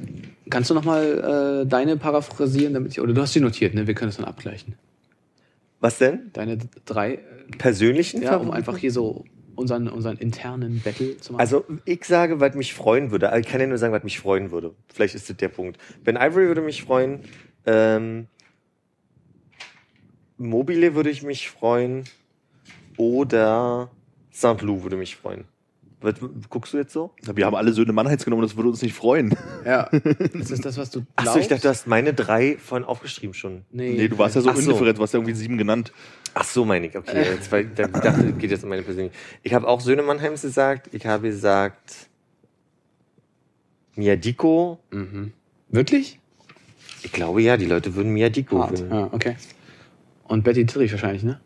Kannst du nochmal äh, deine paraphrasieren, damit ich, oder du hast sie notiert, ne? Wir können es dann abgleichen. Was denn? Deine drei, äh, Persönlichen? ja, um einfach hier so unseren, unseren internen Battle zu machen. Also ich sage, was mich freuen würde. Also Ich kann ja nur sagen, was mich freuen würde. Vielleicht ist das der Punkt. Ben Ivory würde mich freuen. Ähm, Mobile würde ich mich freuen. Oder St. Lou würde mich freuen. Was, guckst du jetzt so? Wir haben alle Söhne Mannheims genommen, das würde uns nicht freuen. ja. Ist das das, was du glaubst? Achso, ich dachte, du hast meine drei von aufgeschrieben schon. Nee, Nee, du warst ja so Ach so. indifferent, du hast ja irgendwie sieben genannt. Ach so, meine ich. Okay, jetzt, weil, ich dachte, geht jetzt um meine persönliche. Ich habe auch Söhne Mannheims gesagt. Ich habe gesagt Miadiko. Mhm. Wirklich? Ich glaube ja, die Leute würden Miadiko Hart. wählen. Ja, okay. Und Betty Dittrich wahrscheinlich, ne?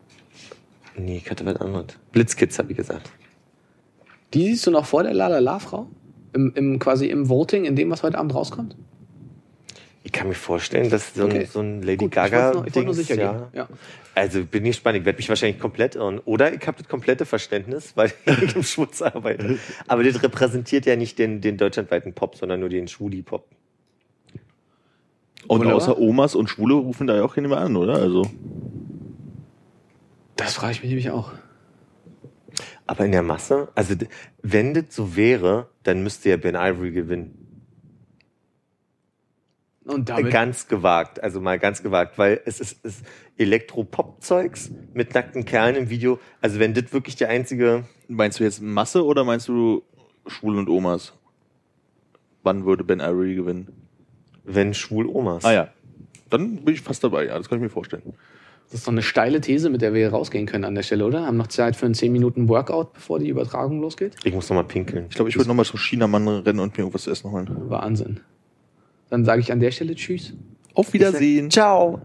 Nee, ich hatte was anderes. Blitzkids, habe ich gesagt. Die siehst du noch vor der La-La-La-Frau? Im, im, quasi im Voting, in dem, was heute Abend rauskommt? Ich kann mir vorstellen, dass so ein, Okay. so ein Lady Gut, ich Gaga ich wollte sicher ja. gehen. Ja. Also bin ich gespannt. Ich werde mich wahrscheinlich komplett irren. Oder ich habe das komplette Verständnis, weil ich im Schwutz arbeite. Aber das repräsentiert ja nicht den, den deutschlandweiten Pop, sondern nur den Schwuli-Pop. Und Wunderbar. außer Omas und Schwule rufen da ja auch keine mehr an, oder? Also. Das frage ich mich nämlich auch. Aber in der Masse, also wenn das so wäre, dann müsste ja Ben Ivory gewinnen. Und damit, Ganz gewagt, also mal ganz gewagt, weil es ist, ist Elektro-Pop-Zeugs mit nackten Kerlen im Video. Also wenn das wirklich der einzige, Meinst du jetzt Masse oder meinst du Schwule und Omas? Wann würde Ben Irie gewinnen? Wenn schwul Omas. Ah ja. Dann bin ich fast dabei, ja, das kann ich mir vorstellen. Das ist doch eine steile These, mit der wir hier rausgehen können an der Stelle, oder? Haben noch Zeit für einen 10 Minuten Workout, bevor die Übertragung losgeht? Ich muss noch mal pinkeln. Ich glaube, ich würde nochmal zum Chinamann rennen und mir irgendwas zu essen holen. Wahnsinn. Dann sage ich an der Stelle Tschüss. Auf Wiedersehen. Ciao.